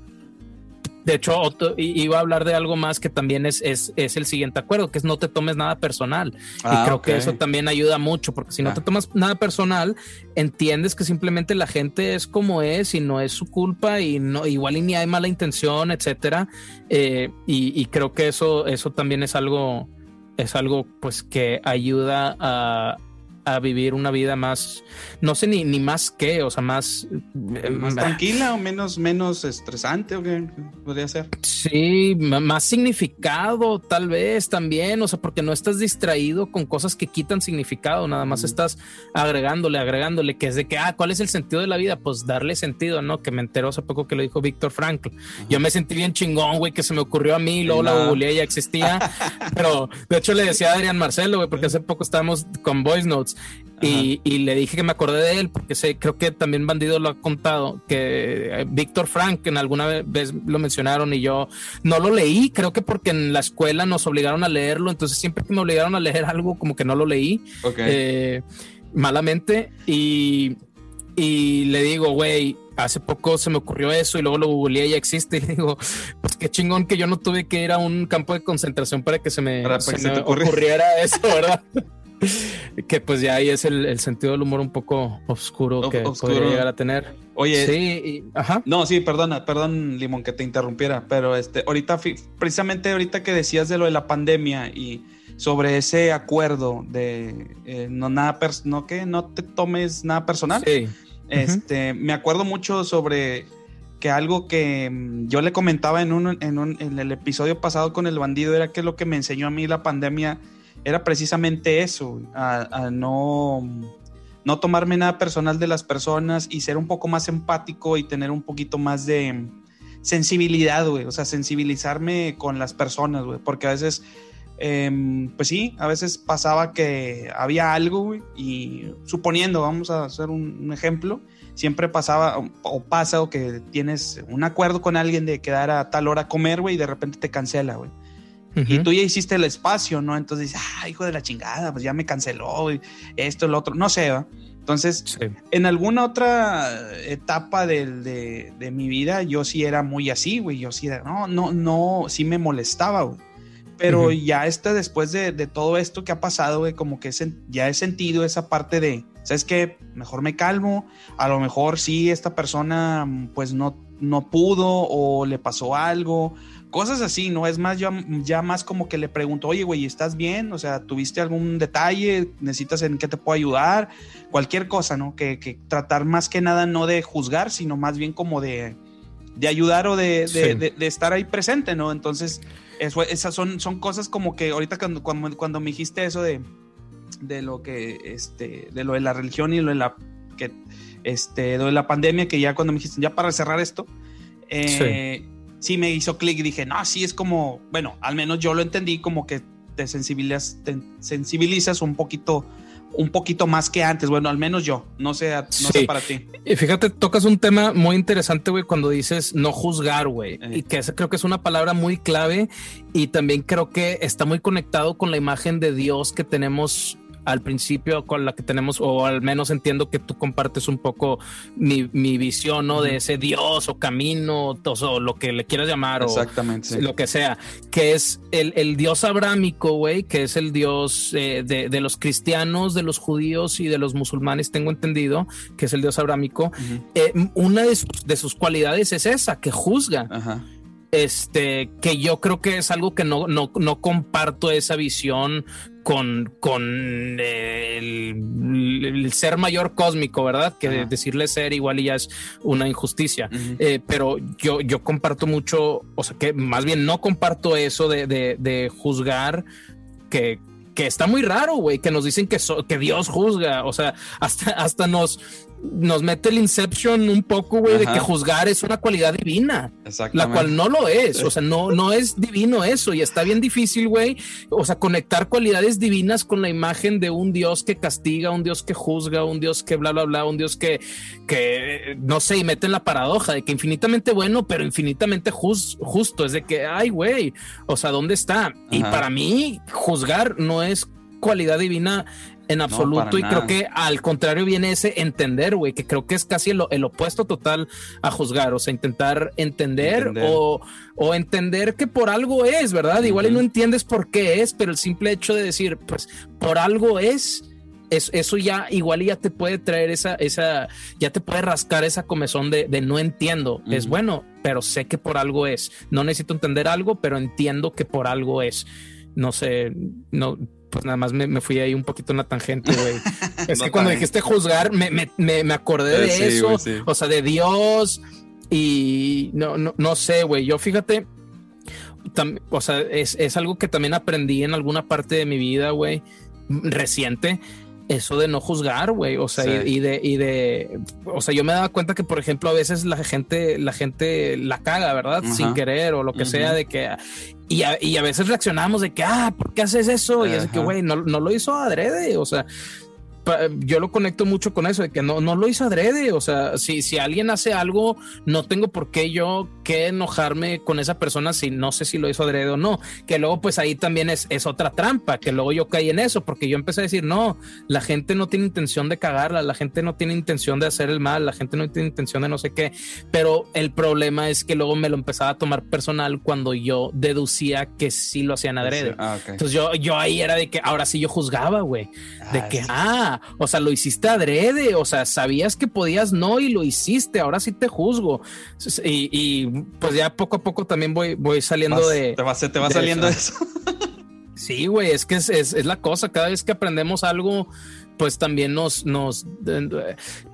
de hecho, iba a hablar de algo más que también es, es, el siguiente acuerdo, que es no te tomes nada personal. y ah, creo que eso también ayuda mucho, porque si no te tomas nada personal, entiendes que simplemente la gente es como es y no es su culpa y no igual y ni hay mala intención, etcétera. Eh, y, y, creo que eso, eso también es algo, es algo pues que ayuda a, a vivir una vida más, no sé ni, ni más qué, o sea, más... Eh, ¿Más tranquila o menos, menos estresante o qué podría ser? Sí, más significado tal vez también, o sea, porque no estás distraído con cosas que quitan significado, nada más estás agregándole, agregándole, que es de que, ah, ¿cuál es el sentido de la vida? Pues darle sentido, ¿no? Que me enteró hace poco que lo dijo Víctor Frankl. Yo me sentí bien chingón, güey, que se me ocurrió a mí, luego la googleé ya existía, *laughs* pero de hecho le decía a Adrián Marcelo, güey, porque hace poco estábamos con Voice Notes y, le dije que me acordé de él porque sé, creo que también Bandido lo ha contado, que eh, Víctor Frank en alguna vez lo mencionaron y yo no lo leí, creo que porque en la escuela nos obligaron a leerlo, entonces siempre que me obligaron a leer *laughs* algo como que no lo leí eh, malamente y, y le digo, güey, hace poco se me ocurrió eso y luego lo googleé y ya existe. *laughs* Y digo, pues qué chingón que yo no tuve que ir a un campo de concentración para que se me, ocurriera eso, ¿verdad? *laughs* *laughs* que pues ya ahí es el, sentido del humor un poco oscuro que podría llegar a tener. Oye, sí, ajá. No, sí, perdona, perdón, Limón, que te interrumpiera, pero este, ahorita, precisamente ahorita que decías de lo de la pandemia y sobre ese acuerdo de eh, no nada, no que no te tomes nada personal. Sí. Este, me acuerdo mucho sobre que algo que mm, yo le comentaba en, un, en, un, en el episodio pasado con el bandido era que lo que me enseñó a mí la pandemia era precisamente eso, a, no, no tomarme nada personal de las personas y ser un poco más empático y tener un poquito más de sensibilidad, güey, o sea, sensibilizarme con las personas, güey, porque a veces, em, pues sí, a veces pasaba que había algo, güey, y suponiendo, vamos a hacer un, ejemplo, siempre pasaba o, pasa o que tienes un acuerdo con alguien de quedar a tal hora a comer, güey, y de repente te cancela, güey y tú ya hiciste el espacio, ¿no? Entonces dices, ah, hijo de la chingada, pues ya me canceló, esto, lo otro, no sé, ¿va? Entonces, en alguna otra etapa de, de, mi vida, yo sí era muy así, güey. Yo sí era, no, no, no, sí me molestaba, güey. Pero ya este, después de, de, todo esto que ha pasado, güey, como que ya he sentido esa parte de, ¿sabes qué? Mejor me calmo. A lo mejor sí, esta persona, pues no, no pudo o le pasó algo cosas así, ¿no? Es más, yo ya más como que le pregunto, oye, güey, ¿estás bien? O sea, ¿tuviste algún detalle? ¿Necesitas en qué te puedo ayudar? Cualquier cosa, ¿no? Que, tratar más que nada no de juzgar, sino más bien como de, ayudar o de, estar ahí presente, ¿no? Entonces, eso, esas son, son cosas como que ahorita cuando, cuando, me dijiste eso de, de lo que, este, de lo de la religión y lo de la, que, este, lo de la pandemia, que ya cuando me dijiste, ya para cerrar esto, eh, sí me hizo clic y dije, no, sí es como, bueno, al menos yo lo entendí como que te sensibilizas, te sensibilizas un poquito un poquito más que antes. Bueno, al menos yo, no sé, no sé para ti. Y fíjate, tocas un tema muy interesante, güey, cuando dices no juzgar, güey, y que esa creo que es una palabra muy clave y también creo que está muy conectado con la imagen de Dios que tenemos al principio con la que tenemos, o al menos entiendo que tú compartes un poco mi, visión, ¿no? De ese Dios o camino, o, lo que le quieras llamar, Exactamente, o lo que sea, que es el, Dios abrámico, güey, que es el Dios eh, de, los cristianos, de los judíos y de los musulmanes, tengo entendido, que es el Dios abrámico. Eh, una de sus, de sus cualidades es esa, que juzga. Ajá este, que yo creo que es algo que no, no, no comparto esa visión con, con el, ser mayor cósmico, ¿verdad? Que decirle ser igual y ya es una injusticia. Eh, pero yo, yo comparto mucho, o sea, que más bien no comparto eso de, de, juzgar que, que está muy raro, güey, que nos dicen que, que Dios juzga, o sea, hasta, hasta nos, nos mete el Inception un poco, güey, de que juzgar es una cualidad divina, la cual no lo es, o sea, no, no es divino eso y está bien difícil, güey, o sea, conectar cualidades divinas con la imagen de un Dios que castiga, un Dios que juzga, un Dios que bla, bla, bla, un Dios que, que no sé, y mete en la paradoja de que infinitamente bueno, pero infinitamente justo, es de que, ay, güey, o sea, ¿dónde está? Y para mí, juzgar no es cualidad divina en absoluto. y creo que al contrario viene ese entender, güey, que creo que es casi el, opuesto total a juzgar. O sea, intentar entender, O, entender que por algo es, ¿verdad? Igual y no entiendes por qué es, pero el simple hecho de decir, pues por algo es. eso ya igual ya te puede traer esa, esa, ya te puede rascar esa comezón de, no entiendo. Es bueno, pero sé que por algo es. No necesito entender algo, pero entiendo que por algo es. No sé, no, pues nada más me, fui ahí un poquito en la tangente, güey. *laughs* Es que cuando dijiste juzgar, me, me, me acordé de eso, o sea, de Dios y no, no, no sé, güey. Yo fíjate, o sea, es, es, algo que también aprendí en alguna parte de mi vida, güey, reciente eso de no juzgar, güey, o sea, y, de, y de, o sea, yo me daba cuenta que, por ejemplo, a veces la gente, la gente la caga, ¿verdad? Sin querer o lo que sea, de que, y a, y a, veces reaccionamos de que, ah, ¿por qué haces eso? Y es que, güey, no, no, lo hizo adrede, o sea, yo lo conecto mucho con eso, de que no, no lo hizo adrede. O sea, si, si alguien hace algo, no tengo por qué yo que enojarme con esa persona si no sé si lo hizo adrede o no. Que luego, pues ahí también es, es otra trampa, que luego yo caí en eso, porque yo empecé a decir, no, la gente no tiene intención de cagarla, la gente no tiene intención de hacer el mal, la gente no tiene intención de no sé qué. Pero el problema es que luego me lo empezaba a tomar personal cuando yo deducía que sí lo hacían adrede. Ah, Entonces yo, yo ahí era de que ahora sí yo juzgaba, güey, de ah, que, ah, o sea, lo hiciste adrede, o sea, sabías que podías no y lo hiciste, ahora sí te juzgo. Y, pues ya poco a poco también voy, voy saliendo de... Te va, te va saliendo eso. sí, güey, es que es, la cosa, cada vez que aprendemos algo pues también nos, nos,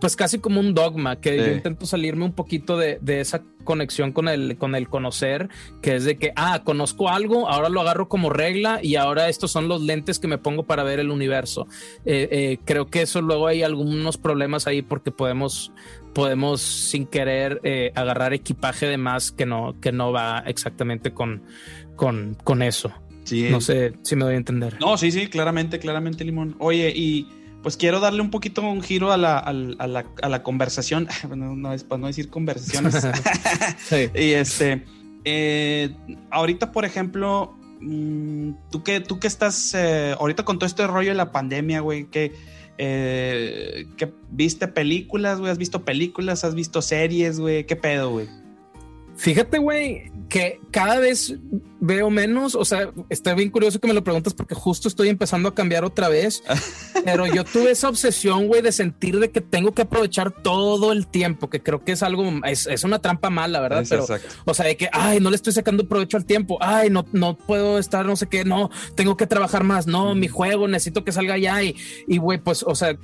pues casi como un dogma, que yo intento salirme un poquito de, esa conexión con el, con el conocer, que es de que, ah, conozco algo, ahora lo agarro como regla y ahora estos son los lentes que me pongo para ver el universo. Eh, eh, creo que eso luego hay algunos problemas ahí porque podemos, podemos sin querer eh, agarrar equipaje de más que no, que no va exactamente con, con, con eso. No sé si me doy a entender. No, sí, sí, claramente, claramente, Limón. Oye, y pues quiero darle un poquito un giro a la, a la, a la, conversación. *laughs* Bueno, no es para no decir conversaciones. *laughs* *laughs* Y este, eh, ahorita, por ejemplo, mm, tú que, tú que estás eh, ahorita con todo este rollo de la pandemia, güey, que, eh, que viste películas, güey, has visto películas, has visto series, güey, ¿qué pedo, güey? Fíjate, güey, que cada vez veo menos, o sea, está bien curioso que me lo preguntas porque justo estoy empezando a cambiar otra vez, *laughs* pero yo tuve esa obsesión, güey, de sentir de que tengo que aprovechar todo el tiempo, que creo que es algo, es, es una trampa mala, ¿verdad? pero, o sea, de que, ay, no le estoy sacando provecho al tiempo, ay, no, no puedo estar, no sé qué, no, tengo que trabajar más, no, mi juego, necesito que salga ya y, y, güey, pues, o sea,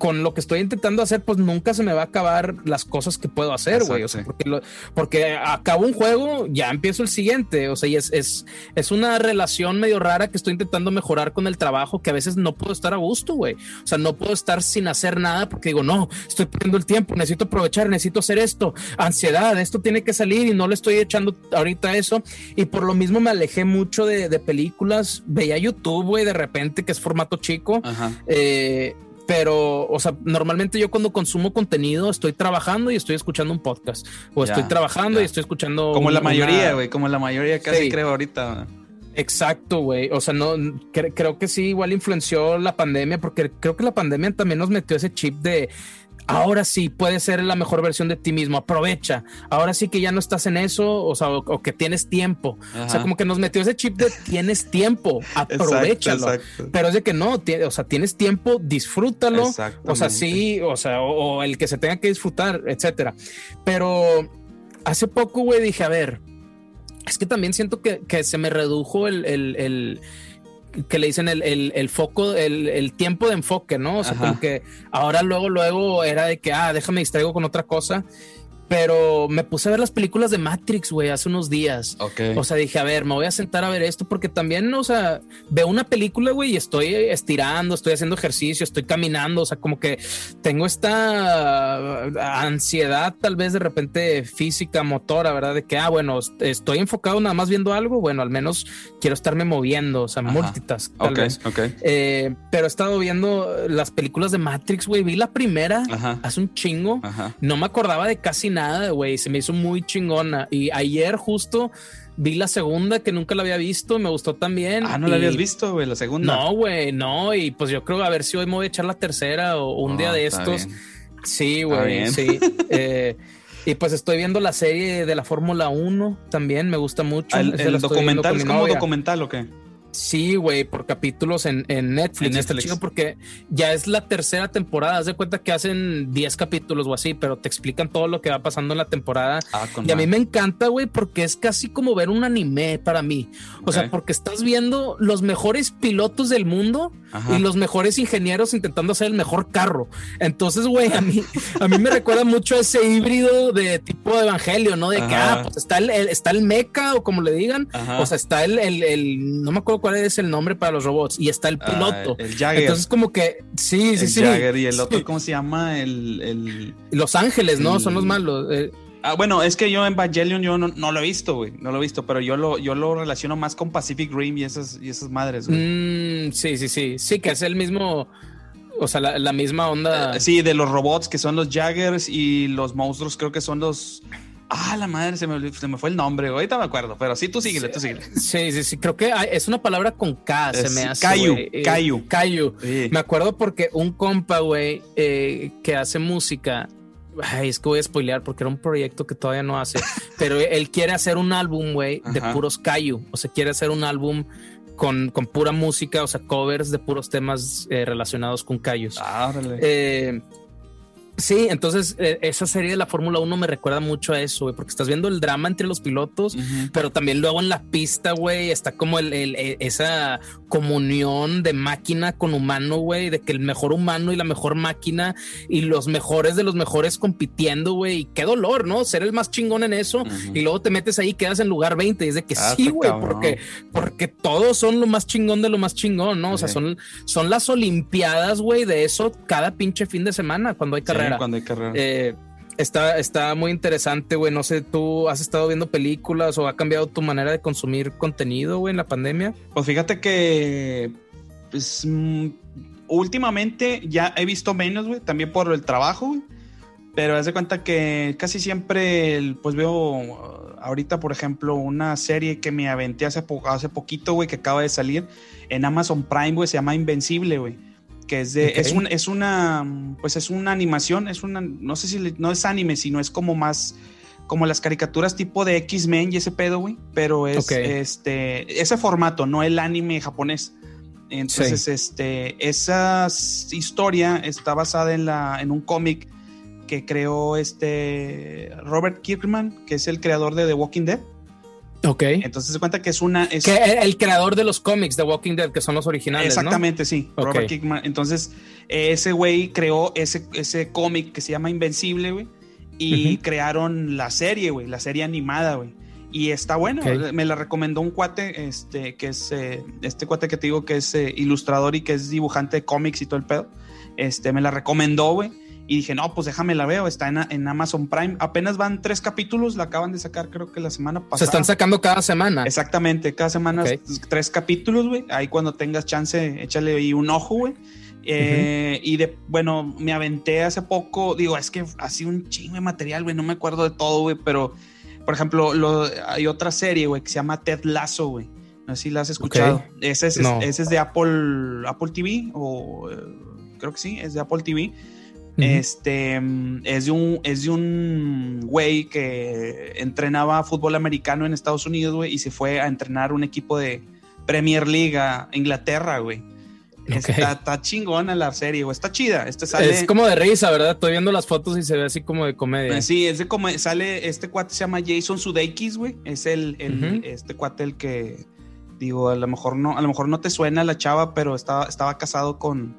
con lo que estoy intentando hacer, pues nunca se me va a acabar las cosas que puedo hacer, güey. O sea, porque, porque acabo un juego, ya empiezo el siguiente. O sea, y es, es, es una relación medio rara que estoy intentando mejorar con el trabajo, que a veces no puedo estar a gusto, güey. O sea, no puedo estar sin hacer nada porque digo, no, estoy perdiendo el tiempo, necesito aprovechar, necesito hacer esto, ansiedad, esto tiene que salir y no le estoy echando ahorita eso. Y por lo mismo me alejé mucho de, de películas, veía YouTube, güey, de repente, que es formato chico. Ajá. Eh, pero, o sea, normalmente yo cuando consumo contenido estoy trabajando y estoy escuchando un podcast. O estoy trabajando y estoy escuchando. Como la mayoría, güey, como la mayoría casi creo ahorita. Exacto, güey. O sea, no creo que sí, igual influenció la pandemia, porque creo que la pandemia también nos metió ese chip de ahora sí puedes ser la mejor versión de ti mismo, aprovecha. Ahora sí que ya no estás en eso, o sea, o, que tienes tiempo. O sea, como que nos metió ese chip de tienes tiempo, *laughs* aprovechalo. Pero es de que no, o sea, tienes tiempo, disfrútalo. O sea, sí, o sea, o, el que se tenga que disfrutar, etcétera. Pero hace poco, güey, dije, a ver, es que también siento que, se me redujo el que le dicen el, el, el foco, el, el, tiempo de enfoque, ¿no? O sea, como que ahora luego, luego era de que, ah, déjame distraigo con otra cosa pero me puse a ver las películas de Matrix, güey, hace unos días. O sea, dije, a ver, me voy a sentar a ver esto porque también, o sea, veo una película, güey, y estoy estirando, estoy haciendo ejercicio, estoy caminando, o sea, como que tengo esta ansiedad tal vez de repente física, motora, ¿verdad? De que, ah, bueno, estoy enfocado nada más viendo algo, bueno, al menos quiero estarme moviendo, o sea, multitask, tal vez. Eh, pero he estado viendo las películas de Matrix, güey, vi la primera hace un chingo, no me acordaba de casi nada nada, güey. Se me hizo muy chingona. Y ayer justo vi la segunda que nunca la había visto, me gustó también. Ah, no la habías visto, güey, la segunda. No, güey, no. Y pues yo creo a ver si hoy me voy a echar la tercera o un día de estos. Sí, güey, sí. *laughs* Eh, y pues estoy viendo la serie de la Fórmula 1 también, me gusta mucho. ¿El, documental es como documental o qué? Sí, güey, por capítulos en, Netflix. Está chido porque ya es la tercera temporada. Haz de cuenta que hacen 10 capítulos o así, pero te explican todo lo que va pasando en la temporada. Ah, y a mí me encanta, güey, porque es casi como ver un anime para mí. O sea, porque estás viendo los mejores pilotos del mundo y los mejores ingenieros intentando hacer el mejor carro. Entonces, güey, a mí, a mí me recuerda mucho a ese híbrido de tipo de evangelio, ¿no? De que, ah, pues está el, está el mecha o como le digan. O sea, está el, el, no me acuerdo cuál es el nombre para los robots y está el ah, piloto. el Jagger. Entonces, como que sí, sí, sí. Jagger y el otro, ¿cómo se llama? El, Los Ángeles, ¿no? Son los malos. Eh. Ah, bueno, es que yo en Evangelion yo no, lo he visto, güey. No lo he visto, pero yo lo, yo lo relaciono más con Pacific Rim y esas, y esas madres, güey. Mm, sí, sí, sí. Sí, que es el mismo. O sea, la, misma onda. Eh, sí, de los robots que son los Jaggers y los monstruos creo que son los. Ah, la madre, se me, se me, fue el nombre, ahorita me acuerdo, pero sí, tú síguele, tú síguele. Sí, sí, sí, creo que es una palabra con K, se me hace. Cayu, Cayu. Cayu. Me acuerdo porque un compa, güey, eh, que hace música, ay, es que voy a spoilear porque era un proyecto que todavía no hace, *laughs* pero él quiere hacer un álbum, güey, de puros Cayu, o sea, quiere hacer un álbum con, con, pura música, o sea, covers de puros temas eh, relacionados con Cayus. Ah, eh, Sí, entonces eh, esa serie de la Fórmula 1 me recuerda mucho a eso, güey, porque estás viendo el drama entre los pilotos, pero también luego en la pista, güey, está como el, e, esa comunión de máquina con humano, güey, de que el mejor humano y la mejor máquina y los mejores de los mejores compitiendo, güey, y qué dolor, ¿no? Ser el más chingón en eso y luego te metes ahí y quedas en lugar 20 y es de que ah, sí, güey, porque, porque todos son lo más chingón de lo más chingón, ¿no? O sea, son, son las Olimpiadas, güey, de eso cada pinche fin de semana cuando hay carrera. Cuando hay carrera. Eh, está, está muy interesante, güey. No sé, ¿tú has estado viendo películas o ha cambiado tu manera de consumir contenido, güey, en la pandemia? Pues fíjate que, pues, mm, últimamente ya he visto menos, güey, también por el trabajo, güey. Pero haz de cuenta que casi siempre, pues veo uh, ahorita, por ejemplo, una serie que me aventé hace, hace poquito, güey, que acaba de salir en Amazon Prime, güey, se llama Invencible, güey. Que es de, es, un, es una, pues es una animación, es una, no sé si no es anime, sino es como más, como las caricaturas tipo de X-Men y ese pedo, güey. Pero es este, ese formato, no el anime japonés. Entonces, este, esa historia está basada en, la, en un cómic que creó este Robert Kirkman, que es el creador de The Walking Dead. Ok. Entonces se cuenta que es una. Es, que el, creador de los cómics de Walking Dead, que son los originales. Exactamente, sí. Robert Kirkman. Entonces, ese güey creó ese, ese cómic que se llama Invencible, güey. Y crearon la serie, güey, la serie animada, güey. Y está bueno, me la recomendó un cuate, este, que es eh, este cuate que te digo que es eh, ilustrador y que es dibujante de cómics y todo el pedo. Este, me la recomendó, güey. Y dije, no, pues déjame la veo, está en, Amazon Prime. Apenas van tres capítulos, la acaban de sacar creo que la semana pasada. Se están sacando cada semana. Exactamente, cada semana tres capítulos, güey. Ahí cuando tengas chance, échale ahí un ojo, güey. Eh, y de, bueno, me aventé hace poco, digo, es que así un chingo de material, güey, no me acuerdo de todo, güey, pero por ejemplo, lo, hay otra serie, güey, que se llama Ted Lasso, güey. No sé si la has escuchado. Ese, es, ese es de Apple, Apple TV, o eh, creo que sí, es de Apple TV. Este es de un es de un güey que entrenaba fútbol americano en Estados Unidos, güey, y se fue a entrenar un equipo de Premier League a Inglaterra, güey. Está, chingona la serie, güey. Está chida. Este sale... Es como de risa, ¿verdad? Estoy viendo las fotos y se ve así como de comedia. Sí, es de como sale este cuate se llama Jason Sudeikis, güey. Es el, este cuate el que digo, a lo mejor no, a lo mejor no te suena la chava, pero estaba, estaba casado con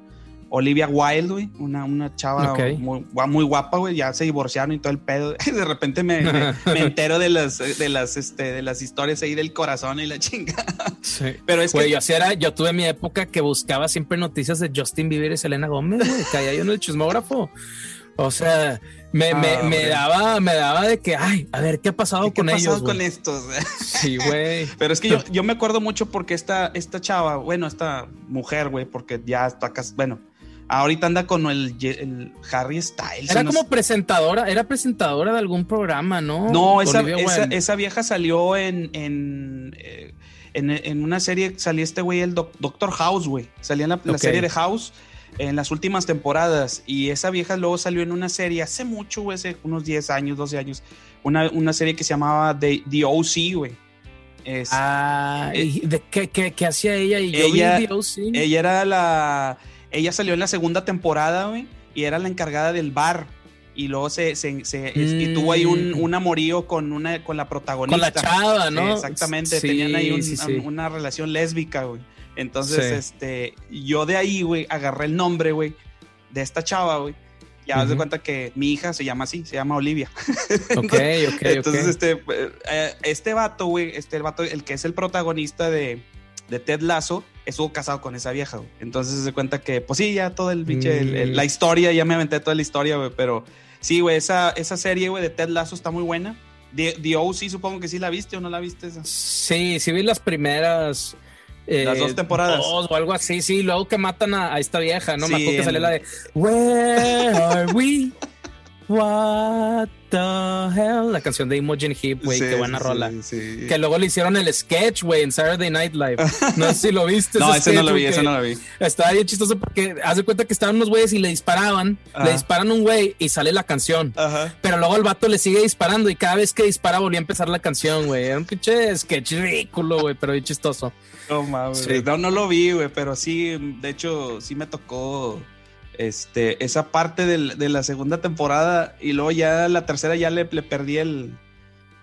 Olivia Wilde, güey, una, una chava muy, muy, guapa, güey, ya se divorciaron y todo el pedo. *laughs* De repente me, entero de las, de las, este, de las historias ahí del corazón y la chinga. Sí. *laughs* Pero es que yo así era, yo tuve mi época que buscaba siempre noticias de Justin Bieber y Selena Gómez, güey, caía yo en el chismógrafo. O sea, me, me, ah, me, daba, me daba de que, ay, a ver, ¿qué ha pasado con ellos? ¿Qué ha pasado con estos? *laughs* Sí, güey. Pero es que yo, yo, me acuerdo mucho porque esta, esta chava, bueno, esta mujer, güey, porque ya está acá, bueno, Ahorita anda con el, Harry Styles. Era como presentadora, era presentadora de algún programa, ¿no? No, esa, esa, vieja salió en, eh, en, en, una serie, salía este güey, el Doctor House, güey. Salía en la, serie de House en las últimas temporadas. Y esa vieja luego salió en una serie hace mucho, güey, hace unos 10 años, 12 años. Una, una serie que se llamaba The, The OC, güey. ah, eh, ¿de qué, qué, hacía ella? Y yo ella, vi The OC. Ella era la ella salió en la segunda temporada, güey, y era la encargada del bar. Y luego se, y tuvo ahí un, mm. un, amorío con una con la protagonista. Con la chava, ¿no? exactamente. Tenían ahí una relación lésbica, güey. Entonces, este, yo de ahí, güey, agarré el nombre, güey, de esta chava, güey. Ya uh de cuenta que mi hija se llama así, se llama Olivia. *laughs* Ok, ok. Entonces, este, eh, este vato, güey, este el vato, el que es el protagonista de, de Ted Lasso, estuvo casado con esa vieja, güey. Entonces se cuenta que, pues sí, ya todo el pinche, mm. la historia, ya me aventé toda la historia, güey, pero sí, güey, esa, esa serie, güey, de Ted Lasso está muy buena. The, The OC, supongo que sí la viste o no la viste esa. Sí, sí vi las primeras. Eh, las dos temporadas. Dos, o algo así, sí. Luego que matan a, esta vieja, ¿no? me acuerdo que salió la de Where are we? *laughs* What the hell? La canción de Imogen Heap, güey, qué buena rola. Que luego le hicieron el sketch, güey, en Saturday Night Live. *laughs* No sé si lo viste. no, ese, no lo vi, ese no lo vi. Estaba bien chistoso porque hace cuenta que estaban unos güeyes y le disparaban, le disparan un güey y sale la canción. Pero luego el vato le sigue disparando y cada vez que dispara volvía a empezar la canción, güey. Era un pinche sketch ridículo, güey, pero bien chistoso. No mames. No, no lo vi, güey, pero sí, de hecho, sí me tocó este, esa parte de la segunda temporada y luego ya la tercera ya le, perdí el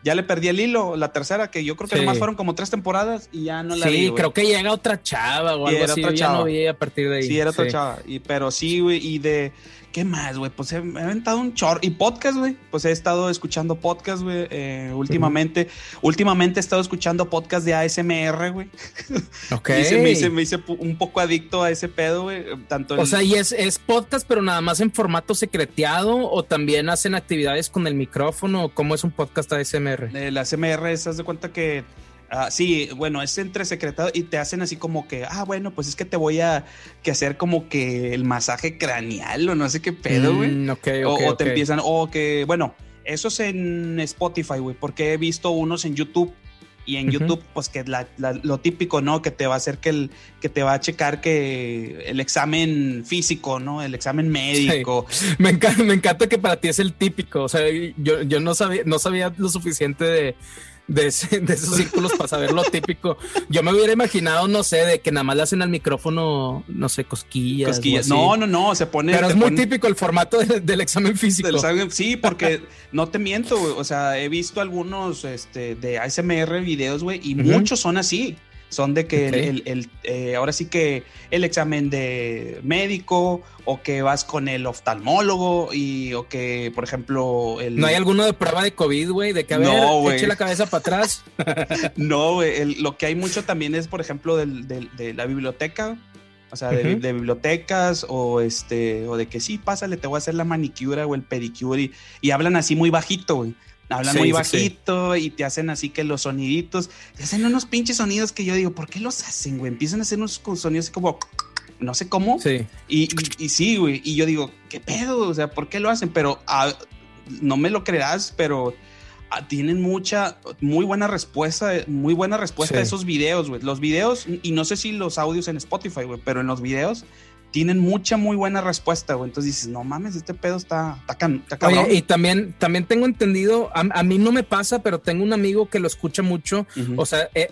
ya le perdí el hilo, la tercera que yo creo que nomás fueron como tres temporadas y ya no la vi. Sí, creo que llega otra chava o algo así, ya no vi a partir de ahí. Sí, era otra chava, y, pero sí, güey, y de ¿Qué más, güey? Pues he, aventado un chorro. Y podcast, güey. Pues he estado escuchando podcast, güey. Eh, últimamente. Últimamente he estado escuchando podcast de ASMR, güey. *laughs* Ok. y me, hice, me hice un poco adicto a ese pedo, güey. Tanto O sea, y es, es, podcast, pero nada más en formato secreteado. O también hacen actividades con el micrófono. ¿Cómo es un podcast ASMR? El ASMR es, haz de cuenta que Ah, sí, bueno, es entre secretado y te hacen así como que, ah, bueno, pues es que te voy a que hacer como que el masaje craneal o no sé qué pedo, güey. Mm, o, te empiezan, o que, bueno, eso es en Spotify, güey, porque he visto unos en YouTube. Y en. YouTube, pues que la- la- lo típico, ¿no? Que te va a hacer que el, que te va a checar que el examen físico, ¿no? El examen médico. *laughs* Me encanta, me encanta que para ti es el típico. O sea, yo, yo no sabía, no sabía lo suficiente de, de, ese- de esos círculos para saber lo típico. Yo me hubiera imaginado, no sé, de que nada más le hacen al micrófono, no sé, cosquillas. Cosquillas. No, no, no, se pone. Pero es muy pone- típico el formato de- del examen físico. del examen- sí, *laughs* porque no te miento, o sea, he visto algunos este, de ASMR videos, güey, y muchos son así. Son de que el- Ok. el, el, eh, ahora sí que el examen de médico o que vas con el oftalmólogo y o que, por ejemplo, el... ¿No hay alguno de prueba de COVID, güey? De que a ver, No, güey. eche la cabeza para atrás. *laughs* No, güey, el- lo que hay mucho también es, por ejemplo, del, del- de la biblioteca. O sea, de bibliotecas o este, o de que sí, pásale, te voy a hacer la manicura o el pedicure y, y hablan así muy bajito, güey. Hablan Sí, muy sí, bajito y te hacen así que los soniditos, te hacen unos pinches sonidos que yo digo, ¿por qué los hacen, güey? Empiezan a hacer unos sonidos como, no sé cómo. Sí. Y, y, y sí, güey. Y yo digo, ¿qué pedo? O sea, ¿por qué lo hacen? Pero ah, no me lo creerás, pero ah, tienen mucha, muy buena respuesta, muy buena respuesta Sí. a esos videos, güey. Los videos, y no sé si los audios en Spotify, güey, pero en los videos tienen mucha, muy buena respuesta, güey. Entonces dices, no mames, este pedo está, está, can- está cabrón. Oye, y también, también tengo entendido, a, a mí no me pasa, pero tengo un amigo que lo escucha mucho. O sea, eh,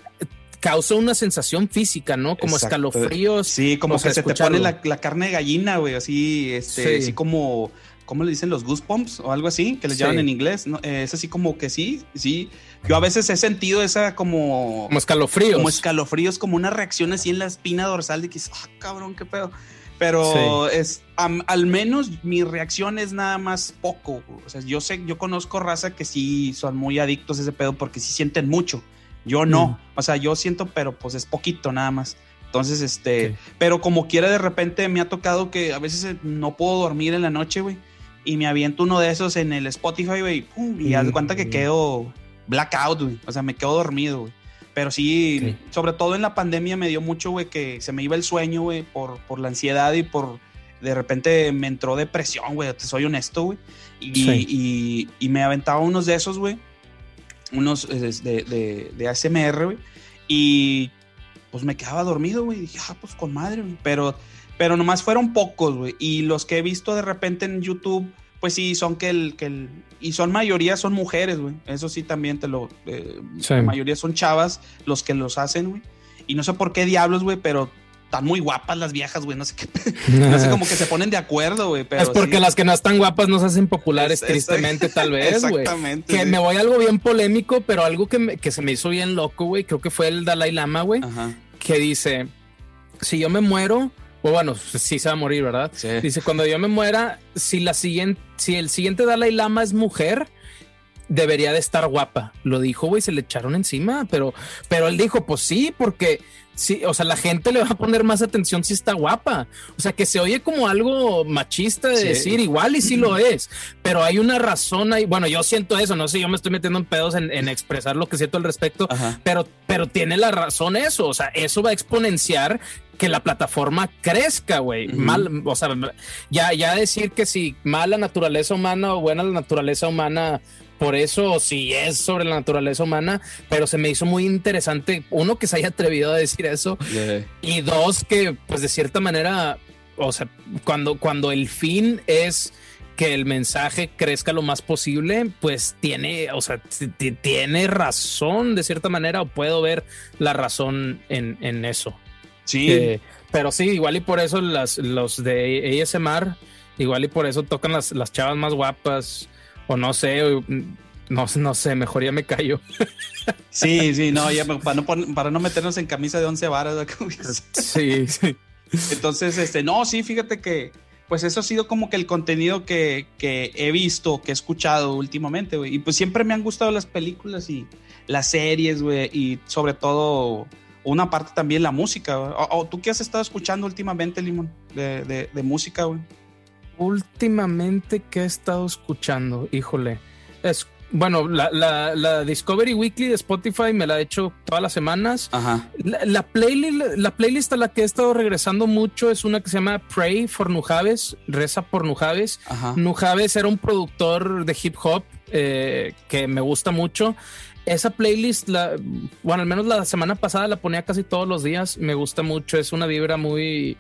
causa una sensación física, ¿no? Como Exacto. escalofríos. Sí, como o sea, que se te pone la, la carne de gallina, güey, así, este, Sí. así como, ¿cómo le dicen los goosebumps o algo así? Que les Sí. llaman en inglés, ¿no? Eh, es así como que sí, sí. Yo a veces he sentido esa como, Como escalofríos. como escalofríos, como una reacción así en la espina dorsal de que, ah, cabrón, qué pedo. Pero es, am- al menos mi reacción es nada más poco. O sea, yo sé, yo conozco raza que sí son muy adictos a ese pedo porque sí sienten mucho. Yo no. Mm. O sea, yo siento, pero pues es poquito nada más. Entonces, este, pero como quiera, de repente me ha tocado que a veces eh, no puedo dormir en la noche, güey. Y me aviento uno de esos en el Spotify, güey. Y haz de cuenta que Mm. quedo blackout, güey. O sea, me quedo dormido, güey. Pero sí, sobre todo en la pandemia me dio mucho, güey, que se me iba el sueño, güey, por, por la ansiedad y por... De repente me entró depresión, güey, te soy honesto, güey. Y, Sí. y, y me aventaba unos de esos, güey. Unos eh, de, de, de ASMR, güey. Y pues me quedaba dormido, güey. Dije, ah, pues con madre, güey. Pero, pero nomás fueron pocos, güey. Y los que he visto de repente en YouTube, pues sí, son que el, que el. Y son mayoría son mujeres, güey. Eso sí también te lo. eh, Sí. La mayoría son chavas los que los hacen, güey. Y no sé por qué diablos, güey, pero están muy guapas las viejas, güey. No sé qué. *laughs* No sé, como que se ponen de acuerdo, güey. Es porque sí. las que no están guapas no se hacen populares, Es- es- tristemente, *laughs* tal vez, güey. Exactamente. Que sí. me voy a algo bien polémico, pero algo que, me- que se me hizo bien loco, güey. Creo que fue el Dalai Lama, güey. Ajá. que dice, si yo me muero, o bueno, sí se va a morir, ¿verdad? Sí. Dice, cuando yo me muera, si la siguiente, si el siguiente Dalai Lama es mujer, debería de estar guapa. Lo dijo, güey, se le echaron encima, pero, pero él dijo, pues sí, porque sí, o sea, la gente le va a poner más atención si está guapa. O sea, que se oye como algo machista de Sí. decir, igual y sí lo es, pero hay una razón ahí. Bueno, yo siento eso, no sé, yo me estoy metiendo en pedos en, en expresar lo que siento al respecto, Ajá. pero, pero tiene la razón eso, o sea, eso va a exponenciar que la plataforma crezca, güey. Mal, o sea, ya, ya decir que si mala naturaleza humana o buena la naturaleza humana, por eso, o si es sobre la naturaleza humana, pero se me hizo muy interesante, uno, que se haya atrevido a decir eso, y dos, que pues de cierta manera, o sea, cuando, cuando el fin es que el mensaje crezca lo más posible, pues tiene, o sea, tiene razón de cierta manera, o puedo ver la razón en, en eso. Sí. Eh, pero sí, igual y por eso las, los de ASMR, igual y por eso tocan las, las chavas más guapas, o no sé, o, no, no sé, mejor ya me callo. *laughs* Sí, sí, no, ya *laughs* para no, para no meternos en camisa de once varas. *laughs* Sí, sí. Entonces, este, no, sí, fíjate que, pues eso ha sido como que el contenido que, que he visto, que he escuchado últimamente, güey. Y pues siempre me han gustado las películas y las series, güey, y sobre todo una parte también la música. O, o, ¿Tú qué has estado escuchando últimamente, Limón, de, de, de música, güey? Últimamente, ¿qué he estado escuchando? Híjole, es, bueno, la, la, Discovery Weekly de Spotify me la he hecho todas las semanas. Ajá. La, playlist, la playlist a la que he estado regresando mucho es una que se llama Pray for Nujaves, Reza por Nujaves. Nujaves era un productor de hip hop eh, que me gusta mucho esa playlist, la, bueno, al menos la semana pasada la ponía casi todos los días. Me gusta mucho. Es una vibra muy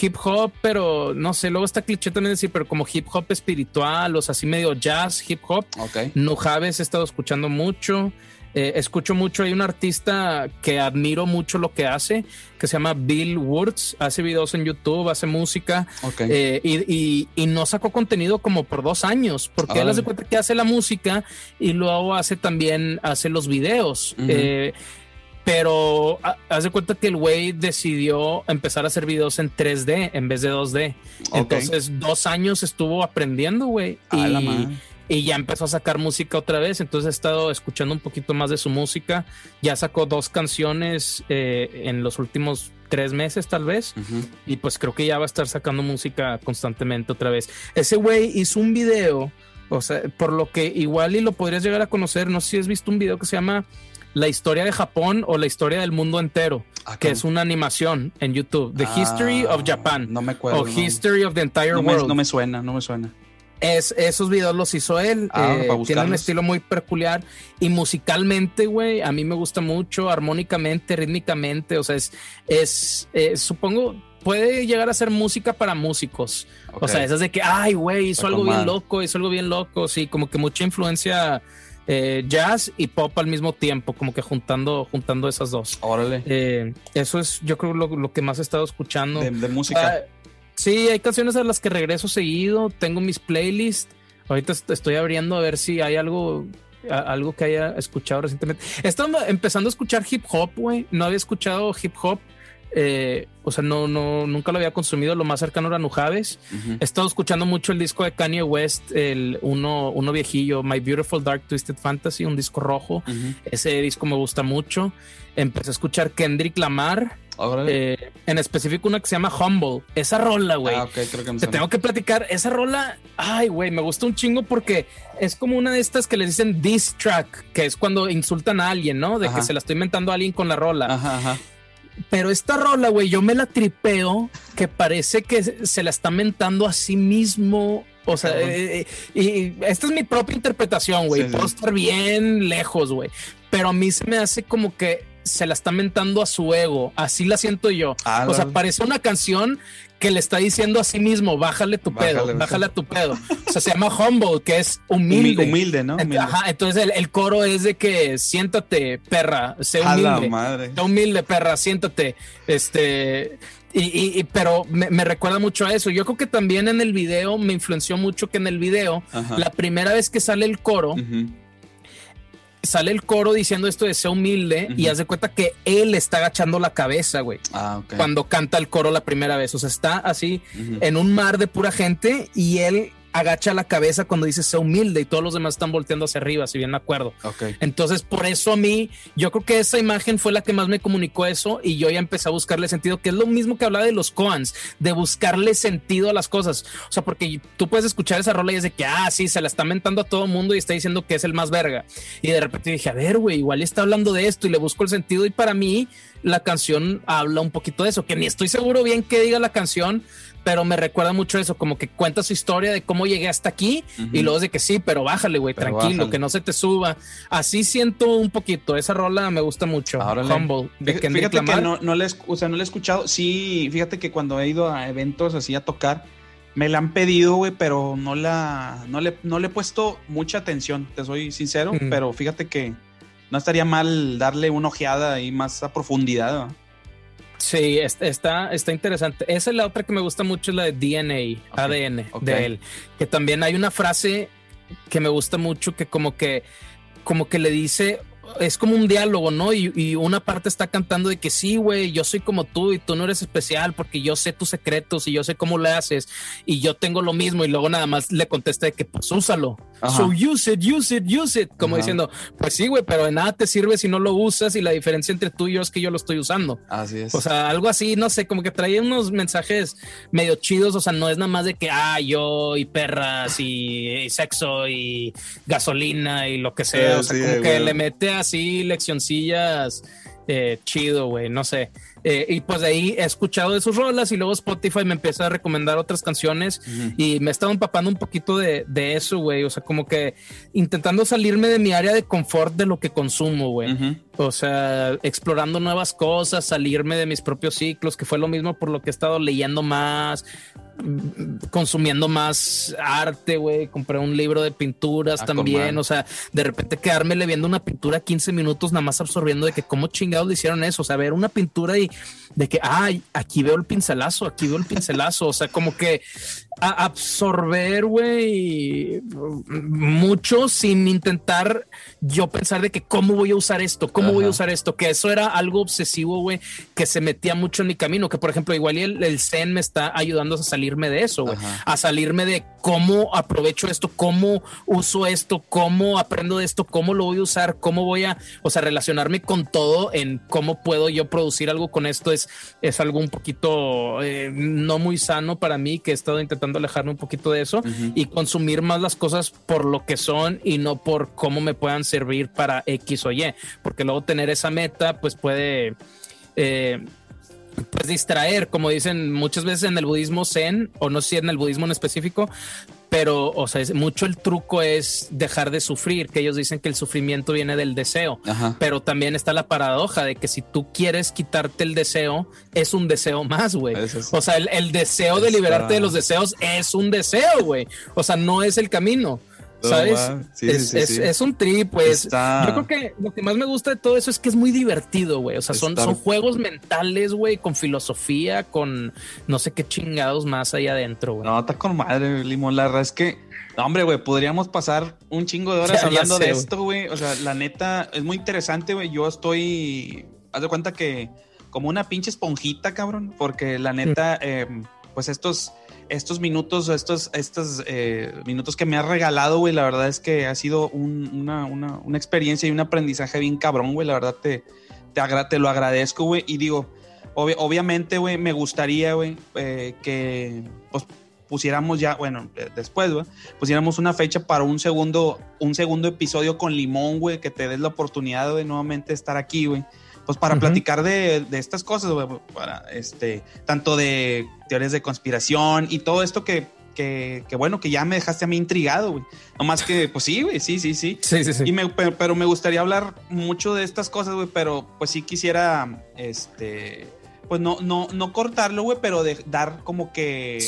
hip hop, pero no sé. Luego está cliché también decir, pero como hip hop espiritual, o sea, así medio jazz, hip hop. Ok. Nujabes he estado escuchando mucho. Eh, escucho mucho, hay un artista que admiro mucho lo que hace, que se llama Bill Woods, hace videos en YouTube, hace música eh, y, no sacó contenido como por dos años, porque él hace cuenta que hace la música y luego hace también, hace los videos. Eh, pero hace cuenta que el güey decidió empezar a hacer videos en 3D en vez de 2D. Entonces, dos años estuvo aprendiendo, güey. Y, y ya empezó a sacar música otra vez, entonces he estado escuchando un poquito más de su música, ya sacó dos canciones eh, en los últimos tres meses tal vez, y pues creo que ya va a estar sacando música constantemente otra vez. Ese güey hizo un video, o sea, por lo que igual y lo podrías llegar a conocer, no sé si has visto un video que se llama La historia de Japón o la historia del mundo entero. Ah, que es una animación en YouTube, The History of ah, Japan. No me acuerdo. O History of the Entire World. no me suena, no me suena. Es, esos videos los hizo él. Ah, eh, tiene un estilo muy peculiar. Y musicalmente, güey, a mí me gusta mucho, armónicamente, rítmicamente. O sea, es, es eh, supongo, puede llegar a ser música para músicos. O sea, esas de que, ay, güey, hizo algo bien loco, hizo algo bien loco. Sí, como que mucha influencia eh, jazz y pop al mismo tiempo, como que juntando, juntando esas dos. Órale. eso es, yo creo, lo, que más he estado escuchando. De, música. Sí, hay canciones a las que regreso seguido. Tengo mis playlists. Ahorita estoy abriendo a ver si hay algo, algo que haya escuchado recientemente. Estando empezando a escuchar hip hop, güey. No había escuchado hip hop. Eh, o sea, no, no, nunca lo había consumido. Lo más cercano era Nujaves. He estado escuchando mucho el disco de Kanye West, el uno, uno viejillo, My Beautiful Dark Twisted Fantasy, un disco rojo. Ese disco me gusta mucho. Empecé a escuchar Kendrick Lamar. Eh, en específico una que se llama Humble. Esa rola, güey. Ah, Te tengo que platicar. Esa rola, ay, güey, me gusta un chingo porque es como una de estas que le dicen diss track, que es cuando insultan a alguien, ¿no? De que se la estoy inventando a alguien con la rola. Ajá, Pero esta rola, güey, yo me la tripeo que parece que se la está mentando a sí mismo. O sea, eh, eh, y esta es mi propia interpretación, güey. Puedo estar bien lejos, güey. Pero a mí se me hace como que se la está mentando a su ego. Así la siento yo. Ah, o sea, parece una canción que le está diciendo a sí mismo, bájale tu pedo, bájale, a tu pedo. O sea, se llama humble, que es humilde. Humilde, ¿no? Ajá, entonces el, coro es de que siéntate, perra, sé humilde. madre. Sé humilde, perra, siéntate. Este, y, pero me, recuerda mucho a eso. Yo creo que también en el video me influenció mucho que en el video, la primera vez que sale el coro, sale el coro diciendo esto de ser humilde y hace cuenta que él está agachando la cabeza, güey. Ah, Cuando canta el coro la primera vez. O sea, está así en un mar de pura gente y él agacha la cabeza cuando dice sea humilde y todos los demás están volteando hacia arriba, si bien me acuerdo. Entonces, por eso a mí, yo creo que esa imagen fue la que más me comunicó eso y yo ya empecé a buscarle sentido, que es lo mismo que hablaba de los Coans, de buscarle sentido a las cosas. O sea, porque tú puedes escuchar esa rola y es de que, ah, sí, se la está mentando a todo mundo y está diciendo que es el más verga. Y de repente dije, a ver, güey, igual está hablando de esto y le busco el sentido y para mí la canción habla un poquito de eso, que ni estoy seguro bien qué diga la canción, pero me recuerda mucho eso, como que cuenta su historia de cómo llegué hasta aquí y luego de que sí, pero bájale, güey, tranquilo, que no se te suba. Así siento un poquito, esa rola me gusta mucho, Humble, de Fíjate que no, no, le, o sea, no le he escuchado, sí, fíjate que cuando he ido a eventos así a tocar, me la han pedido, güey, pero no la, no le, no le he puesto mucha atención, te soy sincero, pero fíjate que no estaría mal darle una ojeada ahí más a profundidad, Sí, está, está interesante. Esa es la otra que me gusta mucho, es la de DNA, ADN de él. Que también hay una frase que me gusta mucho que como que, como que le dice, es como un diálogo, ¿no? Y, una parte está cantando de que sí, güey, yo soy como tú y tú no eres especial porque yo sé tus secretos y yo sé cómo le haces y yo tengo lo mismo y luego nada más le contesta de que pues úsalo. So use it, use it, use it. Como diciendo, pues sí, güey, pero de nada te sirve si no lo usas y la diferencia entre tú y yo es que yo lo estoy usando. Así es. O sea, algo así, no sé, como que traía unos mensajes medio chidos. O sea, no es nada más de que, ah, yo y perras y, sexo y gasolina y lo que sea. o sea, como que le mete así leccioncillas eh, chido, güey, no sé. Eh, y pues de ahí he escuchado de sus rolas y luego Spotify me empieza a recomendar otras canciones y me he estado empapando un poquito de, eso, güey. O sea, como que intentando salirme de mi área de confort de lo que consumo, güey. O sea, explorando nuevas cosas, salirme de mis propios ciclos, que fue lo mismo por lo que he estado leyendo más, consumiendo más arte, güey. Compré un libro de pinturas ah, también. O sea, de repente quedármele viendo una pintura 15 minutos, nada más absorbiendo de que cómo chingados le hicieron eso. O sea, ver una pintura y de que, ay, aquí veo el pincelazo, aquí veo el pincelazo. O sea, como que a absorber, güey, mucho sin intentar yo pensar de que cómo voy a usar esto, cómo voy a usar esto, que eso era algo obsesivo, güey, que se metía mucho en mi camino, que por ejemplo, igual el, el Zen me está ayudando a salirme de eso, a salirme de cómo aprovecho esto, cómo uso esto, cómo aprendo de esto, cómo lo voy a usar, cómo voy a, o sea, relacionarme con todo en cómo puedo yo producir algo con esto es, es algo un poquito eh, no muy sano para mí que he estado intentando alejarme un poquito de eso y consumir más las cosas por lo que son y no por cómo me puedan servir para X o Y, porque luego tener esa meta pues puede... Eh, pues distraer, como dicen muchas veces en el budismo zen, o no sé si en el budismo en específico, pero, o sea, mucho el truco es dejar de sufrir, que ellos dicen que el sufrimiento viene del deseo, pero también está la paradoja de que si tú quieres quitarte el deseo, es un deseo más, güey. O sea, el, deseo de liberarte de los deseos es un deseo, güey. O sea, no es el camino. ¿Sabes? es, un trip, pues. Yo creo que lo que más me gusta de todo eso es que es muy divertido, güey. O sea, son, son juegos mentales, güey, con filosofía, con no sé qué chingados más ahí adentro, güey. No, está con madre, Limón. La verdad es que, hombre, güey, podríamos pasar un chingo de horas hablando de esto, güey. O sea, la neta, es muy interesante, güey. Yo estoy, haz de cuenta que como una pinche esponjita, cabrón, porque la neta, em, pues estos estos minutos, estos, estos eh, minutos que me has regalado, güey, la verdad es que ha sido una, experiencia y un aprendizaje bien cabrón, güey. La verdad te, te, te lo agradezco, güey. Y digo, obviamente, güey, me gustaría, güey, eh, que pues, pusiéramos ya, bueno, después, güey, pusiéramos una fecha para un segundo, un segundo episodio con Limón, güey, que te des la oportunidad de nuevamente estar aquí, güey pues para platicar de, estas cosas, para este, tanto de teorías de conspiración y todo esto que, que, bueno, que ya me dejaste a mí intrigado, güey. No más que, pues sí, güey, sí, sí, sí. Sí, sí, sí. Y me, pero, me gustaría hablar mucho de estas cosas, güey, pero pues sí quisiera, este, pues no, no, no cortarlo, güey, pero de dar como que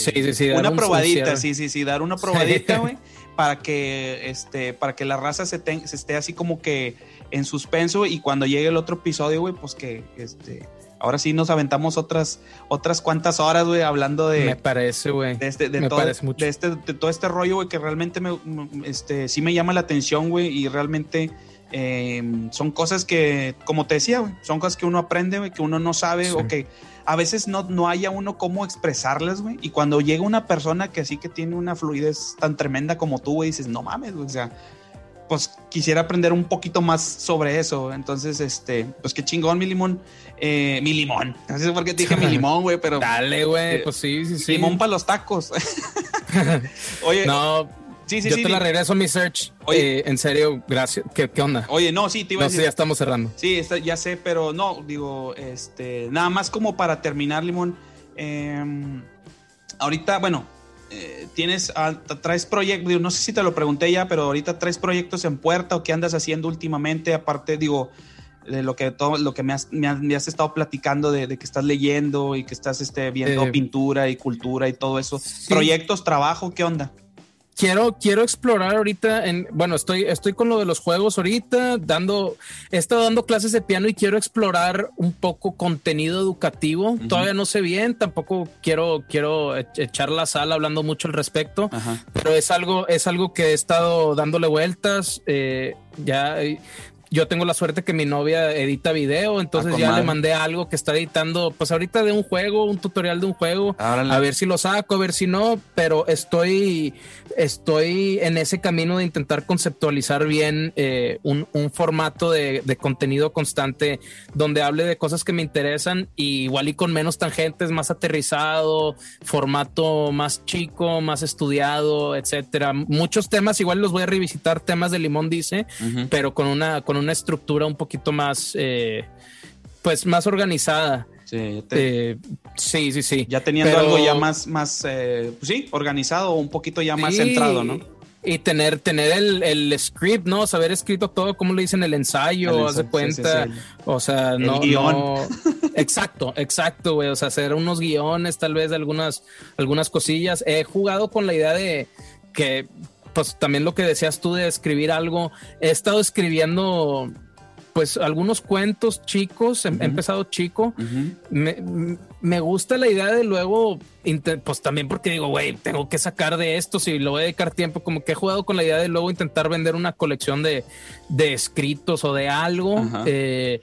una probadita, sí, sí, sí, dar una probadita, güey, para que, este, para que la raza se, se esté así como que en suspenso y cuando llegue el otro episodio, güey, pues que este ahora sí nos aventamos otras otras cuantas horas, güey, hablando de Me parece, güey. De este de todo de este de todo este rollo, güey, que realmente me este sí me llama la atención, güey, y realmente em, son cosas que como te decía, güey, son cosas que uno aprende, güey, que uno no sabe o que a veces no, no haya uno cómo expresarlas, güey. Y cuando llega una persona que sí que tiene una fluidez tan tremenda como tú, güey, dices, no mames, güey, o sea, pues quisiera aprender un poquito más sobre eso. Entonces, este, pues qué chingón, mi limón. Eh, mi limón. No sé por qué te dije mi *laughs* limón, güey, pero. Dale, güey, eh, pues sí, sí, sí. Limón para los tacos. *laughs* Oye. No. Sí, sí, Yo te la regreso mi search. Oye, eh, en serio, gracias. ¿Qué, ¿Qué, onda? Oye, no, sí, te iba a decir. ya estamos cerrando. Sí, ya sé, pero no, digo, este, nada más como para terminar, Limón. Em, ahorita, bueno, eh, tienes, ah, traes proyectos, no sé si te lo pregunté ya, pero ahorita traes proyectos en puerta o qué andas haciendo últimamente, aparte, digo, de lo que todo lo que me has, me has, estado platicando de, que estás leyendo y que estás este, viendo eh, pintura y cultura y todo eso. Proyectos, trabajo, ¿qué onda? Quiero, quiero explorar ahorita en, bueno, estoy, estoy con lo de los juegos ahorita, dando, he estado dando clases de piano y quiero explorar un poco contenido educativo. Todavía no sé bien, tampoco quiero, quiero e, echar la sala hablando mucho al respecto, pero es algo, es algo que he estado dándole vueltas. Eh, ya yo tengo la suerte que mi novia edita video, entonces Ah, ya le mandé algo que está editando, pues ahorita de un juego, un tutorial de un juego, Árale. a ver si lo saco, a ver si no, pero estoy, estoy en ese camino de intentar conceptualizar bien eh, un, un formato de, de contenido constante donde hable de cosas que me interesan y igual y con menos tangentes, más aterrizado, formato más chico, más estudiado, etcétera. Muchos temas, igual los voy a revisitar, temas de Limón dice, Ujú. pero con una, con una estructura un poquito más, eh, pues más organizada. Sí, ya, te- Eh, sí, sí, sí. ya teniendo Pero- algo ya más, más eh, pues sí, organizado un poquito ya más Sí, centrado, ¿no? Y tener, tener el, el script, ¿no? Saber escrito todo, como le dicen, el ensayo, El haz de ensayo, cuenta. sí. O sea, El no. guion. no- *laughs* Exacto, exacto, güey. O sea, hacer unos guiones, tal vez algunas, algunas cosillas. He jugado con la idea de que, pues también lo que decías tú de escribir algo. He estado escribiendo, pues, algunos cuentos chicos. He- empezado chico me, me gusta la idea de luego, pues también porque digo, güey, tengo que sacar de esto, si lo voy a dedicar tiempo, como que he jugado con la idea de luego intentar vender una colección de, de escritos o de algo. Eh,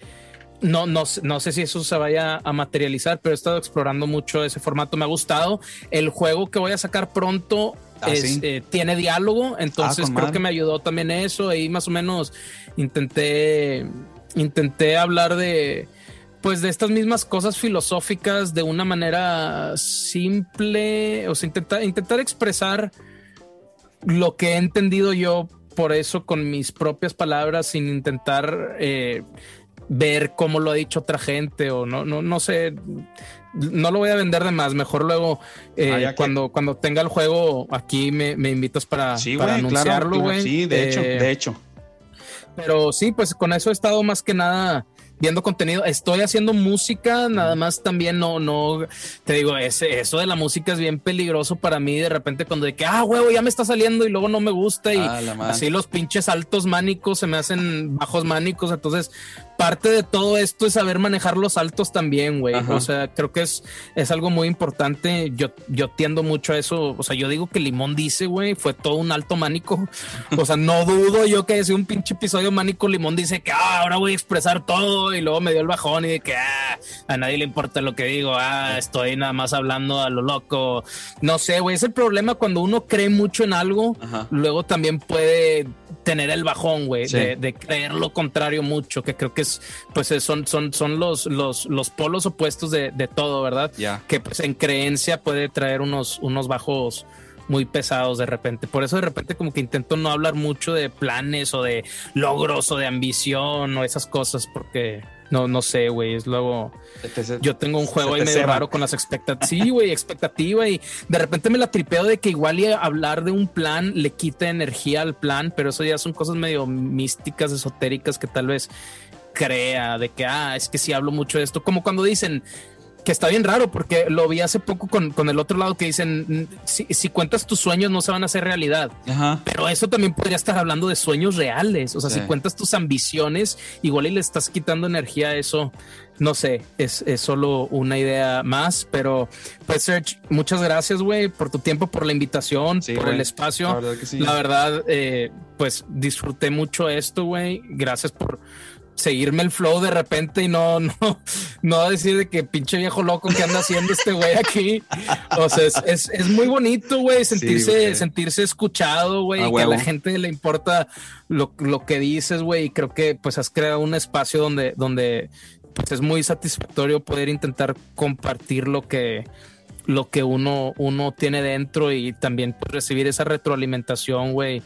no, no, sé- no sé si eso se vaya a materializar, pero he estado explorando mucho ese formato, me ha gustado. El juego que voy a sacar pronto Ah, es, sí. eh, tiene diálogo, entonces con creo que me ayudó también eso. Ahí más o menos intenté, intenté hablar de, pues de estas mismas cosas filosóficas de una manera simple, o sea, intentar, intentar expresar lo que he entendido yo por eso con mis propias palabras sin intentar eh, ver cómo lo ha dicho otra gente o no, no, no sé. No lo voy a vender de más, mejor luego eh, Ah, que- cuando, cuando tenga el juego aquí me, me invitas para, Sí, para anunciarlo, claro. Sí, de hecho, Eh, de hecho. pero sí, pues con eso he estado más que nada viendo contenido. Estoy haciendo música, nada más también no, no, te digo, ese, eso de la música es bien peligroso para mí. De repente, cuando de que, ah, huevo, ya me está saliendo y luego no me gusta y Ah, así los pinches altos mánicos se me hacen bajos mánicos. Entonces, parte de todo esto es saber manejar los altos también, güey. O sea, creo que es, es algo muy importante. Yo, yo tiendo mucho a eso. O sea, yo digo que Limón dice, güey, fue todo un alto mánico. *laughs* O sea, no dudo yo que sea un pinche episodio mánico. Limón dice que ah, ahora voy a expresar todo y luego me dio el bajón y de que ah, a nadie le importa lo que digo. Ah, estoy nada más hablando a lo loco. No sé, güey. Es el problema cuando uno cree mucho en algo, Ajá. luego también puede tener el bajón, güey, Sí. de, de creer lo contrario mucho, que creo que es, pues es- son, son, son los, los, los polos opuestos de, de todo, ¿verdad? Que pues en creencia puede traer unos, unos bajos muy pesados de repente. Por eso de repente como que intento no hablar mucho de planes o de logros o de ambición o esas cosas porque no, no sé, güey, es luego... Yo tengo un juego ahí medio ceba. raro con las expectativas. Sí, güey, expectativa. Y de repente me la tripeo de que igual y hablar de un plan le quita energía al plan, pero eso ya son cosas medio místicas, esotéricas que tal vez crea de que, ah, es que si hablo mucho de esto. Como cuando dicen que está bien raro, porque lo vi hace poco con, con el otro lado que dicen, "Mm, si, si cuentas tus sueños no se van a hacer realidad. Ajá. Pero eso también podría estar hablando de sueños reales. O sea, Sí. si cuentas tus ambiciones, igual y le estás quitando energía a eso. No sé, es, es solo una idea más. Pero, pues, Serge, muchas gracias, güey, por tu tiempo, por la invitación, Sí, por el espacio. La verdad que sí. La verdad, eh, pues disfruté mucho esto, güey. Gracias por seguirme el flow de repente y no, no, no decir de que pinche viejo loco que anda haciendo este güey aquí. O sea, es, es, es muy bonito, güey, sentirse, güey. sentirse escuchado, güey, y que a la gente le importa lo, lo que dices, güey. Y creo que pues has creado un espacio donde, donde pues es muy satisfactorio poder intentar compartir lo que lo que uno, uno tiene dentro y también pues, recibir esa retroalimentación, güey,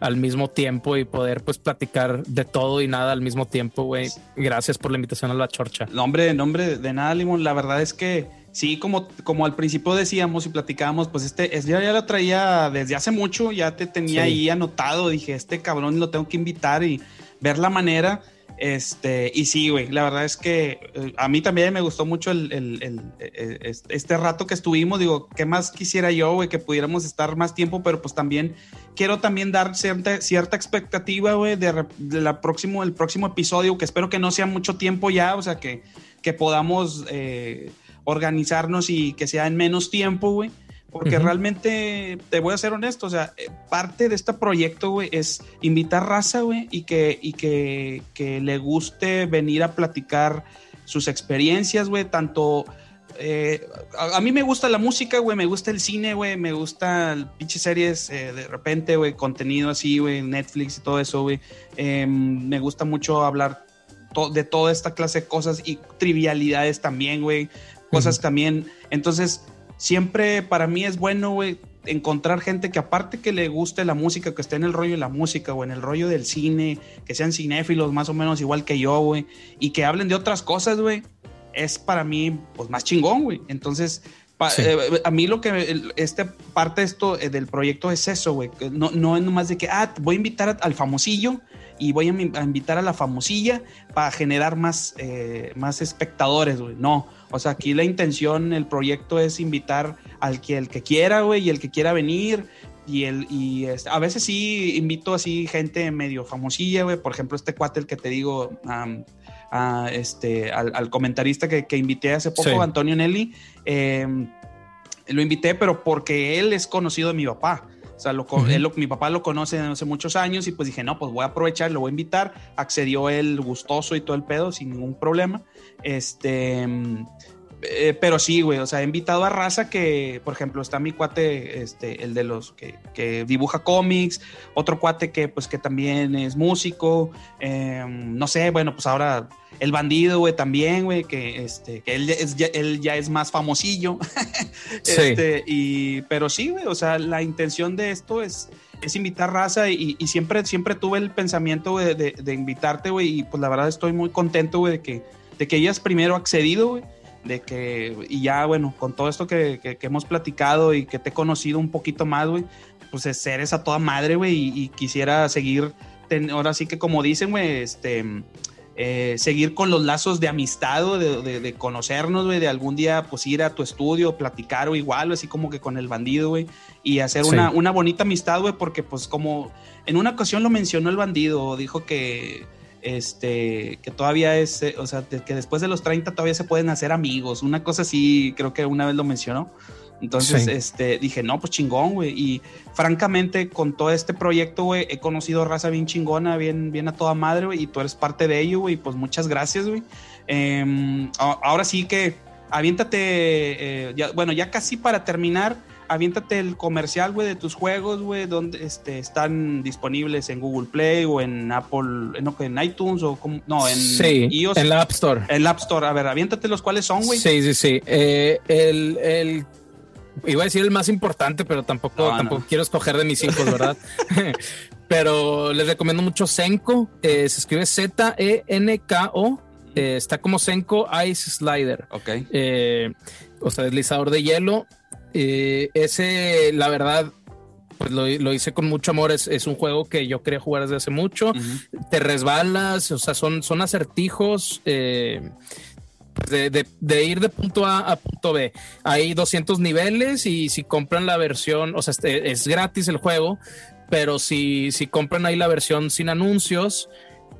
al mismo tiempo y poder pues platicar de todo y nada al mismo tiempo, güey. Gracias por la invitación a la chorcha. Nombre, nombre de nada, Limón. La verdad es que sí, como, como al principio decíamos y platicábamos, pues este, es, ya, ya lo traía desde hace mucho, ya te tenía Sí. ahí anotado. Dije, este cabrón lo tengo que invitar y ver la manera. Este, y sí, güey, la verdad es que eh, a mí también me gustó mucho el, el- eh, este, este rato que estuvimos. Digo, ¿qué más quisiera yo, güey? Que pudiéramos estar más tiempo, pero pues también quiero también dar cierta, cierta expectativa, güey, de, la próximo, el próximo episodio, que espero que no sea mucho tiempo ya, o sea, que, que podamos eh, organizarnos y que sea en menos tiempo, güey. Porque realmente te voy a ser honesto, o sea, eh, parte de este proyecto, güey, es invitar raza, güey, y, que, y que, que le guste venir a platicar sus experiencias, güey, tanto... Eh, a, mí me gusta la música, güey, me gusta el cine, güey, me gusta el pinche series, eh, de repente, güey, contenido así, güey, Netflix y todo eso, güey. Em, me gusta mucho hablar de toda esta clase de cosas y trivialidades también, güey. Cosas también. Entonces, siempre para mí es bueno, güey, encontrar gente que aparte que le guste la música, que esté en el rollo de la música o en el rollo del cine, que sean cinéfilos más o menos igual que yo, güey, y que hablen de otras cosas, güey, es para mí, pues, más chingón, güey. Entonces, eh, a mí lo que, este parte de esto eh, del proyecto es eso, güey. No, no es nomás de que, ah, voy a invitar al famosillo y voy a, invitar a la famosilla para generar más, eh, más espectadores, güey. No, o sea, aquí la intención, el proyecto es invitar al que el que quiera, güey, y el que quiera venir. Y, el, y este, a veces sí invito así gente medio famosilla, güey. Por ejemplo, este cuate, el que te digo, a este, al, comentarista que, que, invité hace poco, Antonio Nelly, em, lo invité, pero porque él es conocido de mi papá. O sea, lo, mi papá lo conoce desde hace muchos años y pues dije, no, pues voy a aprovechar, lo voy a invitar. Accedió él gustoso y todo el pedo sin ningún problema. Este, eh, pero sí, güey, o sea, he invitado a raza que, por ejemplo, está mi cuate, este, el de los que, dibuja cómics, otro cuate que, pues, que también es músico, em, no sé, bueno, pues ahora el bandido, güey, también, güey, que, este, que él, es, ya, él ya es más famosillo. *laughs* este, y, pero sí, güey, o sea, la intención de esto es, es invitar raza y, siempre, siempre tuve el pensamiento de, de, invitarte, güey, y pues la verdad estoy muy contento, güey, de que, de que hayas primero accedido, güey de que, y ya, bueno, con todo esto que, que, hemos platicado y que te he conocido un poquito más, güey, pues eres a toda madre, güey, y, quisiera seguir, ahora sí que como dicen, güey, este, eh, seguir con los lazos de amistad, o de, de, conocernos, güey, de algún día, pues ir a tu estudio, platicar o igual, así como que con el bandido, güey, y hacer una, una bonita amistad, güey, porque pues como en una ocasión lo mencionó el bandido, dijo que este, que todavía es, eh, o sea, que después de los 30 todavía se pueden hacer amigos, una cosa así, creo que una vez lo mencionó. Entonces, este, dije, no, pues chingón, güey. Y francamente, con todo este proyecto, güey, he conocido raza bien chingona, bien, bien a toda madre, güey, y tú eres parte de ello, güey. Pues muchas gracias, güey. Em, ahora sí que aviéntate, eh, ya, bueno, ya casi para terminar, aviéntate el comercial, güey, de tus juegos, güey, donde este, están disponibles en Google Play o en Apple, en, en iTunes o como, no, en iOS. En la App Store. En la App Store. A ver, aviéntate los cuales son, güey. Sí, sí, sí. Eh, el, el, iba a decir el más importante, pero tampoco, tampoco quiero escoger de mis hijos, ¿verdad? *laughs* *laughs* pero les recomiendo mucho Senko. Eh, se escribe Z-E-N-K-O. Eh, está como Senko Ice Slider. Ok. o sea, deslizador de hielo eh, ese, la verdad, pues lo, hice con mucho amor. Es, un juego que yo quería jugar desde hace mucho. Te resbalas, o sea, son, son acertijos. Eh, de, ir de punto A a punto B. Hay 200 niveles y si compran la versión, o sea, este, es gratis el juego, pero si, si compran ahí la versión sin anuncios,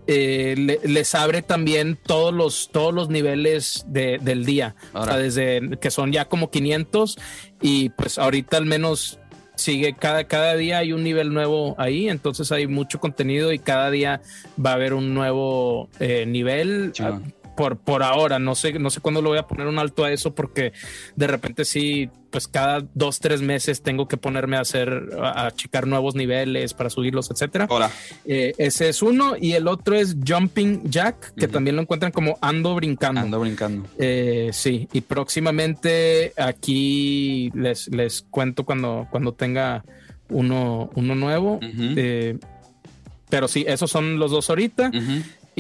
eh, les abre también todos los, todos los niveles del día, o sea, desde que son ya como 500 y pues ahorita al menos sigue cada, cada día hay un nivel nuevo ahí, entonces hay mucho contenido y cada día va a haber un nuevo eh, nivel por, por ahora. No sé, no sé cuándo lo voy a poner un alto a eso porque de repente sí, pues cada dos, tres meses tengo que ponerme a hacer, a, checar nuevos niveles para subirlos, etcétera. Ahora. Eh, ese es uno y el otro es Jumping Jack, que también lo encuentran como Ando Brincando. Ando Brincando. Eh, sí, y próximamente aquí les, les cuento cuando, cuando tenga uno, uno nuevo. Eh, pero sí, esos son los dos ahorita.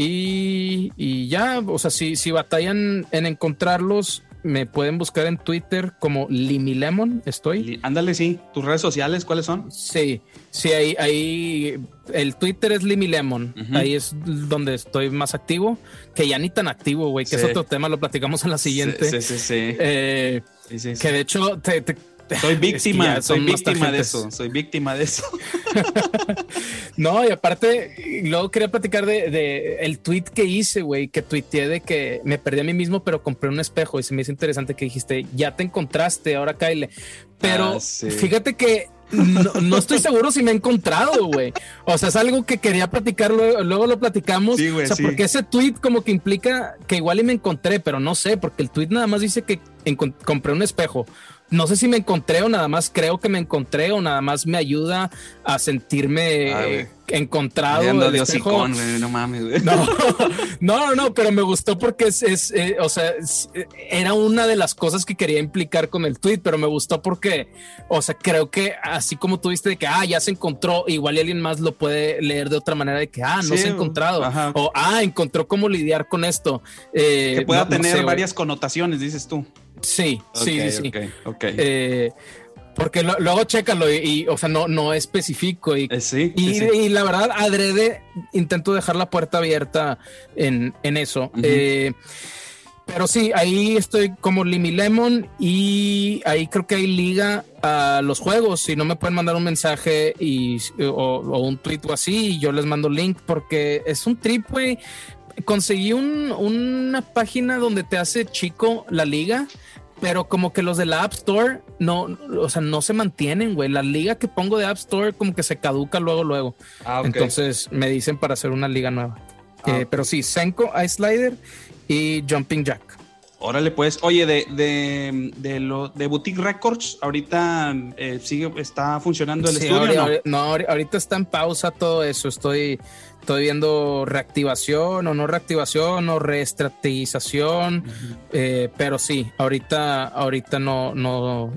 Y, ya, o sea, si, si batallan en encontrarlos, me pueden buscar en Twitter como Limilemon, estoy. Ándale, sí. ¿Tus redes sociales cuáles son? Sí, sí, ahí, ahí el Twitter es Limilemon, ahí es donde estoy más activo, que ya ni tan activo, güey, que es otro tema, lo platicamos en la siguiente. Sí, sí, sí. Eh, que de hecho, te, *laughs* Soy víctima, soy víctima de eso, soy víctima de eso. *laughs* no, y aparte, luego quería platicar de, el tweet que hice, güey, que tuiteé de que me perdí a mí mismo, pero compré un espejo y se me hizo interesante que dijiste, ya te encontraste, ahora Kyle. Pero ah, fíjate que no, estoy seguro si me he encontrado, güey. O sea, es algo que quería platicar, luego, lo platicamos. o sea, porque ese tweet como que implica que igual y me encontré, pero no sé, porque el tweet nada más dice que compré un espejo no sé si me encontré o nada más creo que me encontré o nada más me ayuda a sentirme encontrado. no mames, *laughs* No, no, no, pero me gustó porque es, eh, o sea, era una de las cosas que quería implicar con el tweet, pero me gustó porque, o sea, creo que así como tuviste de que, ah, ya se encontró, igual y alguien más lo puede leer de otra manera de que, ah, no se ha encontrado, o ah, encontró cómo lidiar con esto. Eh, que pueda tener varias connotaciones, dices tú. Sí, sí, sí, eh, porque luego chécalo y, o sea, no, no especifico y, eh, y, la verdad, adrede, intento dejar la puerta abierta en, eso. Eh, pero sí, ahí estoy como Limi Lemon y ahí creo que hay liga a los juegos. Si no me pueden mandar un mensaje y, o, un tweet o así, yo les mando link porque es un trip, güey. Conseguí una página donde te hace chico la liga pero como que los de la App Store no, o sea, no se mantienen, güey. La liga que pongo de App Store como que se caduca luego, luego. Ah, Entonces me dicen para hacer una liga nueva. Ah, eh, pero sí, Senko, Ice Slider y Jumping Jack. Órale, pues, oye, de, de, de, lo, de Boutique Records, ahorita eh, sigue, está funcionando el estudio. no, ahorita está en pausa todo eso. Estoy estoy viendo reactivación o no reactivación o reestrategización, eh, pero sí, ahorita, ahorita no, no,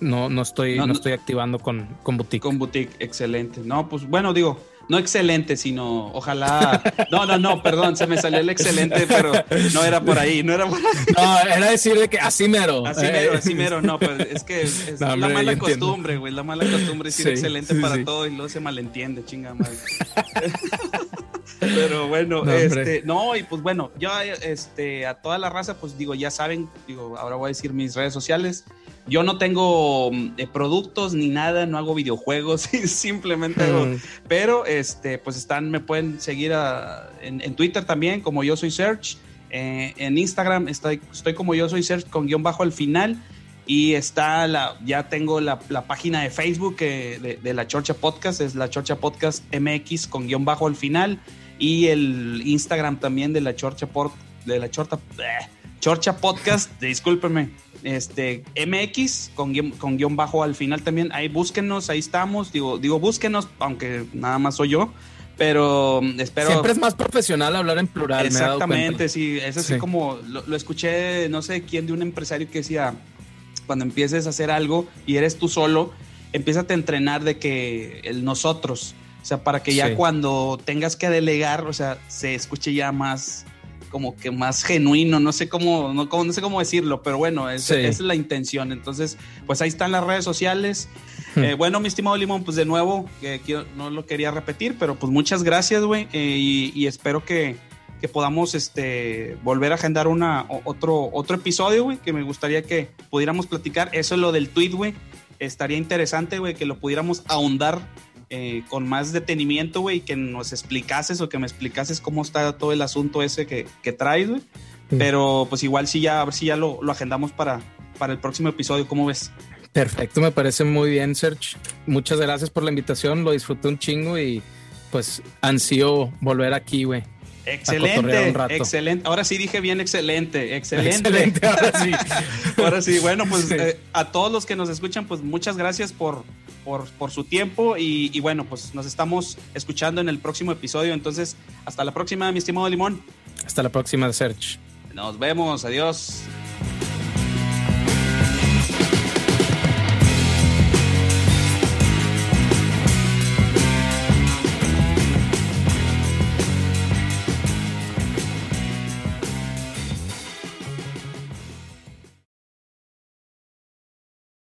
no, no estoy, no, estoy activando con, con boutique. Con boutique, excelente. No, pues bueno, digo, no excelente, sino ojalá. No, no, no, perdón, se me salió el excelente, pero no era por ahí, no era por ahí. No, era decir de que así mero. Así mero, así mero, no, pues es que es, la mala costumbre, güey, la mala costumbre es decir excelente para todo y luego se malentiende, chinga madre. *laughs* pero bueno, no, este, no, y pues bueno, yo este, a toda la raza, pues digo, ya saben, digo, ahora voy a decir mis redes sociales. Yo no tengo mm, eh, productos ni nada, no hago videojuegos, *laughs* simplemente hago, mm. pero este, pues están, me pueden seguir en, Twitter también, como yo soy Search, eh, en Instagram estoy, estoy como yo soy Search con guion bajo al final, y está la, ya tengo la, página de Facebook de, la Chorcha Podcast, es la Chorcha Podcast MX con guion bajo al final, y el Instagram también de la Chorcha, de la Chorcha, eh, Chorcha Podcast, discúlpenme este, MX con guion, con guion bajo al final también. Ahí búsquenos, ahí estamos. Digo, digo, búsquenos, aunque nada más soy yo. Pero mm, espero. Siempre es más profesional hablar en plural. Exactamente, sí. Es así como lo, escuché, no sé quién, de un empresario que decía: cuando empieces a hacer algo y eres tú solo, empieza a entrenar de que el nosotros. O sea, para que ya cuando tengas que delegar, o sea, se escuche ya más, como que más genuino, no sé cómo, no, no sé cómo decirlo, pero bueno, esa es la intención. Entonces, pues ahí están las redes sociales. Hmm. *laughs* Eh, bueno, mi estimado Limón, pues de nuevo, no lo quería repetir, pero pues muchas gracias, güey, eh, y, espero que, que, podamos este, volver a agendar una, otro, otro episodio, güey, que me gustaría que pudiéramos platicar. Eso es lo del tweet, güey. Estaría interesante, güey, que lo pudiéramos ahondar eh, con más detenimiento, güey, que nos explicases o que me explicases cómo está todo el asunto ese que, que traes, güey. Pero pues igual sí ya, a ver si ya lo, lo, agendamos para, para el próximo episodio, ¿cómo ves? Perfecto, me parece muy bien, Serge. Muchas gracias por la invitación, lo disfruté un chingo y pues ansío volver aquí, güey. Excelente, excelente. Ahora sí dije bien excelente, excelente. excelente ahora sí. *laughs* ahora sí, bueno, pues eh, a todos los que nos escuchan, pues muchas gracias por, por, su tiempo y, y, bueno, pues nos estamos escuchando en el próximo episodio. Entonces, hasta la próxima, mi estimado Limón. Hasta la próxima, Serge. Nos vemos, adiós.